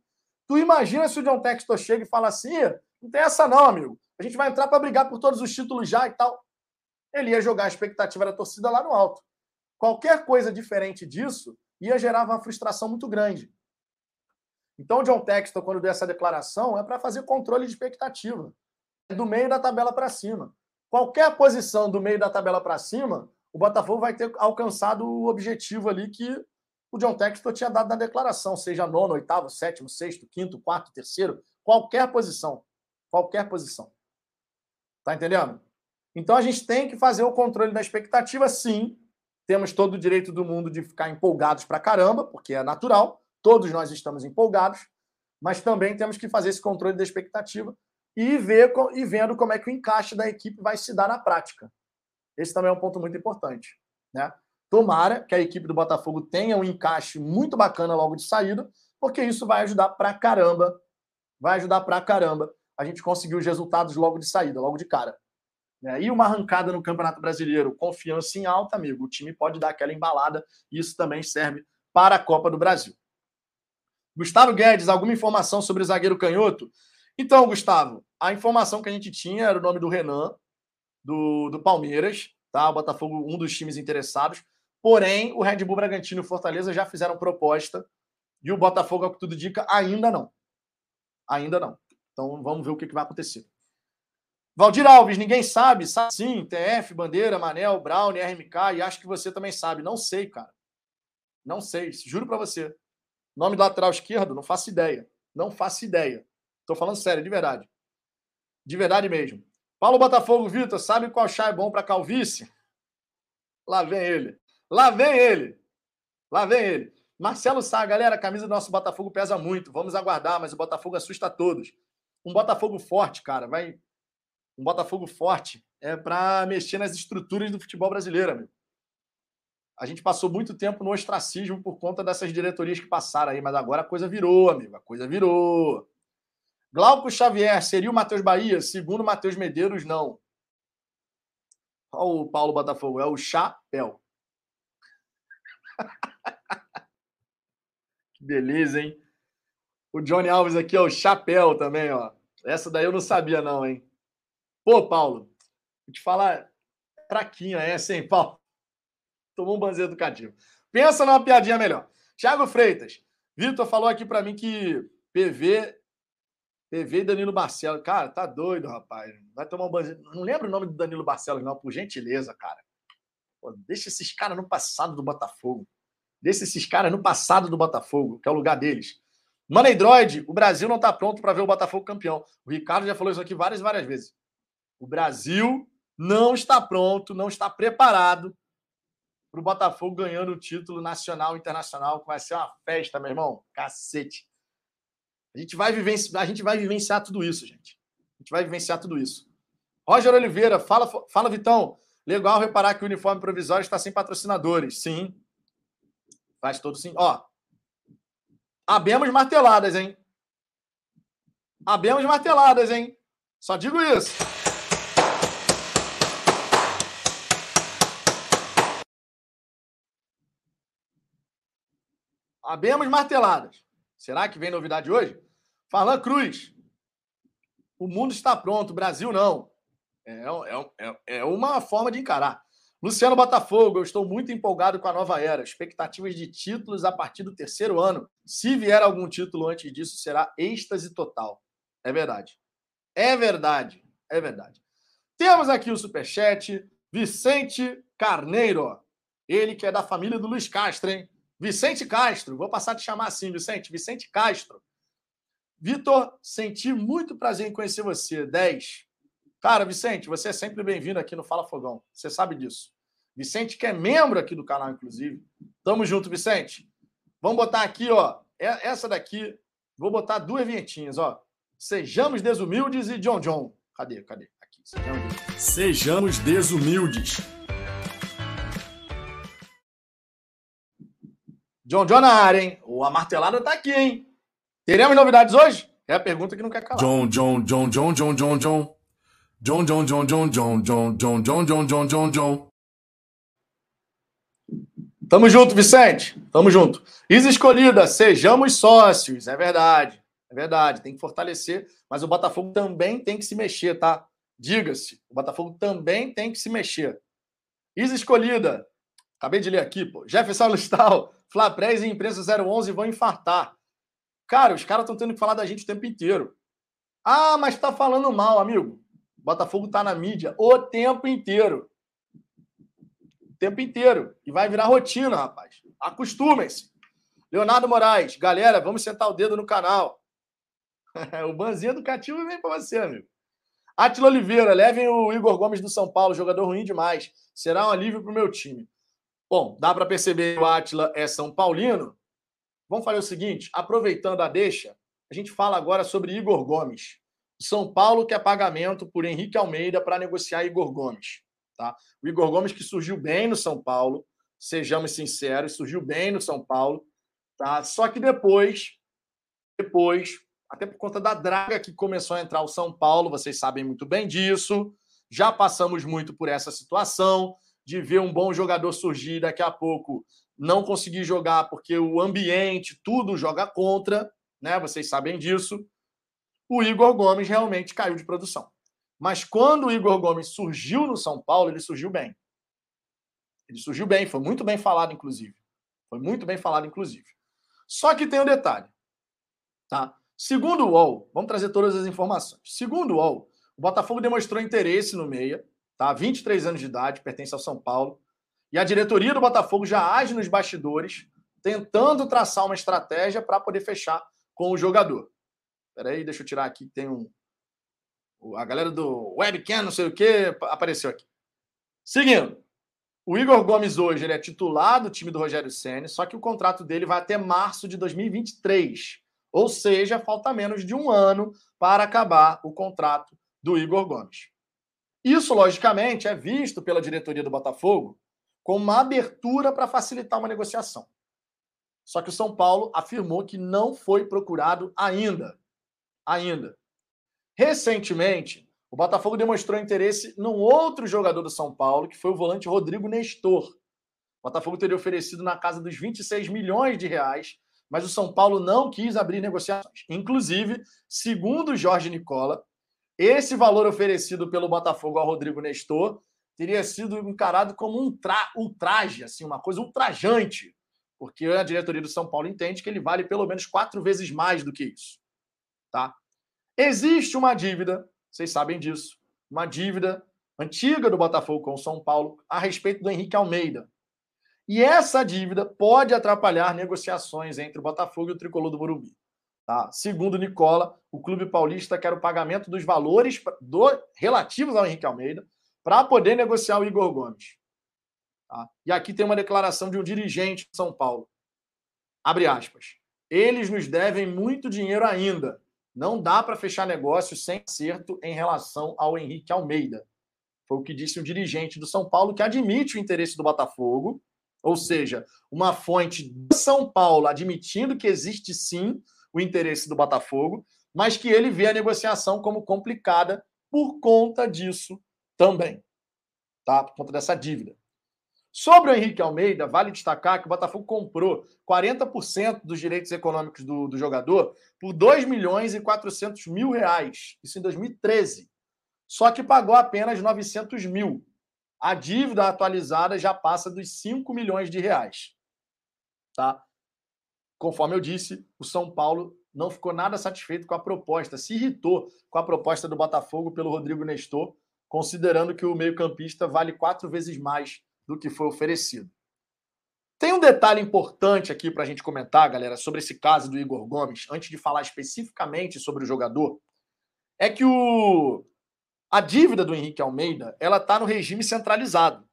Tu imagina se o John Textor chega e fala assim: não tem essa não, amigo. A gente vai entrar para brigar por todos os títulos já e tal ele ia jogar a expectativa da torcida lá no alto. Qualquer coisa diferente disso ia gerar uma frustração muito grande. Então, John Textor, quando deu essa declaração, é para fazer controle de expectativa. Do meio da tabela para cima. Qualquer posição do meio da tabela para cima, o Botafogo vai ter alcançado o objetivo ali que o John Textor tinha dado na declaração, seja nono, oitavo, sétimo, sexto, quinto, quarto, terceiro, qualquer posição. Qualquer posição. Tá entendendo? Então a gente tem que fazer o controle da expectativa, sim. Temos todo o direito do mundo de ficar empolgados para caramba, porque é natural, todos nós estamos empolgados, mas também temos que fazer esse controle da expectativa e ver e vendo como é que o encaixe da equipe vai se dar na prática. Esse também é um ponto muito importante, né? Tomara que a equipe do Botafogo tenha um encaixe muito bacana logo de saída, porque isso vai ajudar pra caramba, vai ajudar pra caramba a gente conseguir os resultados logo de saída, logo de cara. Né? E uma arrancada no Campeonato Brasileiro, confiança em alta, amigo. O time pode dar aquela embalada e isso também serve para a Copa do Brasil. Gustavo Guedes, alguma informação sobre o zagueiro canhoto? Então, Gustavo, a informação que a gente tinha era o nome do Renan, do, do Palmeiras, tá? O Botafogo, um dos times interessados. Porém, o Red Bull Bragantino e o Fortaleza já fizeram proposta e o Botafogo, ao que tudo indica, ainda não. Ainda não. Então, vamos ver o que, vai acontecer. Valdir Alves, ninguém sabe. Sabe sim, TF, Bandeira, Manel, Brown, RMK, e acho que você também sabe. Não sei, cara. Não sei, juro para você. Nome do lateral esquerdo, não faço ideia. Não faço ideia. Tô falando sério, de verdade. De verdade mesmo. Paulo Botafogo, Vitor, sabe qual chá é bom para calvície? Lá vem ele. Lá vem ele. Lá vem ele. Marcelo Sá, galera, a camisa do nosso Botafogo pesa muito. Vamos aguardar, mas o Botafogo assusta todos. Um Botafogo forte, cara, vai um Botafogo forte é para mexer nas estruturas do futebol brasileiro, amigo. A gente passou muito tempo no ostracismo por conta dessas diretorias que passaram aí, mas agora a coisa virou, amigo. A coisa virou. Glauco Xavier seria o Matheus Bahia? Segundo Matheus Medeiros, não. Olha o Paulo Botafogo, é o chapéu. que beleza, hein? O Johnny Alves aqui é o chapéu também, ó. Essa daí eu não sabia, não, hein? Pô, Paulo, vou te falar, fraquinha essa, hein, Paulo? Tomou um banzeiro educativo. Pensa numa piadinha melhor. Thiago Freitas, Vitor falou aqui para mim que PV, PV e Danilo Barcelos. Cara, tá doido, rapaz. Vai tomar um banzeiro. Não lembro o nome do Danilo Barcelos, não, por gentileza, cara. Pô, deixa esses caras no passado do Botafogo. Deixa esses caras no passado do Botafogo, que é o lugar deles. Android, o Brasil não tá pronto para ver o Botafogo campeão. O Ricardo já falou isso aqui várias e várias vezes. O Brasil não está pronto, não está preparado para o Botafogo ganhando o título nacional e internacional, que vai ser uma festa, meu irmão. Cacete. A gente vai vivenciar, a gente vai vivenciar tudo isso, gente. A gente vai vivenciar tudo isso. Roger Oliveira, fala, fala Vitão. Legal reparar que o uniforme provisório está sem patrocinadores. Sim. Faz todo sim. Ó. Abemos marteladas, hein? Abemos marteladas, hein? Só digo isso. Abemos marteladas. Será que vem novidade hoje? Farlan Cruz. O mundo está pronto, o Brasil não. É, é, é, é uma forma de encarar. Luciano Botafogo, eu estou muito empolgado com a nova era. Expectativas de títulos a partir do terceiro ano. Se vier algum título antes disso, será êxtase total. É verdade. É verdade. É verdade. Temos aqui o superchat Vicente Carneiro. Ele que é da família do Luiz Castro, hein? Vicente Castro. Vou passar a te chamar assim, Vicente. Vicente Castro. Vitor, senti muito prazer em conhecer você. 10. Cara, Vicente, você é sempre bem-vindo aqui no Fala Fogão. Você sabe disso. Vicente, que é membro aqui do canal, inclusive. Tamo junto, Vicente. Vamos botar aqui, ó. Essa daqui, vou botar duas vinhetinhas, ó. Sejamos desumildes e John John. Cadê? Cadê? Aqui. Sejamos, Sejamos desumildes. John John na área, hein? O a martelada tá aqui, hein? Teremos novidades hoje? É a pergunta que não quer calar. John John John John John John John. John John John John John John John John John John John John. Tamo junto, Vicente. Tamo junto. Isa Escolhida, sejamos sócios. É verdade. É verdade. Tem que fortalecer. Mas o Botafogo também tem que se mexer, tá? Diga-se. O Botafogo também tem que se mexer. Isa Escolhida. Acabei de ler aqui, pô. Jefferson Lustal. Flaprés e Imprensa 011 vão infartar. Cara, os caras estão tendo que falar da gente o tempo inteiro. Ah, mas tá falando mal, amigo. O Botafogo tá na mídia o tempo inteiro tempo inteiro. E vai virar rotina, rapaz. Acostumem-se. Leonardo Moraes, galera, vamos sentar o dedo no canal. o banzinho educativo vem para você, amigo. Atila Oliveira, levem o Igor Gomes do São Paulo, jogador ruim demais. Será um alívio para o meu time. Bom, dá para perceber que o Atila é São Paulino. Vamos fazer o seguinte: aproveitando a deixa, a gente fala agora sobre Igor Gomes. São Paulo quer pagamento por Henrique Almeida para negociar Igor Gomes. Tá? O Igor Gomes, que surgiu bem no São Paulo, sejamos sinceros, surgiu bem no São Paulo, tá? Só que depois, depois, até por conta da draga que começou a entrar o São Paulo, vocês sabem muito bem disso. Já passamos muito por essa situação de ver um bom jogador surgir daqui a pouco não conseguir jogar porque o ambiente, tudo joga contra, né? Vocês sabem disso. O Igor Gomes realmente caiu de produção. Mas quando o Igor Gomes surgiu no São Paulo, ele surgiu bem. Ele surgiu bem, foi muito bem falado, inclusive. Foi muito bem falado, inclusive. Só que tem um detalhe. Tá? Segundo o UOL, vamos trazer todas as informações. Segundo o UOL, o Botafogo demonstrou interesse no meia, tá? 23 anos de idade, pertence ao São Paulo. E a diretoria do Botafogo já age nos bastidores, tentando traçar uma estratégia para poder fechar com o jogador. Peraí, deixa eu tirar aqui, tem um, a galera do webcam, não sei o que, apareceu aqui. Seguindo, o Igor Gomes hoje ele é titular do time do Rogério Senna, só que o contrato dele vai até março de 2023. Ou seja, falta menos de um ano para acabar o contrato do Igor Gomes. Isso, logicamente, é visto pela diretoria do Botafogo como uma abertura para facilitar uma negociação. Só que o São Paulo afirmou que não foi procurado ainda. Ainda. Recentemente, o Botafogo demonstrou interesse num outro jogador do São Paulo, que foi o volante Rodrigo Nestor. O Botafogo teria oferecido na casa dos 26 milhões de reais, mas o São Paulo não quis abrir negociações. Inclusive, segundo Jorge Nicola, esse valor oferecido pelo Botafogo ao Rodrigo Nestor teria sido encarado como um tra ultraje, assim, uma coisa ultrajante, porque a diretoria do São Paulo entende que ele vale pelo menos quatro vezes mais do que isso. Tá? Existe uma dívida, vocês sabem disso, uma dívida antiga do Botafogo com o São Paulo a respeito do Henrique Almeida. E essa dívida pode atrapalhar negociações entre o Botafogo e o Tricolor do Morumbi. Tá? Segundo Nicola, o clube paulista quer o pagamento dos valores do, relativos ao Henrique Almeida para poder negociar o Igor Gomes. Tá? E aqui tem uma declaração de um dirigente de São Paulo. Abre aspas. Eles nos devem muito dinheiro ainda. Não dá para fechar negócio sem acerto em relação ao Henrique Almeida. Foi o que disse um dirigente do São Paulo que admite o interesse do Botafogo, ou seja, uma fonte do São Paulo admitindo que existe sim o interesse do Botafogo, mas que ele vê a negociação como complicada por conta disso também, tá? Por conta dessa dívida. Sobre o Henrique Almeida, vale destacar que o Botafogo comprou 40% dos direitos econômicos do, do jogador por 2 milhões e 400 mil reais. Isso em 2013. Só que pagou apenas 900 mil. A dívida atualizada já passa dos 5 milhões de reais. Tá? Conforme eu disse, o São Paulo não ficou nada satisfeito com a proposta, se irritou com a proposta do Botafogo pelo Rodrigo Nestor, considerando que o meio-campista vale quatro vezes mais do que foi oferecido. Tem um detalhe importante aqui para a gente comentar, galera, sobre esse caso do Igor Gomes, antes de falar especificamente sobre o jogador, é que o, a dívida do Henrique Almeida ela está no regime centralizado.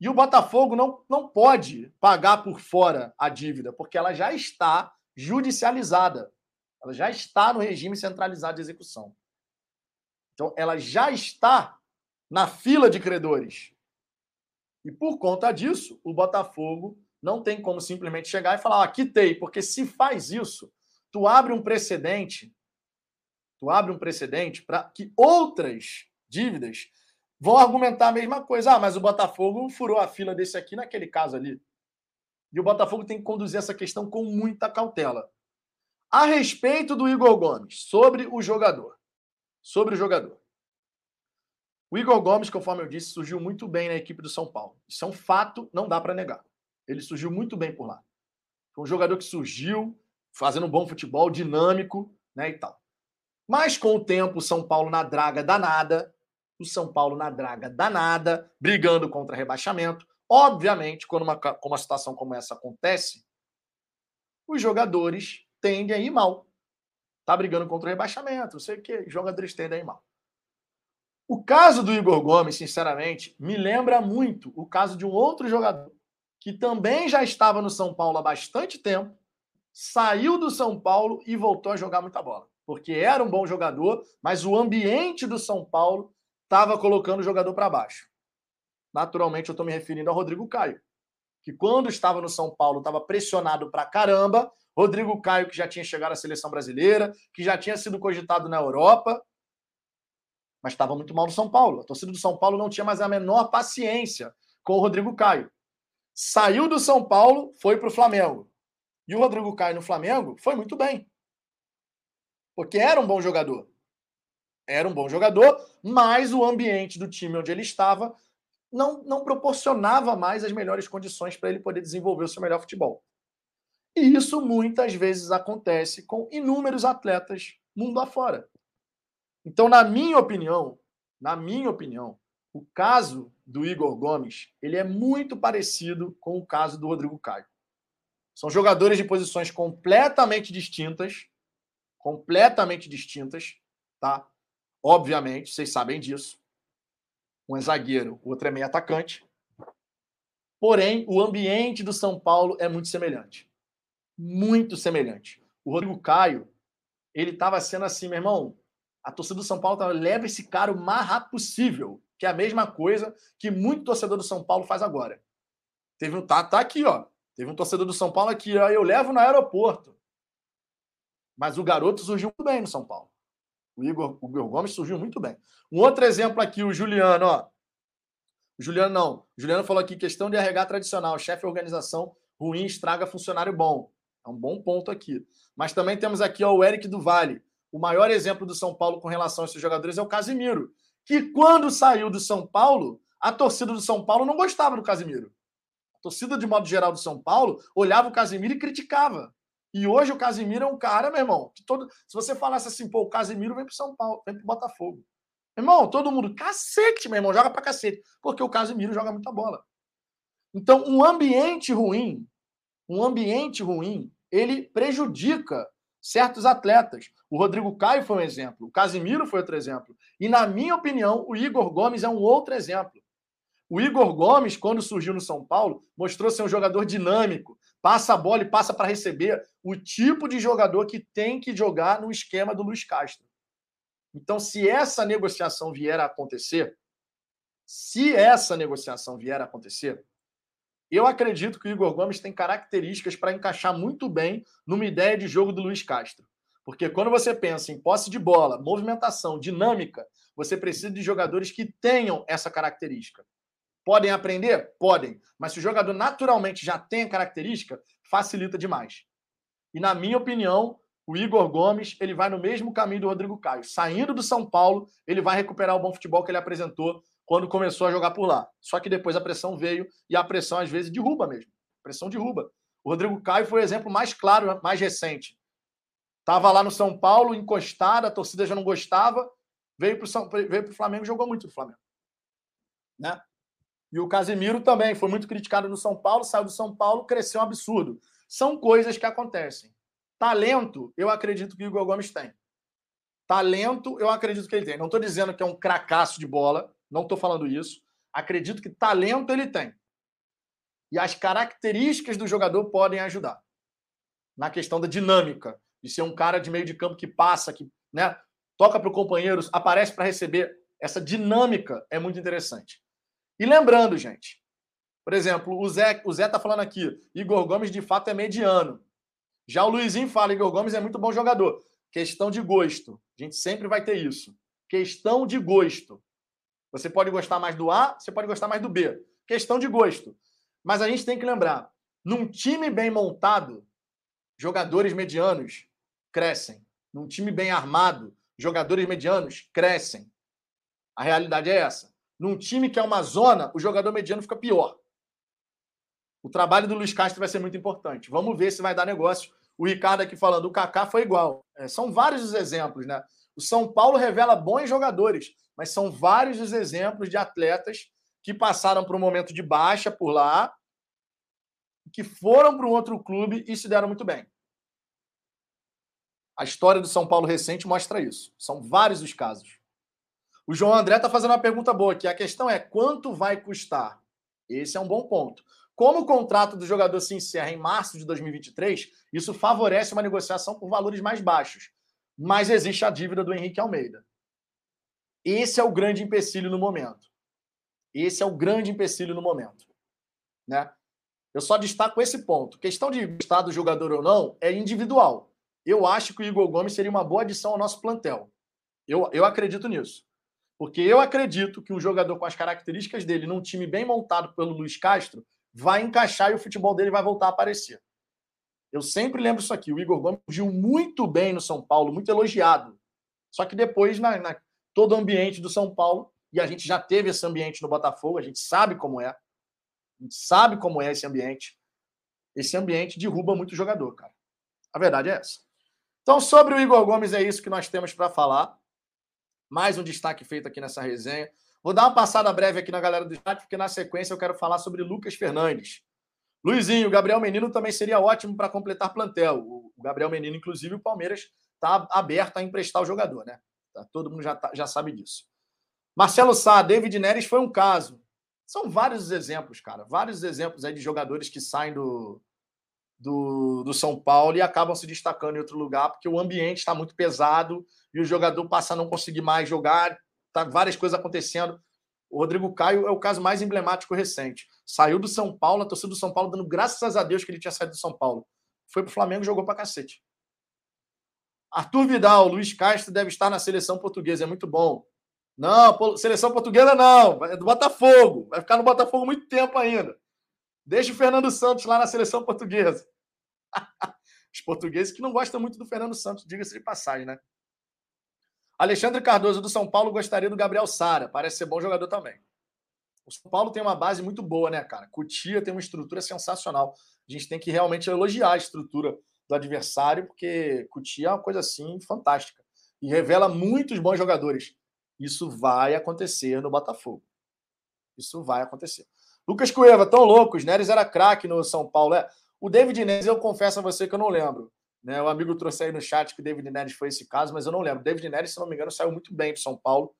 E o Botafogo não, não pode pagar por fora a dívida, porque ela já está judicializada. Ela já está no regime centralizado de execução. Então, ela já está na fila de credores. E por conta disso, o Botafogo não tem como simplesmente chegar e falar, ah, quitei, porque se faz isso, tu abre um precedente, tu abre um precedente para que outras dívidas vão argumentar a mesma coisa. Ah, mas o Botafogo furou a fila desse aqui naquele caso ali. E o Botafogo tem que conduzir essa questão com muita cautela. A respeito do Igor Gomes, sobre o jogador. Sobre o jogador. O Igor Gomes, conforme eu disse, surgiu muito bem na equipe do São Paulo. Isso é um fato, não dá para negar. Ele surgiu muito bem por lá. Foi um jogador que surgiu fazendo um bom futebol, dinâmico, né, e tal. Mas com o tempo, o São Paulo na draga danada, o São Paulo na draga danada, brigando contra rebaixamento, Obviamente, quando uma, uma situação como essa acontece, os jogadores tendem a ir mal. Tá brigando contra o rebaixamento, não sei o os jogadores tendem a ir mal. O caso do Igor Gomes, sinceramente, me lembra muito o caso de um outro jogador que também já estava no São Paulo há bastante tempo, saiu do São Paulo e voltou a jogar muita bola. Porque era um bom jogador, mas o ambiente do São Paulo estava colocando o jogador para baixo naturalmente eu estou me referindo ao Rodrigo Caio, que quando estava no São Paulo estava pressionado para caramba. Rodrigo Caio, que já tinha chegado à seleção brasileira, que já tinha sido cogitado na Europa, mas estava muito mal no São Paulo. A torcida do São Paulo não tinha mais a menor paciência com o Rodrigo Caio. Saiu do São Paulo, foi para o Flamengo. E o Rodrigo Caio no Flamengo foi muito bem. Porque era um bom jogador. Era um bom jogador, mas o ambiente do time onde ele estava não, não proporcionava mais as melhores condições para ele poder desenvolver o seu melhor futebol. E isso muitas vezes acontece com inúmeros atletas mundo afora. Então, na minha opinião, na minha opinião, o caso do Igor Gomes, ele é muito parecido com o caso do Rodrigo Caio. São jogadores de posições completamente distintas, completamente distintas, tá? Obviamente, vocês sabem disso um é zagueiro, o outro é meio atacante. Porém, o ambiente do São Paulo é muito semelhante. Muito semelhante. O Rodrigo Caio, ele estava sendo assim, meu irmão, a torcida do São Paulo tava, leva esse cara o mais rápido possível, que é a mesma coisa que muito torcedor do São Paulo faz agora. Teve um tá, tá aqui, ó. Teve um torcedor do São Paulo aqui, ó, eu levo no aeroporto. Mas o garoto surgiu muito bem no São Paulo. O Igor, o Igor Gomes surgiu muito bem. Um outro exemplo aqui, o Juliano, ó. Juliano não. Juliano falou aqui, questão de RH tradicional. Chefe organização ruim estraga funcionário bom. É um bom ponto aqui. Mas também temos aqui ó, o Eric do Vale. O maior exemplo do São Paulo com relação a esses jogadores é o Casimiro. Que quando saiu do São Paulo, a torcida do São Paulo não gostava do Casimiro. A torcida, de modo geral, do São Paulo olhava o Casimiro e criticava. E hoje o Casimiro é um cara, meu irmão, que todo. Se você falasse assim, pô, o Casimiro vem pro São Paulo, vem pro Botafogo. Meu irmão, todo mundo, cacete, meu irmão, joga pra cacete. Porque o Casimiro joga muita bola. Então, um ambiente ruim, um ambiente ruim, ele prejudica certos atletas. O Rodrigo Caio foi um exemplo, o Casimiro foi outro exemplo. E, na minha opinião, o Igor Gomes é um outro exemplo. O Igor Gomes, quando surgiu no São Paulo, mostrou ser um jogador dinâmico, passa a bola e passa para receber, o tipo de jogador que tem que jogar no esquema do Luiz Castro. Então, se essa negociação vier a acontecer, se essa negociação vier a acontecer, eu acredito que o Igor Gomes tem características para encaixar muito bem numa ideia de jogo do Luiz Castro. Porque quando você pensa em posse de bola, movimentação, dinâmica, você precisa de jogadores que tenham essa característica. Podem aprender? Podem. Mas se o jogador naturalmente já tem a característica, facilita demais. E na minha opinião, o Igor Gomes ele vai no mesmo caminho do Rodrigo Caio. Saindo do São Paulo, ele vai recuperar o bom futebol que ele apresentou quando começou a jogar por lá. Só que depois a pressão veio e a pressão às vezes derruba mesmo. A pressão derruba. O Rodrigo Caio foi o exemplo mais claro, mais recente. Estava lá no São Paulo, encostado, a torcida já não gostava, veio para o Flamengo jogou muito no Flamengo. Né? E o Casemiro também foi muito criticado no São Paulo, saiu do São Paulo, cresceu um absurdo. São coisas que acontecem. Talento, eu acredito que o Igor Gomes tem. Talento, eu acredito que ele tem. Não estou dizendo que é um cracaço de bola, não estou falando isso. Acredito que talento ele tem. E as características do jogador podem ajudar. Na questão da dinâmica, de ser um cara de meio de campo que passa, que né, toca para o companheiro, aparece para receber. Essa dinâmica é muito interessante. E lembrando, gente, por exemplo, o Zé o Zé tá falando aqui, Igor Gomes de fato é mediano. Já o Luizinho fala, Igor Gomes é muito bom jogador. Questão de gosto. A gente sempre vai ter isso. Questão de gosto. Você pode gostar mais do A, você pode gostar mais do B. Questão de gosto. Mas a gente tem que lembrar, num time bem montado, jogadores medianos crescem. Num time bem armado, jogadores medianos crescem. A realidade é essa. Num time que é uma zona, o jogador mediano fica pior. O trabalho do Luiz Castro vai ser muito importante. Vamos ver se vai dar negócio. O Ricardo aqui falando, o Kaká foi igual. É, são vários os exemplos, né? O São Paulo revela bons jogadores, mas são vários os exemplos de atletas que passaram por um momento de baixa por lá, que foram para um outro clube e se deram muito bem. A história do São Paulo recente mostra isso. São vários os casos. O João André está fazendo uma pergunta boa aqui. A questão é quanto vai custar? Esse é um bom ponto. Como o contrato do jogador se encerra em março de 2023, isso favorece uma negociação por valores mais baixos. Mas existe a dívida do Henrique Almeida. Esse é o grande empecilho no momento. Esse é o grande empecilho no momento. Né? Eu só destaco esse ponto. Questão de gostar do jogador ou não é individual. Eu acho que o Igor Gomes seria uma boa adição ao nosso plantel. Eu, eu acredito nisso. Porque eu acredito que um jogador com as características dele, num time bem montado pelo Luiz Castro, vai encaixar e o futebol dele vai voltar a aparecer. Eu sempre lembro isso aqui. O Igor Gomes viu muito bem no São Paulo, muito elogiado. Só que depois, na, na, todo o ambiente do São Paulo, e a gente já teve esse ambiente no Botafogo, a gente sabe como é. A gente sabe como é esse ambiente. Esse ambiente derruba muito jogador, cara. A verdade é essa. Então, sobre o Igor Gomes, é isso que nós temos para falar. Mais um destaque feito aqui nessa resenha. Vou dar uma passada breve aqui na galera do chat, porque na sequência eu quero falar sobre Lucas Fernandes. Luizinho, Gabriel Menino também seria ótimo para completar plantel. O Gabriel Menino, inclusive, o Palmeiras está aberto a emprestar o jogador, né? Tá, todo mundo já, tá, já sabe disso. Marcelo Sá, David Neres foi um caso. São vários exemplos, cara. Vários exemplos aí de jogadores que saem do, do, do São Paulo e acabam se destacando em outro lugar, porque o ambiente está muito pesado e o jogador passa a não conseguir mais jogar, tá várias coisas acontecendo. O Rodrigo Caio é o caso mais emblemático recente. Saiu do São Paulo, a torcida do São Paulo dando graças a Deus que ele tinha saído do São Paulo. Foi pro Flamengo e jogou pra cacete. Arthur Vidal, Luiz Castro deve estar na seleção portuguesa, é muito bom. Não, seleção portuguesa não, é do Botafogo. Vai ficar no Botafogo muito tempo ainda. Deixa o Fernando Santos lá na seleção portuguesa. Os portugueses que não gostam muito do Fernando Santos, diga-se de passagem, né? Alexandre Cardoso do São Paulo gostaria do Gabriel Sara. Parece ser bom jogador também. O São Paulo tem uma base muito boa, né, cara? Cutia tem uma estrutura sensacional. A gente tem que realmente elogiar a estrutura do adversário, porque Cutia é uma coisa assim fantástica. E revela muitos bons jogadores. Isso vai acontecer no Botafogo. Isso vai acontecer. Lucas Cueva, tão loucos. Neres era craque no São Paulo. É. O David Neres, eu confesso a você que eu não lembro. Né? O amigo trouxe aí no chat que o David Neres foi esse caso, mas eu não lembro. O David Neres, se não me engano, saiu muito bem do São Paulo,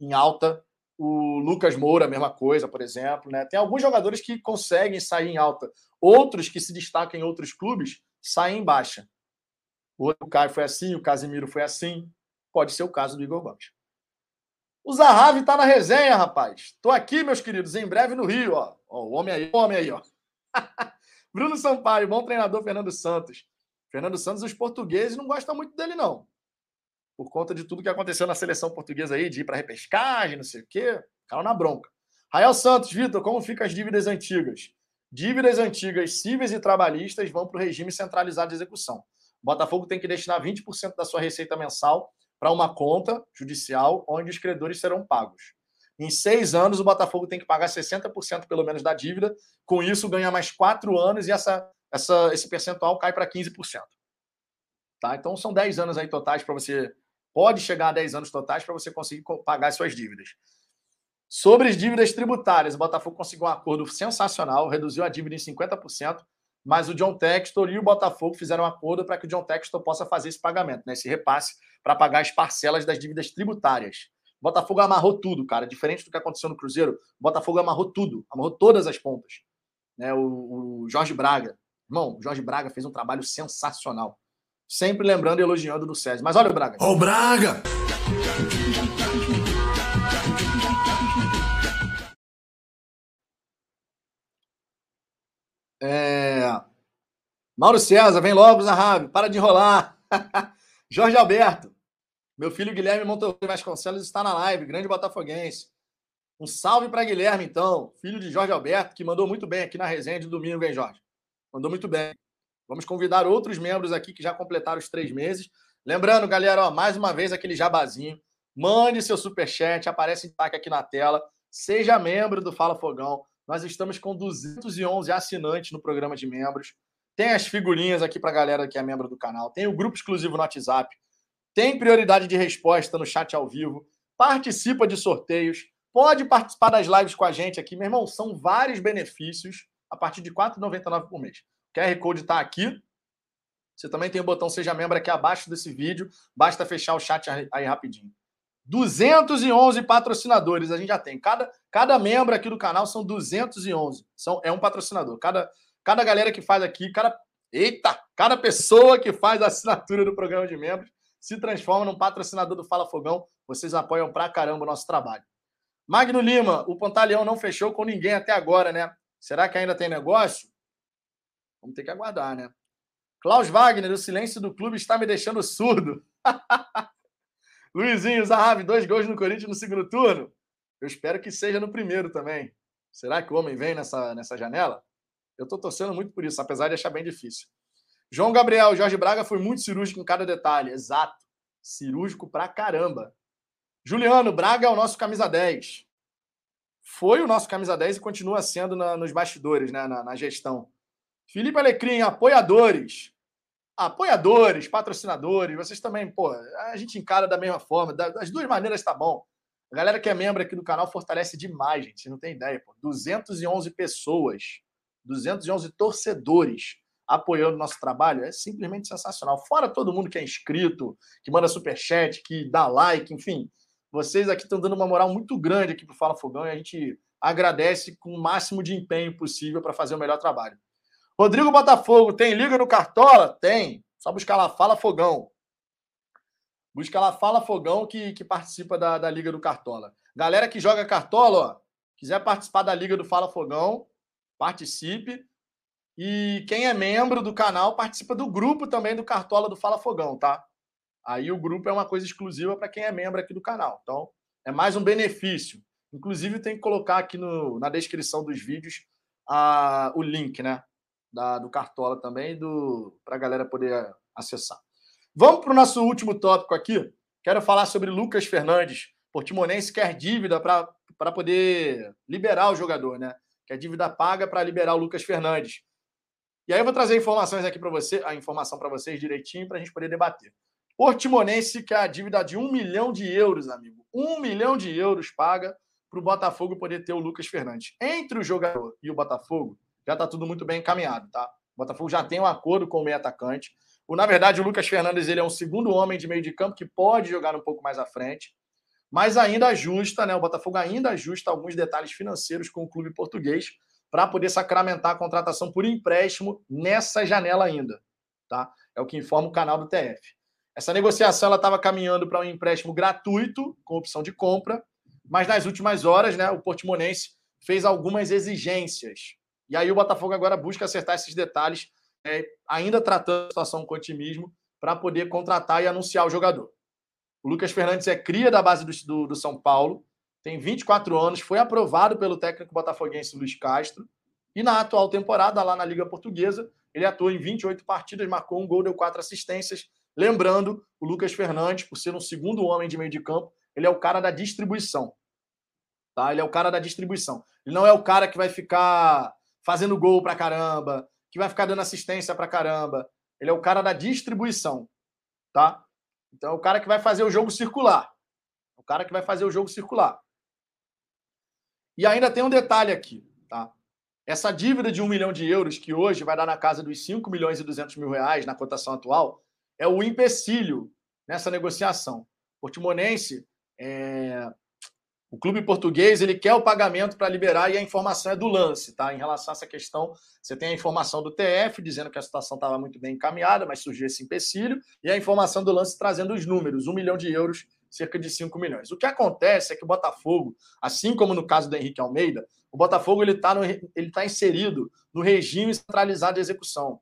em alta. O Lucas Moura, a mesma coisa, por exemplo. Né? Tem alguns jogadores que conseguem sair em alta. Outros que se destacam em outros clubes saem em baixa. O Caio foi assim, o Casimiro foi assim. Pode ser o caso do Igor Gomes. O Zahavi tá na resenha, rapaz. Tô aqui, meus queridos, em breve no Rio, ó. ó o homem aí, o homem aí, ó. Bruno Sampaio, bom treinador Fernando Santos. Fernando Santos, os portugueses não gostam muito dele, não. Por conta de tudo que aconteceu na seleção portuguesa aí, de ir para repescagem, não sei o quê. Ficaram na bronca. Rael Santos, Vitor, como ficam as dívidas antigas? Dívidas antigas, cíveis e trabalhistas vão para o regime centralizado de execução. O Botafogo tem que destinar 20% da sua receita mensal para uma conta judicial onde os credores serão pagos. Em seis anos, o Botafogo tem que pagar 60% pelo menos da dívida. Com isso, ganha mais quatro anos e essa essa, esse percentual cai para 15%. Tá? Então são 10 anos aí totais para você. Pode chegar a 10 anos totais para você conseguir pagar suas dívidas. Sobre as dívidas tributárias, o Botafogo conseguiu um acordo sensacional, reduziu a dívida em 50%, mas o John Textor e o Botafogo fizeram um acordo para que o John Textor possa fazer esse pagamento, né, esse repasse, para pagar as parcelas das dívidas tributárias. O Botafogo amarrou tudo, cara. Diferente do que aconteceu no Cruzeiro, o Botafogo amarrou tudo, amarrou todas as pontas. Né, o, o Jorge Braga, irmão, o Jorge Braga fez um trabalho sensacional. Sempre lembrando e elogiando do César. Mas olha o Braga. Ô, oh, Braga! É... Mauro César, vem logo, Zahavi. Para de enrolar. Jorge Alberto. Meu filho Guilherme Montoya Vasconcelos está na live. Grande botafoguense. Um salve para Guilherme, então. Filho de Jorge Alberto, que mandou muito bem aqui na resenha de domingo, hein, Jorge? Mandou muito bem. Vamos convidar outros membros aqui que já completaram os três meses. Lembrando, galera, ó, mais uma vez aquele jabazinho. Mande seu superchat, aparece em destaque aqui na tela. Seja membro do Fala Fogão. Nós estamos com 211 assinantes no programa de membros. Tem as figurinhas aqui para a galera que é membro do canal. Tem o grupo exclusivo no WhatsApp. Tem prioridade de resposta no chat ao vivo. Participa de sorteios. Pode participar das lives com a gente aqui. Meu irmão, são vários benefícios a partir de R$ 4,99 por mês. QR Code está aqui. Você também tem o botão Seja Membro aqui abaixo desse vídeo. Basta fechar o chat aí rapidinho. 211 patrocinadores a gente já tem. Cada, cada membro aqui do canal são 211. São, é um patrocinador. Cada, cada galera que faz aqui, cada. Eita! Cada pessoa que faz a assinatura do programa de membros se transforma num patrocinador do Fala Fogão. Vocês apoiam pra caramba o nosso trabalho. Magno Lima, o Pantaleão não fechou com ninguém até agora, né? Será que ainda tem negócio? Vamos ter que aguardar, né? Klaus Wagner, o silêncio do clube está me deixando surdo. Luizinho Zahavi, dois gols no Corinthians no segundo turno. Eu espero que seja no primeiro também. Será que o homem vem nessa, nessa janela? Eu estou torcendo muito por isso, apesar de achar bem difícil. João Gabriel, Jorge Braga foi muito cirúrgico em cada detalhe. Exato. Cirúrgico pra caramba. Juliano, Braga é o nosso camisa 10. Foi o nosso camisa 10 e continua sendo na, nos bastidores, né, na, na gestão. Felipe Alecrim, apoiadores. Apoiadores, patrocinadores, vocês também, pô, a gente encara da mesma forma, das duas maneiras tá bom. A galera que é membro aqui do canal fortalece demais, gente, você não tem ideia, pô. 211 pessoas, 211 torcedores apoiando o nosso trabalho, é simplesmente sensacional. Fora todo mundo que é inscrito, que manda superchat, que dá like, enfim. Vocês aqui estão dando uma moral muito grande aqui pro Fala Fogão e a gente agradece com o máximo de empenho possível para fazer o melhor trabalho. Rodrigo Botafogo, tem liga no Cartola? Tem. Só buscar lá, Fala Fogão. Busca lá, Fala Fogão, que, que participa da, da Liga do Cartola. Galera que joga Cartola, ó, quiser participar da Liga do Fala Fogão, participe. E quem é membro do canal participa do grupo também do Cartola do Fala Fogão, tá? Aí o grupo é uma coisa exclusiva para quem é membro aqui do canal. Então, é mais um benefício. Inclusive, tem que colocar aqui no, na descrição dos vídeos a, o link, né? da, do Cartola também, para a galera poder acessar. Vamos para o nosso último tópico aqui. Quero falar sobre Lucas Fernandes. Portimonense quer dívida para poder liberar o jogador, né? Quer dívida paga para liberar o Lucas Fernandes. E aí eu vou trazer informações aqui para você, a informação para vocês direitinho para a gente poder debater. Portimonense quer a dívida de um milhão de euros, amigo. Um milhão de euros paga para o Botafogo poder ter o Lucas Fernandes. Entre o jogador e o Botafogo, já está tudo muito bem encaminhado, tá? O Botafogo já tem um acordo com o meio atacante. O, na verdade, o Lucas Fernandes ele é um segundo homem de meio de campo que pode jogar um pouco mais à frente, mas ainda ajusta, né? O Botafogo ainda ajusta alguns detalhes financeiros com o clube português para poder sacramentar a contratação por empréstimo nessa janela ainda, tá? É o que informa o canal do TF. Essa negociação ela estava caminhando para um empréstimo gratuito com opção de compra, mas nas últimas horas, né, o Portimonense fez algumas exigências e aí o Botafogo agora busca acertar esses detalhes, é, ainda tratando a situação com otimismo, para poder contratar e anunciar o jogador. O Lucas Fernandes é cria da base do, do, do, São Paulo, tem 24 anos, foi aprovado pelo técnico botafoguense Luiz Castro, e na atual temporada, lá na Liga Portuguesa, ele atuou em 28 partidas, marcou um gol, deu quatro assistências. Lembrando, o Lucas Fernandes, por ser um segundo homem de meio de campo, ele é o cara da distribuição. Tá? Ele é o cara da distribuição. Ele não é o cara que vai ficar fazendo gol pra caramba, que vai ficar dando assistência para caramba. Ele é o cara da distribuição, tá? Então é o cara que vai fazer o jogo circular. O cara que vai fazer o jogo circular. E ainda tem um detalhe aqui, tá? Essa dívida de um milhão de euros, que hoje vai dar na casa dos 5 milhões e 200 mil reais na cotação atual, é o empecilho nessa negociação. Portimonense, é... o clube português, ele quer o pagamento para liberar e a informação é do lance, tá? Em relação a essa questão, você tem a informação do TF dizendo que a situação estava muito bem encaminhada, mas surgiu esse empecilho, e a informação do lance trazendo os números, um milhão de euros cerca de 5 milhões. O que acontece é que o Botafogo, assim como no caso do Henrique Almeida, o Botafogo ele está tá inserido no regime centralizado de execução.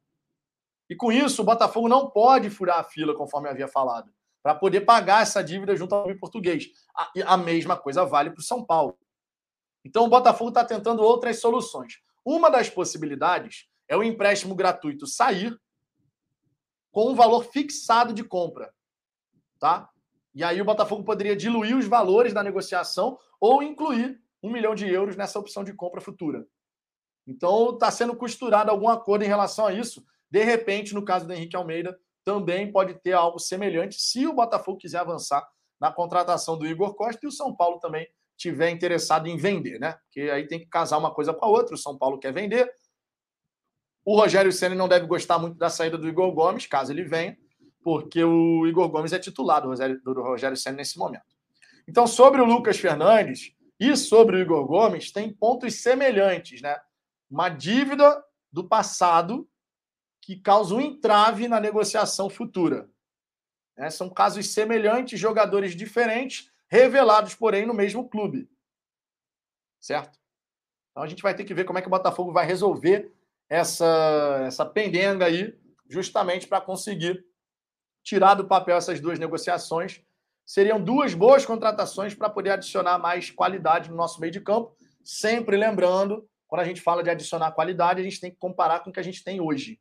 E com isso, o Botafogo não pode furar a fila, conforme havia falado, para poder pagar essa dívida junto ao clube português. A, a mesma coisa vale para o São Paulo. Então, o Botafogo está tentando outras soluções. Uma das possibilidades é o empréstimo gratuito sair com um valor fixado de compra. Tá? E aí o Botafogo poderia diluir os valores da negociação ou incluir um milhão de euros nessa opção de compra futura. Então está sendo costurado algum acordo em relação a isso. De repente, no caso do Henrique Almeida, também pode ter algo semelhante se o Botafogo quiser avançar na contratação do Igor Costa e o São Paulo também tiver interessado em vender, né? Porque aí tem que casar uma coisa com a outra. O São Paulo quer vender. O Rogério Senna não deve gostar muito da saída do Igor Gomes, caso ele venha porque o Igor Gomes é titular do Rogério, do Rogério Senna nesse momento. Então, sobre o Lucas Fernandes e sobre o Igor Gomes, tem pontos semelhantes, né? Uma dívida do passado que causa um entrave na negociação futura. É, são casos semelhantes, jogadores diferentes, revelados, porém, no mesmo clube. Certo? Então a gente vai ter que ver como é que o Botafogo vai resolver essa, essa pendenga aí, justamente para conseguir tirar do papel essas duas negociações. Seriam duas boas contratações para poder adicionar mais qualidade no nosso meio de campo. Sempre lembrando, quando a gente fala de adicionar qualidade, a gente tem que comparar com o que a gente tem hoje.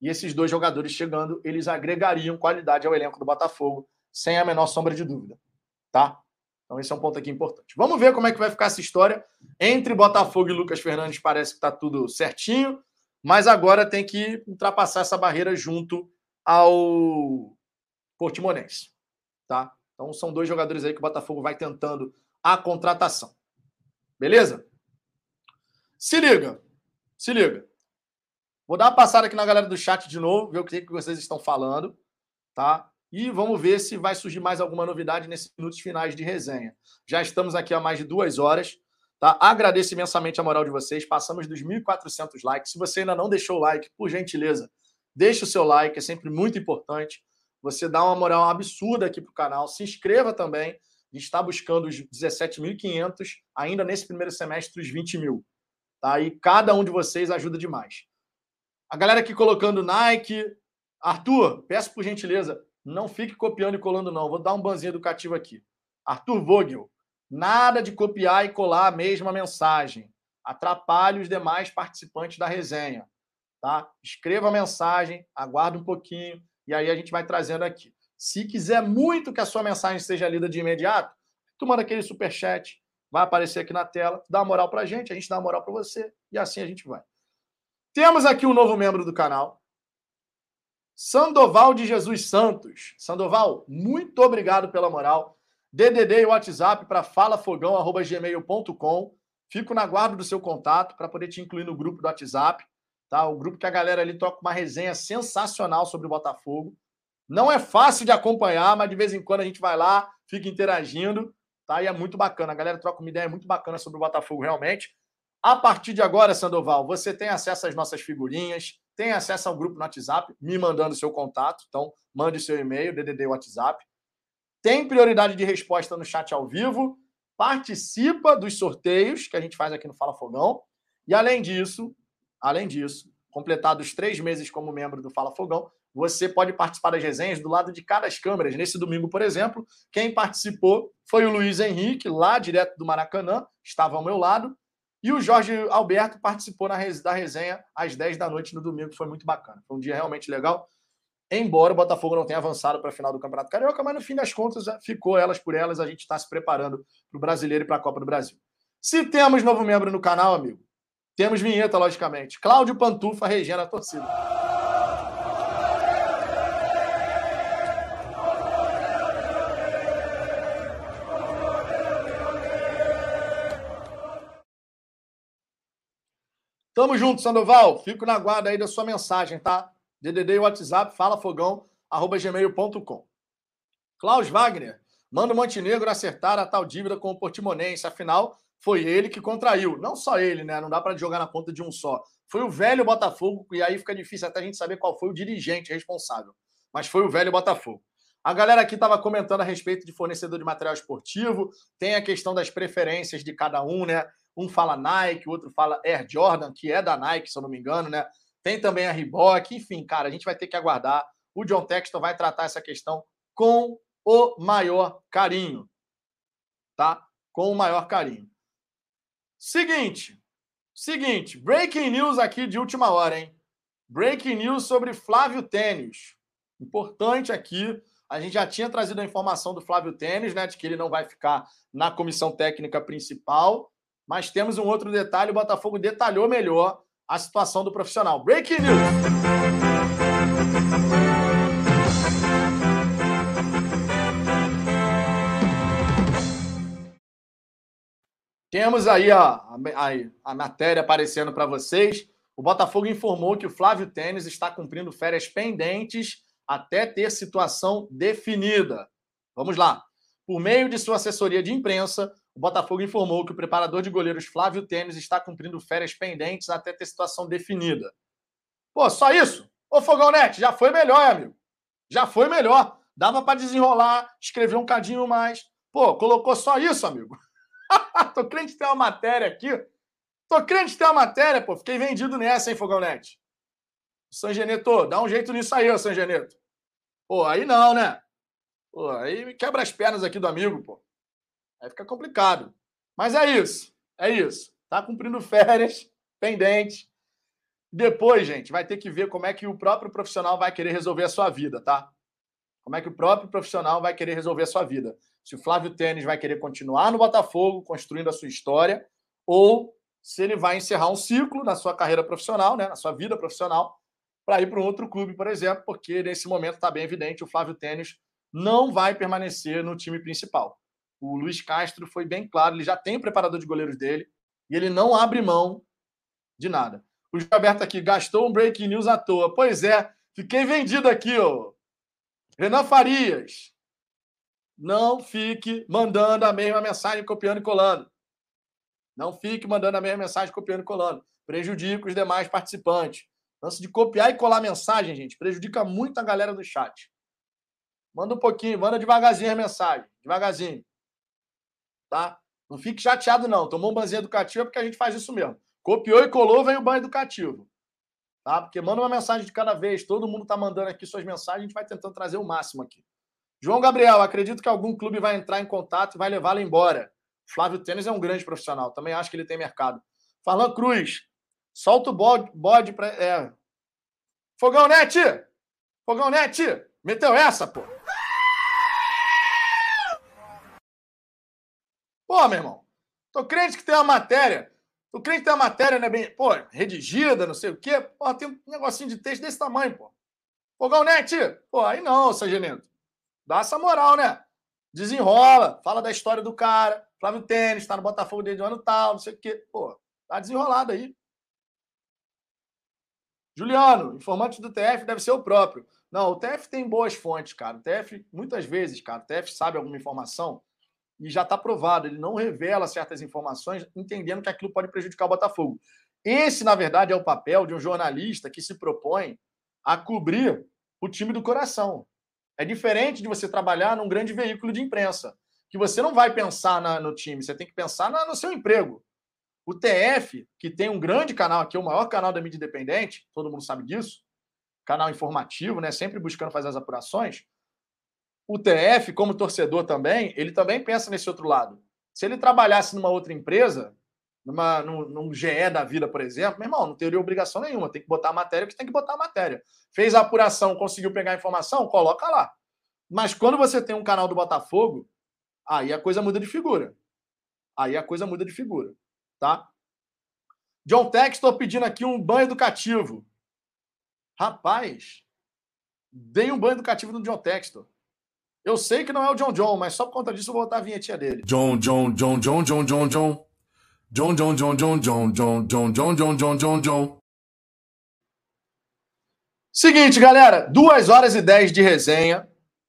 E esses dois jogadores chegando, eles agregariam qualidade ao elenco do Botafogo, sem a menor sombra de dúvida. Tá? Então, esse é um ponto aqui importante. Vamos ver como é que vai ficar essa história. Entre Botafogo e Lucas Fernandes, parece que está tudo certinho, mas agora tem que ultrapassar essa barreira junto ao Portimonense, tá? Então são dois jogadores aí que o Botafogo vai tentando a contratação. Beleza? Se liga. Se liga. Vou dar uma passada aqui na galera do chat de novo, ver o que vocês estão falando, tá? E vamos ver se vai surgir mais alguma novidade nesses minutos finais de resenha. Já estamos aqui há mais de duas horas, tá? Agradeço imensamente a moral de vocês. Passamos dos 1.400 likes. Se você ainda não deixou o like, por gentileza, Deixe o seu like, é sempre muito importante. Você dá uma moral absurda aqui para o canal. Se inscreva também. A gente está buscando os 17.500, ainda nesse primeiro semestre, os 20 mil. Tá? E cada um de vocês ajuda demais. A galera aqui colocando Nike. Arthur, peço por gentileza, não fique copiando e colando, não. Vou dar um banzinho educativo aqui. Arthur Vogel, nada de copiar e colar a mesma mensagem. Atrapalhe os demais participantes da resenha tá? Escreva a mensagem, aguarde um pouquinho e aí a gente vai trazendo aqui. Se quiser muito que a sua mensagem seja lida de imediato, tu manda aquele super chat, vai aparecer aqui na tela, dá uma moral pra gente, a gente dá uma moral para você e assim a gente vai. Temos aqui um novo membro do canal, Sandoval de Jesus Santos. Sandoval, muito obrigado pela moral. DDD e WhatsApp para falafogão@gmail.com. Fico na guarda do seu contato para poder te incluir no grupo do WhatsApp. Tá? O grupo que a galera ali toca uma resenha sensacional sobre o Botafogo. Não é fácil de acompanhar, mas de vez em quando a gente vai lá, fica interagindo, tá? E é muito bacana. A galera troca uma ideia muito bacana sobre o Botafogo, realmente. A partir de agora, Sandoval, você tem acesso às nossas figurinhas, tem acesso ao grupo no WhatsApp, me mandando seu contato. Então, mande seu e-mail, DDD WhatsApp. Tem prioridade de resposta no chat ao vivo. Participa dos sorteios que a gente faz aqui no Fala Fogão. E, além disso, Além disso, completados três meses como membro do Fala Fogão, você pode participar das resenhas do lado de cada das câmeras. Nesse domingo, por exemplo, quem participou foi o Luiz Henrique, lá direto do Maracanã, estava ao meu lado. E o Jorge Alberto participou res... da resenha às 10 da noite no domingo, foi muito bacana. Foi um dia realmente legal. Embora o Botafogo não tenha avançado para a final do Campeonato Carioca, mas no fim das contas ficou elas por elas. A gente está se preparando para o brasileiro e para a Copa do Brasil. Se temos novo membro no canal, amigo, Temos vinheta, logicamente. Cláudio Pantufa regendo a torcida. Tamo junto, Sandoval. Fico na guarda aí da sua mensagem, tá? DDD e WhatsApp, falafogão, arroba gmail.com. Klaus Wagner, manda o Montenegro acertar a tal dívida com o Portimonense. Afinal, foi ele que contraiu. Não só ele, né? Não dá para jogar na conta de um só. Foi o velho Botafogo, e aí fica difícil até a gente saber qual foi o dirigente responsável. Mas foi o velho Botafogo. A galera aqui estava comentando a respeito de fornecedor de material esportivo, tem a questão das preferências de cada um, né? Um fala Nike, o outro fala Air Jordan, que é da Nike, se eu não me engano, né? Tem também a Reebok, enfim, cara, a gente vai ter que aguardar. O John Texton vai tratar essa questão com o maior carinho, tá? Com o maior carinho. Seguinte, seguinte, breaking news aqui de última hora, hein? Breaking news sobre Flávio Tênis. Importante aqui, a gente já tinha trazido a informação do Flávio Tênis, né, de que ele não vai ficar na comissão técnica principal, mas temos um outro detalhe: o Botafogo detalhou melhor a situação do profissional. Breaking news! Temos aí a, a, a matéria aparecendo para vocês. O Botafogo informou que o Flávio Tênis está cumprindo férias pendentes até ter situação definida. Vamos lá. Por meio de sua assessoria de imprensa, o Botafogo informou que o preparador de goleiros Flávio Tênis está cumprindo férias pendentes até ter situação definida. Pô, só isso? Ô, Fogão já foi melhor, amigo. Já foi melhor. Dava para desenrolar, escrever um cadinho mais. Pô, colocou só isso, amigo. Tô crente tem uma matéria aqui. Tô crente tem uma matéria, pô. Fiquei vendido nessa, hein, Fogão Net. Sangeneto, dá um jeito nisso aí, ô Sangeneto. Pô, aí não, né? Pô, aí quebra as pernas aqui do amigo, pô. Aí fica complicado. Mas é isso. É isso. Tá cumprindo férias, pendente. Depois, gente, vai ter que ver como é que o próprio profissional vai querer resolver a sua vida, tá? Como é que o próprio profissional vai querer resolver a sua vida. Se o Flávio Tênis vai querer continuar no Botafogo, construindo a sua história, ou se ele vai encerrar um ciclo na sua carreira profissional, né, na sua vida profissional, para ir para um outro clube, por exemplo, porque nesse momento está bem evidente, o Flávio Tênis não vai permanecer no time principal. O Luiz Castro foi bem claro, ele já tem o preparador de goleiros dele e ele não abre mão de nada. O Gilberto aqui gastou um breaking news à toa. Pois é, fiquei vendido aqui, ó. Renan Farias. Não fique mandando a mesma mensagem copiando e colando. Não fique mandando a mesma mensagem copiando e colando. Prejudica os demais participantes. Antes de copiar e colar mensagem, gente, prejudica muito a galera do chat. Manda um pouquinho, manda devagarzinho a mensagem. Devagarzinho tá? Não fique chateado, não. Tomou um banzinho educativo é porque a gente faz isso mesmo. Copiou e colou, vem o banho educativo. Tá? Porque manda uma mensagem de cada vez. Todo mundo está mandando aqui suas mensagens, a gente vai tentando trazer o máximo aqui. João Gabriel, acredito que algum clube vai entrar em contato e vai levá-lo embora. Flávio Tênis é um grande profissional. Também acho que ele tem mercado. Farlan Cruz, solta o bode, bode para. É. Fogão Net! Fogão Net! Meteu essa, pô! Pô, meu irmão, tô crente que tem uma matéria. Tô crente que tem uma matéria, né, bem, pô, redigida, não sei o quê. Pô, tem um negocinho de texto desse tamanho, pô. Fogão Net, pô, aí não, Sargento. Dá essa moral, né? Desenrola, fala da história do cara. Flávio Tênis, tá no Botafogo desde o ano tal, não sei o quê. Pô, tá desenrolado aí. Juliano, informante do TF deve ser o próprio. Não, o TF tem boas fontes, cara. O TF, muitas vezes, cara, o TF sabe alguma informação e já está provado, ele não revela certas informações, entendendo que aquilo pode prejudicar o Botafogo. Esse, na verdade, é o papel de um jornalista que se propõe a cobrir o time do coração. É diferente de você trabalhar num grande veículo de imprensa, que você não vai pensar na, no time, você tem que pensar na, no seu emprego. O TF, que tem um grande canal aqui, o maior canal da mídia independente, todo mundo sabe disso, canal informativo, né, sempre buscando fazer as apurações, o TF, como torcedor também, ele também pensa nesse outro lado. Se ele trabalhasse numa outra empresa, numa, num, num GE da vida, por exemplo, meu irmão, não teria obrigação nenhuma. Tem que botar a matéria que tem que botar a matéria. Fez a apuração, conseguiu pegar a informação, coloca lá. Mas quando você tem um canal do Botafogo, aí a coisa muda de figura. Aí a coisa muda de figura, tá? John Textor pedindo aqui um banho educativo. Rapaz, dei um banho educativo no John Textor. Eu sei que não é o John John, mas só por conta disso eu vou botar a vinhetinha dele. John, John, John, John, John, John, John. John, John, John, John, John, John, John, John, John, John, John, John. Seguinte, galera, duas horas e dez de resenha.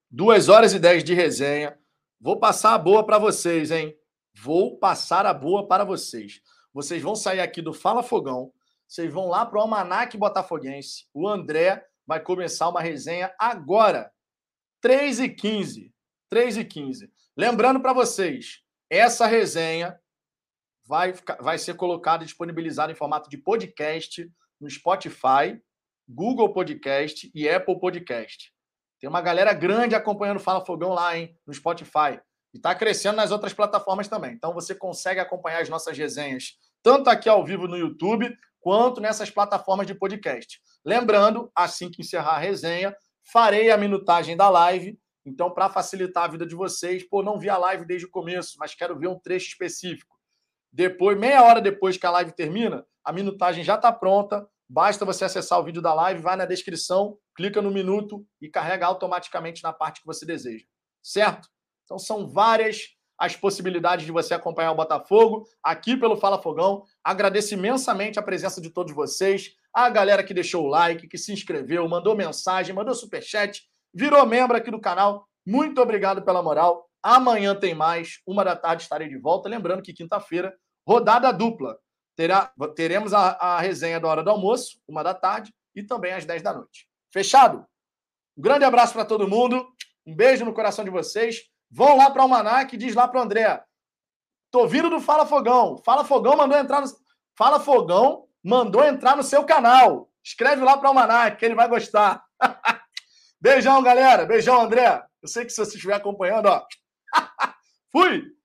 Duas horas e dez de resenha. Vou passar a boa para vocês, hein? Vou passar a boa para vocês. Vocês vão sair aqui do Fala Fogão. Vocês vão lá para o Almanac Botafoguense. O André vai começar uma resenha agora. 3 e 15. 3 e 15. Lembrando para vocês, essa resenha vai, vai ser colocada, disponibilizada em formato de podcast no Spotify, Google Podcast e Apple Podcast. Tem uma galera grande acompanhando Fala Fogão lá, hein, no Spotify. E está crescendo nas outras plataformas também. Então você consegue acompanhar as nossas resenhas, tanto aqui ao vivo no YouTube, quanto nessas plataformas de podcast. Lembrando, assim que encerrar a resenha, farei a minutagem da live. Então, para facilitar a vida de vocês, pô, não vi a live desde o começo, mas quero ver um trecho específico. Depois, meia hora depois que a live termina, a minutagem já está pronta. Basta você acessar o vídeo da live, vai na descrição, clica no minuto e carrega automaticamente na parte que você deseja. Certo? Então são várias as possibilidades de você acompanhar o Botafogo aqui pelo Fala Fogão. Agradeço imensamente a presença de todos vocês, a galera que deixou o like, que se inscreveu, mandou mensagem, mandou superchat, virou membro aqui do canal. Muito obrigado pela moral. Amanhã tem mais, uma da tarde estarei de volta. Lembrando que quinta-feira, rodada dupla. Terá, teremos a, a resenha da hora do almoço, uma da tarde, e também às 10 da noite. Fechado? Um grande abraço para todo mundo. Um beijo no coração de vocês. Vão lá para o Almanac e diz lá para o André. Tô vindo do Fala Fogão. Fala Fogão mandou entrar no. Fala Fogão mandou entrar no seu canal. Escreve lá para o Almanac, que ele vai gostar. Beijão, galera. Beijão, André. Eu sei que se você estiver acompanhando, ó. Fui!